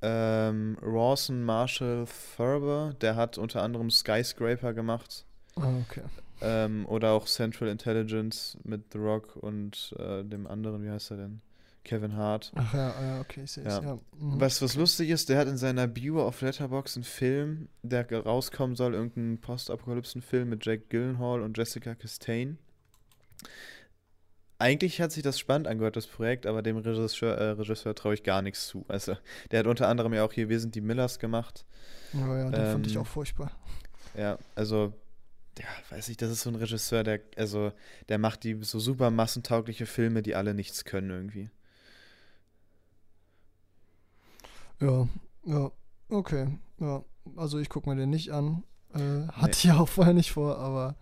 Ähm, Rawson Marshall Thurber, der hat unter anderem Skyscraper gemacht. Ah, okay. Ähm, oder auch Central Intelligence mit The Rock und äh, dem anderen, wie heißt er denn? Kevin Hart. Ach ja, ja okay, ich sehe es. Ja. Ja. Mhm. Was, was lustig ist, der hat in seiner Bio auf Letterbox einen Film, der rauskommen soll, irgendeinen Postapokalypsen-Film mit Jack Gyllenhaal und Jessica Chastain. Eigentlich hat sich das spannend angehört, das Projekt, aber dem Regisseur, äh, Regisseur traue ich gar nichts zu. Also, der hat unter anderem ja auch hier Wir sind die Millers gemacht. Ja, den ähm, fand ich ähm, auch furchtbar. Ja, also ja, weiß ich, das ist so ein Regisseur, der, also, der macht die so super massentaugliche Filme, die alle nichts können irgendwie. Ja, ja, okay. Ja, also ich gucke mir den nicht an. Äh, hatte nee. ich ja auch vorher nicht vor, aber.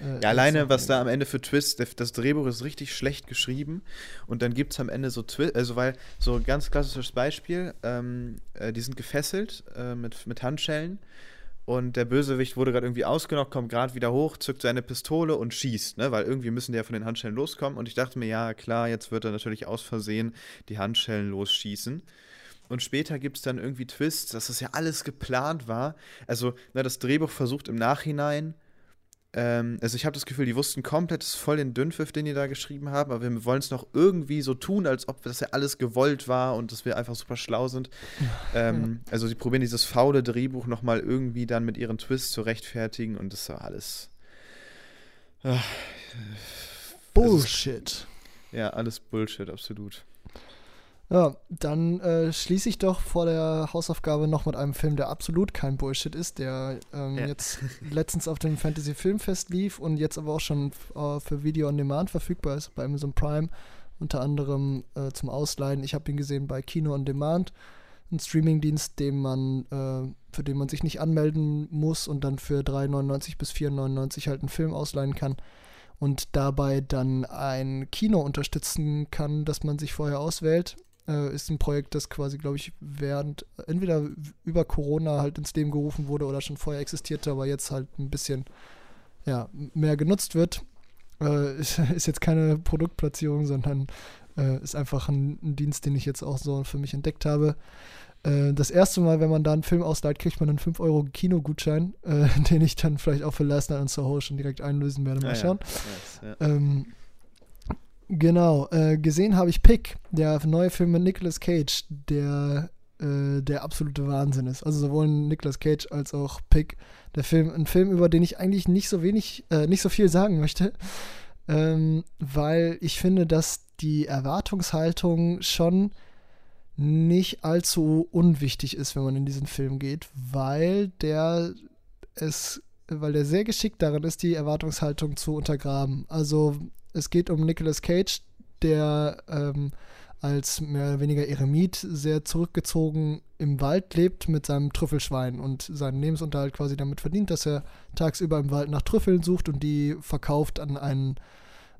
Äh, ja, alleine, was da am Ende für Twist, das Drehbuch ist richtig schlecht geschrieben und dann gibt es am Ende so Twist, also weil, so ein ganz klassisches Beispiel, ähm, äh, die sind gefesselt äh, mit, mit Handschellen und der Bösewicht wurde gerade irgendwie ausgenockt, kommt gerade wieder hoch, zückt seine Pistole und schießt, ne? weil irgendwie müssen die ja von den Handschellen loskommen und ich dachte mir, ja klar, jetzt wird er natürlich aus Versehen die Handschellen losschießen. Und später gibt es dann irgendwie Twists, dass das ja alles geplant war. Also, na, das Drehbuch versucht im Nachhinein, ähm, also ich habe das Gefühl, die wussten komplett, das ist voll den Dünnpfiff, den die da geschrieben haben, aber wir wollen es noch irgendwie so tun, als ob das ja alles gewollt war und dass wir einfach super schlau sind. Ähm, also sie probieren dieses faule Drehbuch nochmal irgendwie dann mit ihren Twists zu rechtfertigen und das war alles. Äh, Bullshit. Ist, ja, alles Bullshit, absolut. Ja, dann äh, schließe ich doch vor der Hausaufgabe noch mit einem Film, der absolut kein Bullshit ist, der ähm, ja. jetzt letztens auf dem Fantasy Filmfest lief und jetzt aber auch schon äh, für Video on Demand verfügbar ist bei Amazon Prime, unter anderem äh, zum Ausleihen. Ich habe ihn gesehen bei Kino on Demand, ein Streamingdienst, dem man, äh, für den man sich nicht anmelden muss und dann für 3,99 bis 4,99 halt einen Film ausleihen kann und dabei dann ein Kino unterstützen kann, das man sich vorher auswählt äh, ist ein Projekt, das quasi, glaube ich, während entweder über Corona halt ins Leben gerufen wurde oder schon vorher existierte, aber jetzt halt ein bisschen ja, mehr genutzt wird. Äh, ist, ist, jetzt keine Produktplatzierung, sondern äh, ist einfach ein, ein, Dienst, den ich jetzt auch so für mich entdeckt habe. Äh, das erste Mal, wenn man da einen Film ausleiht, kriegt man einen 5 Euro Kinogutschein, äh, den ich dann vielleicht auch für Last Night on Soho schon direkt einlösen werde. Mal schauen. Ja, ja. Ähm, Genau, äh, gesehen habe ich Pick, der neue Film mit Nicolas Cage, der äh, der absolute Wahnsinn ist. Also sowohl Nicolas Cage als auch Pick. Der Film, ein Film, über den ich eigentlich nicht so wenig, äh, nicht so viel sagen möchte, ähm, weil ich finde, dass die Erwartungshaltung schon nicht allzu unwichtig ist, wenn man in diesen Film geht, weil der es, weil der sehr geschickt darin ist, die Erwartungshaltung zu untergraben. Also es geht um Nicolas Cage, der ähm, als mehr oder weniger Eremit sehr zurückgezogen im Wald lebt mit seinem Trüffelschwein und seinen Lebensunterhalt quasi damit verdient, dass er tagsüber im Wald nach Trüffeln sucht und die verkauft an einen,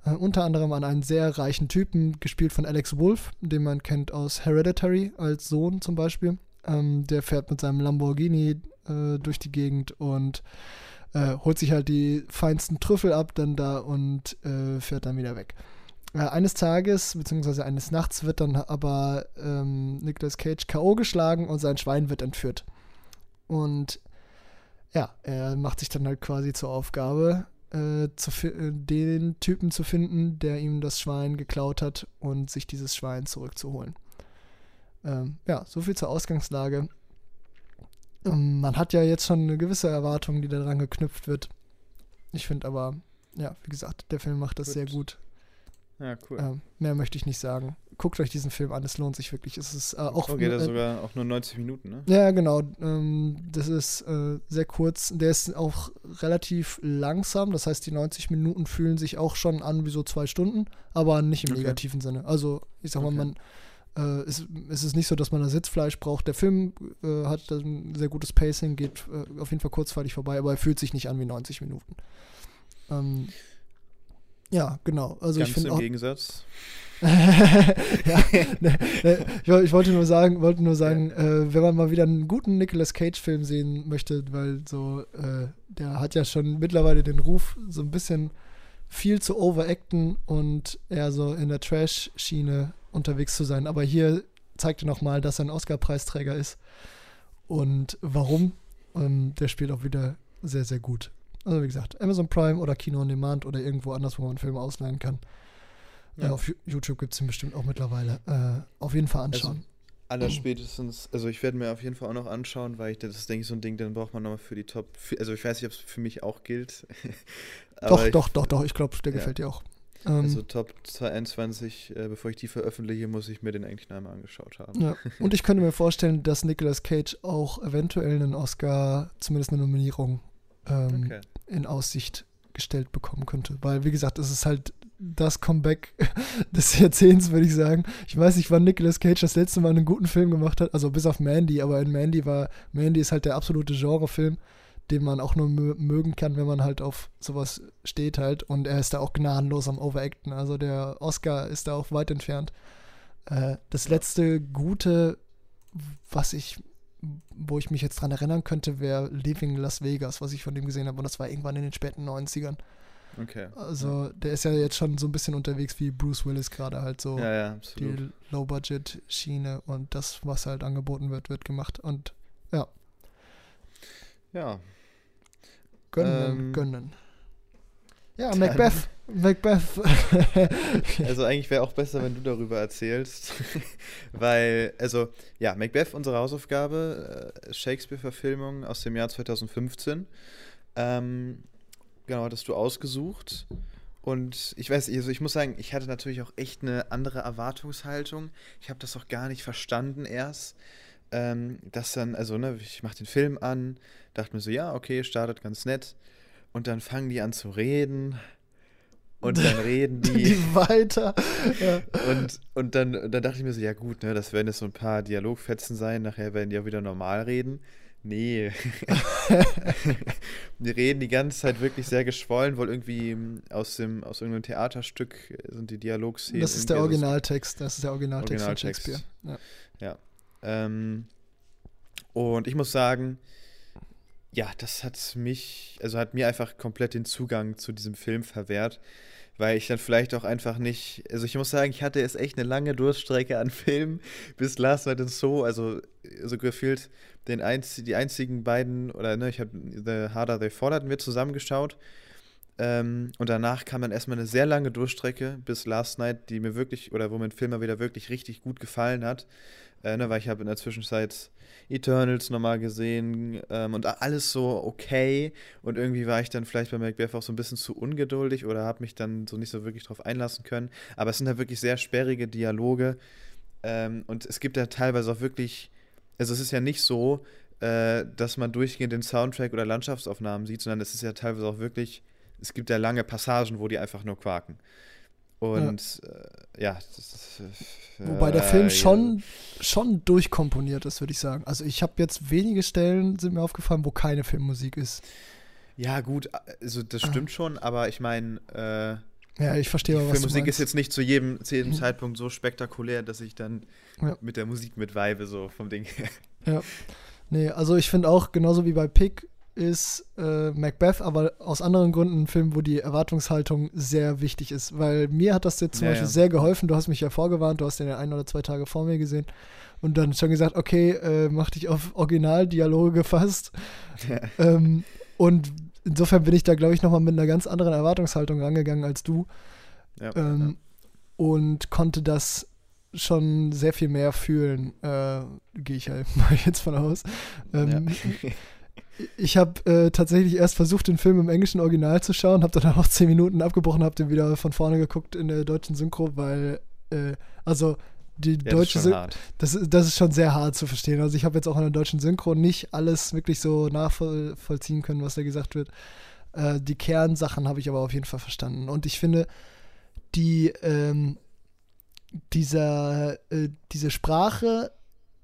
äh, unter anderem an einen sehr reichen Typen, gespielt von Alex Wolf, den man kennt aus Hereditary als Sohn zum Beispiel. Ähm, der fährt mit seinem Lamborghini äh, durch die Gegend und äh, holt sich halt die feinsten Trüffel ab dann da und äh, fährt dann wieder weg. Äh, eines Tages, beziehungsweise eines Nachts, wird dann aber ähm, Nicolas Cage K.O. geschlagen und sein Schwein wird entführt. Und ja, er macht sich dann halt quasi zur Aufgabe, äh, äh, den Typen zu finden, der ihm das Schwein geklaut hat und sich dieses Schwein zurückzuholen. Ähm, ja, so viel zur Ausgangslage. Ähm, man hat ja jetzt schon eine gewisse Erwartung, die daran geknüpft wird. Ich finde aber, ja, wie gesagt, der Film macht das gut. sehr gut. Ja, cool. Ähm, mehr möchte ich nicht sagen. Guckt euch diesen Film an, es lohnt sich wirklich. Es ist äh, auch. Oh, geht er sogar auch nur 90 Minuten, ne? Ja, genau. Ähm, das ist äh, sehr kurz. Der ist auch relativ langsam. Das heißt, die 90 Minuten fühlen sich auch schon an wie so zwei Stunden, aber nicht im okay. negativen Sinne. Also, ich sag mal, okay. man. Äh, es, es, ist nicht so, dass man da Sitzfleisch braucht. Der Film äh, hat ein sehr gutes Pacing, geht äh, auf jeden Fall kurzweilig vorbei, aber er fühlt sich nicht an wie 90 Minuten. Ähm, ja, genau. Also Ganz ich finde im auch, Gegensatz. ja, ne, ne, ich, ich, wollte nur sagen, wollte nur sagen, äh, wenn man mal wieder einen guten Nicolas Cage-Film sehen möchte, weil so, äh, der hat ja schon mittlerweile den Ruf, so ein bisschen viel zu overacten und eher so in der Trash-Schiene unterwegs zu sein. Aber hier zeigt er nochmal, dass er ein Oscar-Preisträger ist. Und warum? Und der spielt auch wieder sehr, sehr gut. Also wie gesagt, Amazon Prime oder Kino on Demand oder irgendwo anders, wo man Filme ausleihen kann. Ja. Äh, auf YouTube gibt es ihn bestimmt auch mittlerweile. Äh, auf jeden Fall anschauen. Also, allerspätestens, also ich werde mir auf jeden Fall auch noch anschauen, weil ich das ist, denke ich, so ein Ding, dann braucht man nochmal für die Top. Also ich weiß nicht, ob es für mich auch gilt. doch, ich, doch, doch, doch, ich glaube, der ja. gefällt dir auch. Also ähm, Top 22, äh, bevor ich die veröffentliche, muss ich mir den eigentlich noch einmal angeschaut haben. Ja. Und ich könnte mir vorstellen, dass Nicolas Cage auch eventuell einen Oscar, zumindest eine Nominierung ähm, okay. in Aussicht gestellt bekommen könnte. Weil, wie gesagt, es ist halt das Comeback des Jahrzehnts, würde ich sagen. Ich weiß nicht, wann Nicolas Cage das letzte Mal einen guten Film gemacht hat, also bis auf Mandy, aber in Mandy war, Mandy ist halt der absolute Genrefilm, den man auch nur mögen kann, wenn man halt auf sowas steht halt. Und er ist da auch gnadenlos am Overacten. Also der Oscar ist da auch weit entfernt. Äh, das letzte gute, was ich wo ich mich jetzt dran erinnern könnte, wäre Living Las Vegas, was ich von dem gesehen habe. Und das war irgendwann in den späten 90ern. Okay. Also, der ist ja jetzt schon so ein bisschen unterwegs wie Bruce Willis gerade halt so. Ja, ja, die Low-Budget-Schiene und das, was halt angeboten wird, wird gemacht. Und ja. Ja. Gönnen, ähm, gönnen. Ja, Macbeth. Macbeth. also eigentlich wäre auch besser, wenn du darüber erzählst. Weil, also, ja, Macbeth, unsere Hausaufgabe, äh, Shakespeare-Verfilmung aus dem Jahr 2015. Ähm, genau, hattest du ausgesucht. Und ich weiß, also ich muss sagen, ich hatte natürlich auch echt eine andere Erwartungshaltung. Ich habe das auch gar nicht verstanden erst. Ähm, dass dann, also, ne, ich mache den Film an, dachte mir so, ja, okay, startet ganz nett. Und dann fangen die an zu reden. Und dann reden die, die weiter. Ja. Und, und dann, dann dachte ich mir so, ja gut, ne, das werden jetzt so ein paar Dialogfetzen sein, nachher werden die auch wieder normal reden. Nee. die reden die ganze Zeit wirklich sehr geschwollen, wohl irgendwie aus dem aus irgendeinem Theaterstück sind die Dialogszenen. Das ist der Originaltext, das ist der Originaltext, Originaltext. von Shakespeare. Ja. ja. Ähm, und ich muss sagen, ja, das hat mich, also hat mir einfach komplett den Zugang zu diesem Film verwehrt, weil ich dann vielleicht auch einfach nicht, also ich muss sagen, ich hatte jetzt echt eine lange Durststrecke an Filmen bis Last Night in So, also so gefühlt den einz die einzigen beiden, oder ne, ich habe The Harder They Fall hatten wir zusammengeschaut ähm, und danach kam dann erstmal eine sehr lange Durchstrecke bis Last Night, die mir wirklich, oder wo mir ein Film mal wieder wirklich richtig gut gefallen hat, äh, ne, weil ich habe in der Zwischenzeit Eternals nochmal gesehen ähm, und alles so okay. Und irgendwie war ich dann vielleicht bei Macbeth auch so ein bisschen zu ungeduldig oder habe mich dann so nicht so wirklich drauf einlassen können. Aber es sind halt wirklich sehr sperrige Dialoge. Ähm, und es gibt ja teilweise auch wirklich, also es ist ja nicht so, äh, dass man durchgehend den Soundtrack oder Landschaftsaufnahmen sieht, sondern es ist ja teilweise auch wirklich, es gibt ja lange Passagen, wo die einfach nur quaken. Und ja, äh, ja das, äh, Wobei der Film schon, schon durchkomponiert ist, würde ich sagen. Also ich habe jetzt wenige Stellen, sind mir aufgefallen, wo keine Filmmusik ist. Ja, gut, also das stimmt ah. schon, aber ich meine, äh, ja, ich verstehe, was Filmmusik ist jetzt nicht zu jedem, zu jedem mhm. Zeitpunkt so spektakulär, dass ich dann ja. mit der Musik mitweibe, so vom Ding her. Ja. Nee, also ich finde auch, genauso wie bei Pick, ist äh, Macbeth, aber aus anderen Gründen ein Film, wo die Erwartungshaltung sehr wichtig ist. Weil mir hat das jetzt zum ja, Beispiel ja. sehr geholfen. Du hast mich ja vorgewarnt, du hast den ja ein oder zwei Tage vor mir gesehen und dann schon gesagt, okay, äh, mach dich auf Originaldialoge gefasst. Ja. Ähm, und insofern bin ich da, glaube ich, nochmal mit einer ganz anderen Erwartungshaltung rangegangen als du. Ähm, und konnte das schon sehr viel mehr fühlen, äh, gehe ich halt mal jetzt von aus. Ähm, ja ich habe äh, tatsächlich erst versucht, den Film im englischen Original zu schauen, habe dann auch zehn Minuten abgebrochen, habe den wieder von vorne geguckt in der deutschen Synchro, weil, äh, also die ja, deutsche Synchro, das, das, ist schon sehr hart zu verstehen. Also ich habe jetzt auch in der deutschen Synchro nicht alles wirklich so nachvollziehen können, was da gesagt wird. Äh, die Kernsachen habe ich aber auf jeden Fall verstanden. Und ich finde, die, ähm, dieser, äh, diese Sprache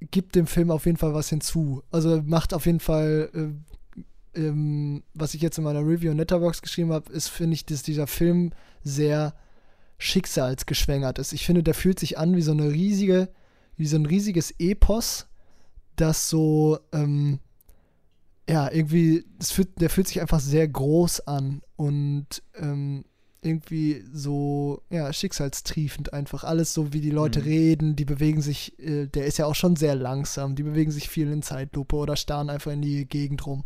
gibt dem Film auf jeden Fall was hinzu. Also macht auf jeden Fall, äh, ähm, was ich jetzt in meiner Review in Letterboxd geschrieben habe, ist, finde ich, dass dieser Film sehr schicksalsgeschwängert ist. Ich finde, der fühlt sich an wie so eine riesige, wie so ein riesiges Epos, das so, ähm, ja, irgendwie, fühlt, der fühlt sich einfach sehr groß an und ähm, irgendwie so, ja, schicksalstriefend einfach. Alles so, wie die Leute mhm. reden, die bewegen sich, äh, der ist ja auch schon sehr langsam, die bewegen sich viel in Zeitlupe oder starren einfach in die Gegend rum.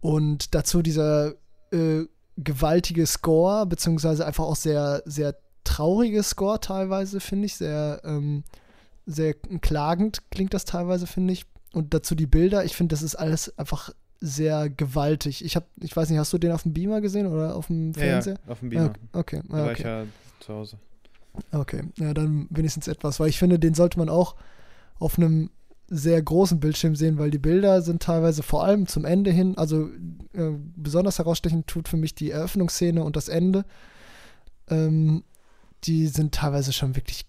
Und dazu dieser äh, gewaltige Score, beziehungsweise einfach auch sehr, sehr traurige Score teilweise, finde ich, sehr, ähm, sehr klagend klingt das teilweise, finde ich. Und dazu die Bilder, ich finde, das ist alles einfach sehr gewaltig. Ich habe, ich weiß nicht, hast du den auf dem Beamer gesehen oder auf dem Fernseher? Ja, auf dem Beamer. Ah, okay, da war ich ja zu Hause. Okay, ja, dann wenigstens etwas, weil ich finde, den sollte man auch auf einem sehr großen Bildschirm sehen, weil die Bilder sind teilweise vor allem zum Ende hin, also äh, besonders herausstechend tut für mich die Eröffnungsszene und das Ende. Ähm, die sind teilweise schon wirklich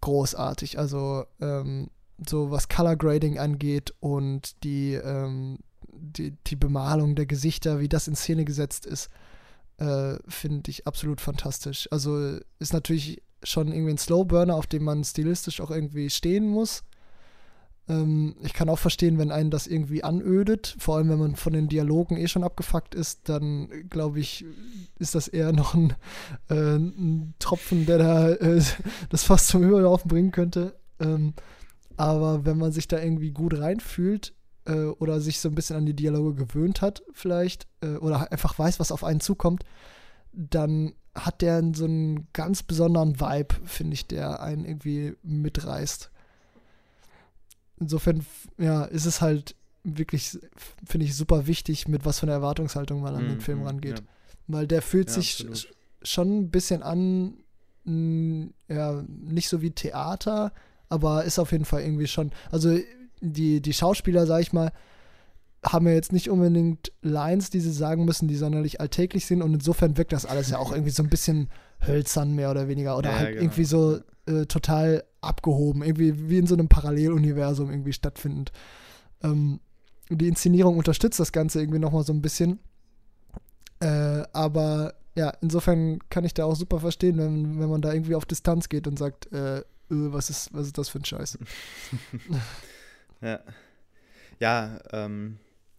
großartig. Also ähm, so was Color Grading angeht und die ähm, die, die Bemalung der Gesichter, wie das in Szene gesetzt ist, äh, finde ich absolut fantastisch. Also ist natürlich schon irgendwie ein Slowburner, auf dem man stilistisch auch irgendwie stehen muss. Ähm, ich kann auch verstehen, wenn einen das irgendwie anödet, vor allem wenn man von den Dialogen eh schon abgefuckt ist, dann glaube ich, ist das eher noch ein, äh, ein Tropfen, der da äh, das fast zum Überlaufen bringen könnte. Ähm, aber wenn man sich da irgendwie gut reinfühlt, äh, oder sich so ein bisschen an die Dialoge gewöhnt hat, vielleicht, äh, oder einfach weiß, was auf einen zukommt, dann hat der so einen ganz besonderen Vibe, finde ich, der einen irgendwie mitreißt. Insofern, ja, ist es halt wirklich, finde ich, super wichtig, mit was für einer Erwartungshaltung man an den mhm, Film mhm, rangeht. Ja. Weil der fühlt ja, sich absolut. schon ein bisschen an, mh, ja, nicht so wie Theater, aber ist auf jeden Fall irgendwie schon, also die, die Schauspieler, sag ich mal, haben ja jetzt nicht unbedingt Lines, die sie sagen müssen, die sonderlich alltäglich sind. Und insofern wirkt das alles ja auch irgendwie so ein bisschen hölzern, mehr oder weniger. Oder ja, halt genau. irgendwie so äh, total abgehoben. Irgendwie wie in so einem Paralleluniversum irgendwie stattfindend. Ähm, die Inszenierung unterstützt das Ganze irgendwie nochmal so ein bisschen. Äh, aber ja, insofern kann ich da auch super verstehen, wenn, wenn man da irgendwie auf Distanz geht und sagt, äh, äh was, ist, was ist das für ein Scheiß? Ja. Ja, ähm,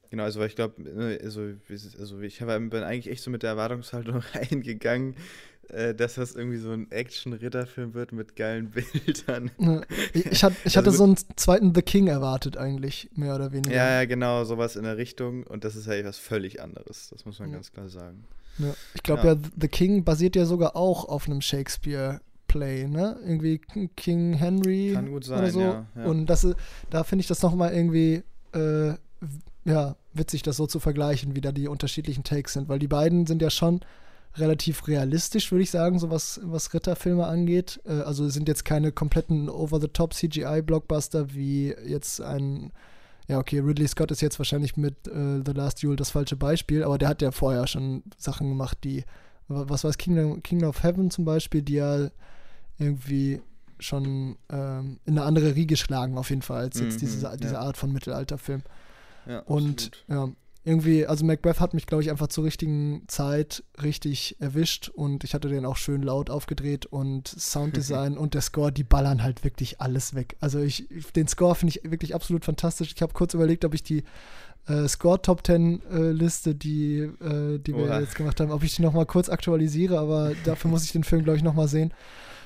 genau, also ich glaube, ne, also, also ich bin eigentlich echt so mit der Erwartungshaltung reingegangen, äh, dass das irgendwie so ein Action-Ritterfilm wird mit geilen Bildern. Ja, ich, hat, ich hatte also, so einen zweiten The King erwartet eigentlich, mehr oder weniger. Ja, ja, genau, sowas in der Richtung und das ist ja halt was völlig anderes, das muss man ja. ganz klar sagen. Ja. Ich glaube ja. The King basiert ja sogar auch auf einem Shakespeare Play, ne? Irgendwie King Henry Kann gut sein, oder so. Ja, ja. Und das, da finde ich das nochmal irgendwie, äh, ja, witzig, das so zu vergleichen, wie da die unterschiedlichen Takes sind, weil die beiden sind ja schon relativ realistisch, würde ich sagen, so was, was Ritterfilme angeht. Äh, also sind jetzt keine kompletten over-the-top CGI-Blockbuster wie jetzt ein, ja, okay, Ridley Scott ist jetzt wahrscheinlich mit äh, The Last Duel das falsche Beispiel, aber der hat ja vorher schon Sachen gemacht, die was weiß Kingdom, Kingdom of Heaven zum Beispiel, die ja irgendwie schon ähm, in eine andere Riege schlagen, auf jeden Fall, als jetzt mhm, diese, diese ja. Art von Mittelalterfilm. Ja, und ja, irgendwie, also Macbeth hat mich, glaube ich, einfach zur richtigen Zeit richtig erwischt und ich hatte den auch schön laut aufgedreht und Sounddesign und der Score, die ballern halt wirklich alles weg. Also ich, den Score finde ich wirklich absolut fantastisch. Ich habe kurz überlegt, ob ich die äh, Score Top 10 äh, Liste, die, äh, die wir jetzt gemacht haben, ob ich die nochmal kurz aktualisiere, aber dafür muss ich den Film, glaube ich, nochmal sehen.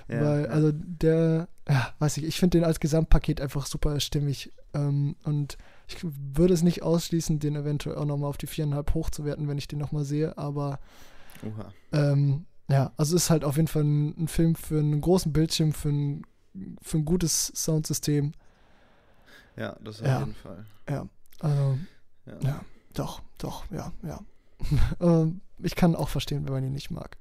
Ja, weil, ja. also der, ja, weiß ich, ich finde den als Gesamtpaket einfach super stimmig ähm, und ich würde es nicht ausschließen, den eventuell auch nochmal auf die viereinhalb hochzuwerten, wenn ich den nochmal sehe, aber ähm, ja, also es ist halt auf jeden Fall ein, ein, Film für einen großen Bildschirm, für ein, für ein gutes Soundsystem. Ja, das auf ja, jeden Fall. Ja, also, ja. ja doch, doch, ja, ja. Ähm, ich kann auch verstehen, wenn man ihn nicht mag.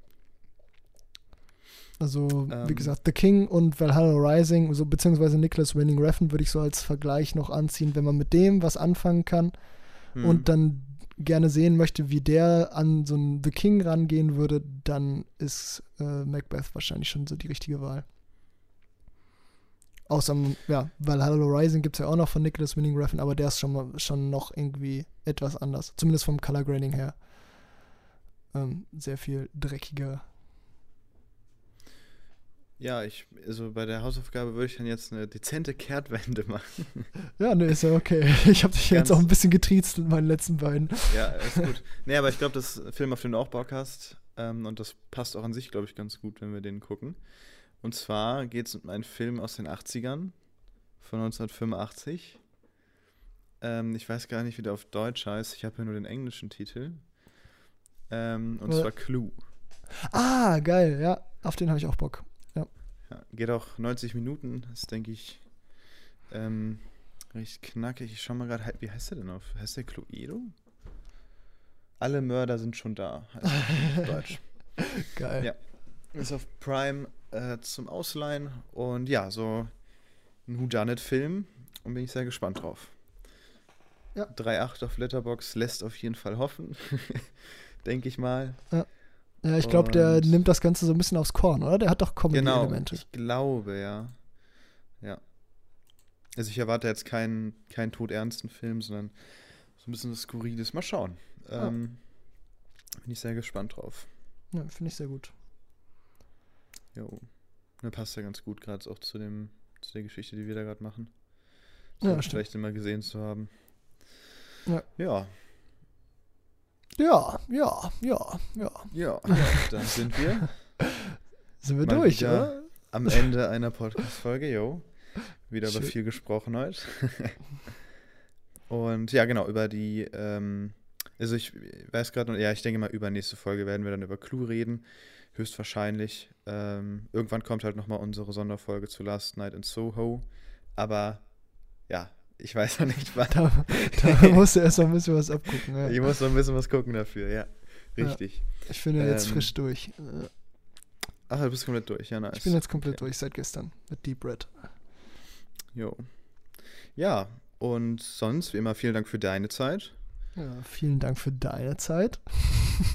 Also, ähm, wie gesagt, The King und Valhalla Rising, so, beziehungsweise Nicholas Winning Refn würde ich so als Vergleich noch anziehen, wenn man mit dem was anfangen kann hm. und dann gerne sehen möchte, wie der an so einen The King rangehen würde, dann ist äh, Macbeth wahrscheinlich schon so die richtige Wahl. Außer, ja, Valhalla Rising gibt es ja auch noch von Nicholas Winning Refn, aber der ist schon, schon noch irgendwie etwas anders. Zumindest vom Color Grading her. Ähm, sehr viel dreckiger ja, ich, also bei der Hausaufgabe würde ich dann jetzt eine dezente Kehrtwende machen. Ja, ne, ist ja okay. Ich habe dich Ganz jetzt auch ein bisschen getriezt mit meinen letzten beiden. Ja, ist gut. nee, aber ich glaube, das Film, auf den du auch Bock hast, ähm, und das passt auch an sich, glaube ich, ganz gut, wenn wir den gucken. Und zwar geht es um einen Film aus den 80ern, von 1985. Ähm, ich weiß gar nicht, wie der auf Deutsch heißt. Ich habe ja nur den englischen Titel. Ähm, und ja. zwar Clue. Ah, geil, ja. Auf den habe ich auch Bock. Ja, geht auch 90 Minuten, ist, denke ich, ähm, recht knackig. Ich schau mal gerade, wie heißt der denn auf? Heißt der Cluedo? Alle Mörder sind schon da, heißt Deutsch. Geil. Ja. Ist auf Prime äh, zum Ausleihen und ja, so ein Whodunit-Film und bin ich sehr gespannt drauf. Ja. 3,8 auf Letterbox lässt auf jeden Fall hoffen, denke ich mal. Ja. Ja, ich glaube, der nimmt das Ganze so ein bisschen aufs Korn, oder? Der hat doch Comedy-Elemente. Genau, ich glaube, ja. Ja. Also ich erwarte jetzt keinen, keinen todernsten Film, sondern so ein bisschen das Skurriles. Mal schauen. Ähm, ja. Bin ich sehr gespannt drauf. Ja, finde ich sehr gut. Jo. Der passt ja ganz gut gerade auch zu dem, zu der Geschichte, die wir da gerade machen. So ja, vielleicht immer gesehen zu haben. Ja. Ja. Ja, ja, ja, ja. Ja, dann sind wir. sind wir durch, oder? Am Ende einer Podcast-Folge, yo. Wieder Schön. über viel gesprochen heute. Und ja, genau, über die, ähm, also ich weiß gerade, ja, ich denke mal, über nächste Folge werden wir dann über Clue reden. Höchstwahrscheinlich. Ähm, irgendwann kommt halt nochmal unsere Sonderfolge zu Last Night in Soho. Aber ja, ich weiß noch nicht, wann. Da, da musst du erst noch ein bisschen was abgucken. Ja. Ich muss noch ein bisschen was gucken dafür, ja. Richtig. Ja, ich bin ja jetzt ähm, frisch durch. Ach, du bist komplett durch, ja, nice. Ich bin jetzt komplett okay. durch seit gestern mit Deep Red. Jo. Ja, und sonst, wie immer, vielen Dank für deine Zeit. Ja, vielen Dank für deine Zeit.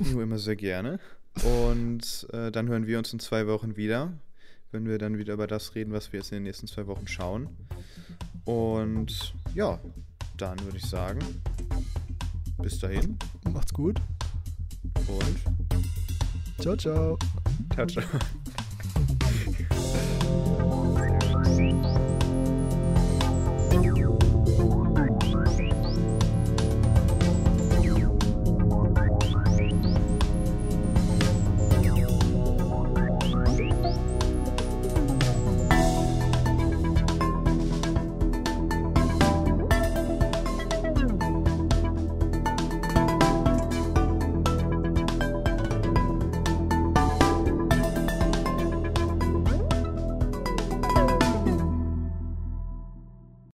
Jo, immer sehr gerne. Und äh, dann hören wir uns in zwei Wochen wieder, wenn wir dann wieder über das reden, was wir jetzt in den nächsten zwei Wochen schauen. Und ja, dann würde ich sagen, bis dahin. Macht's gut. Und ciao, ciao. Ciao, ciao.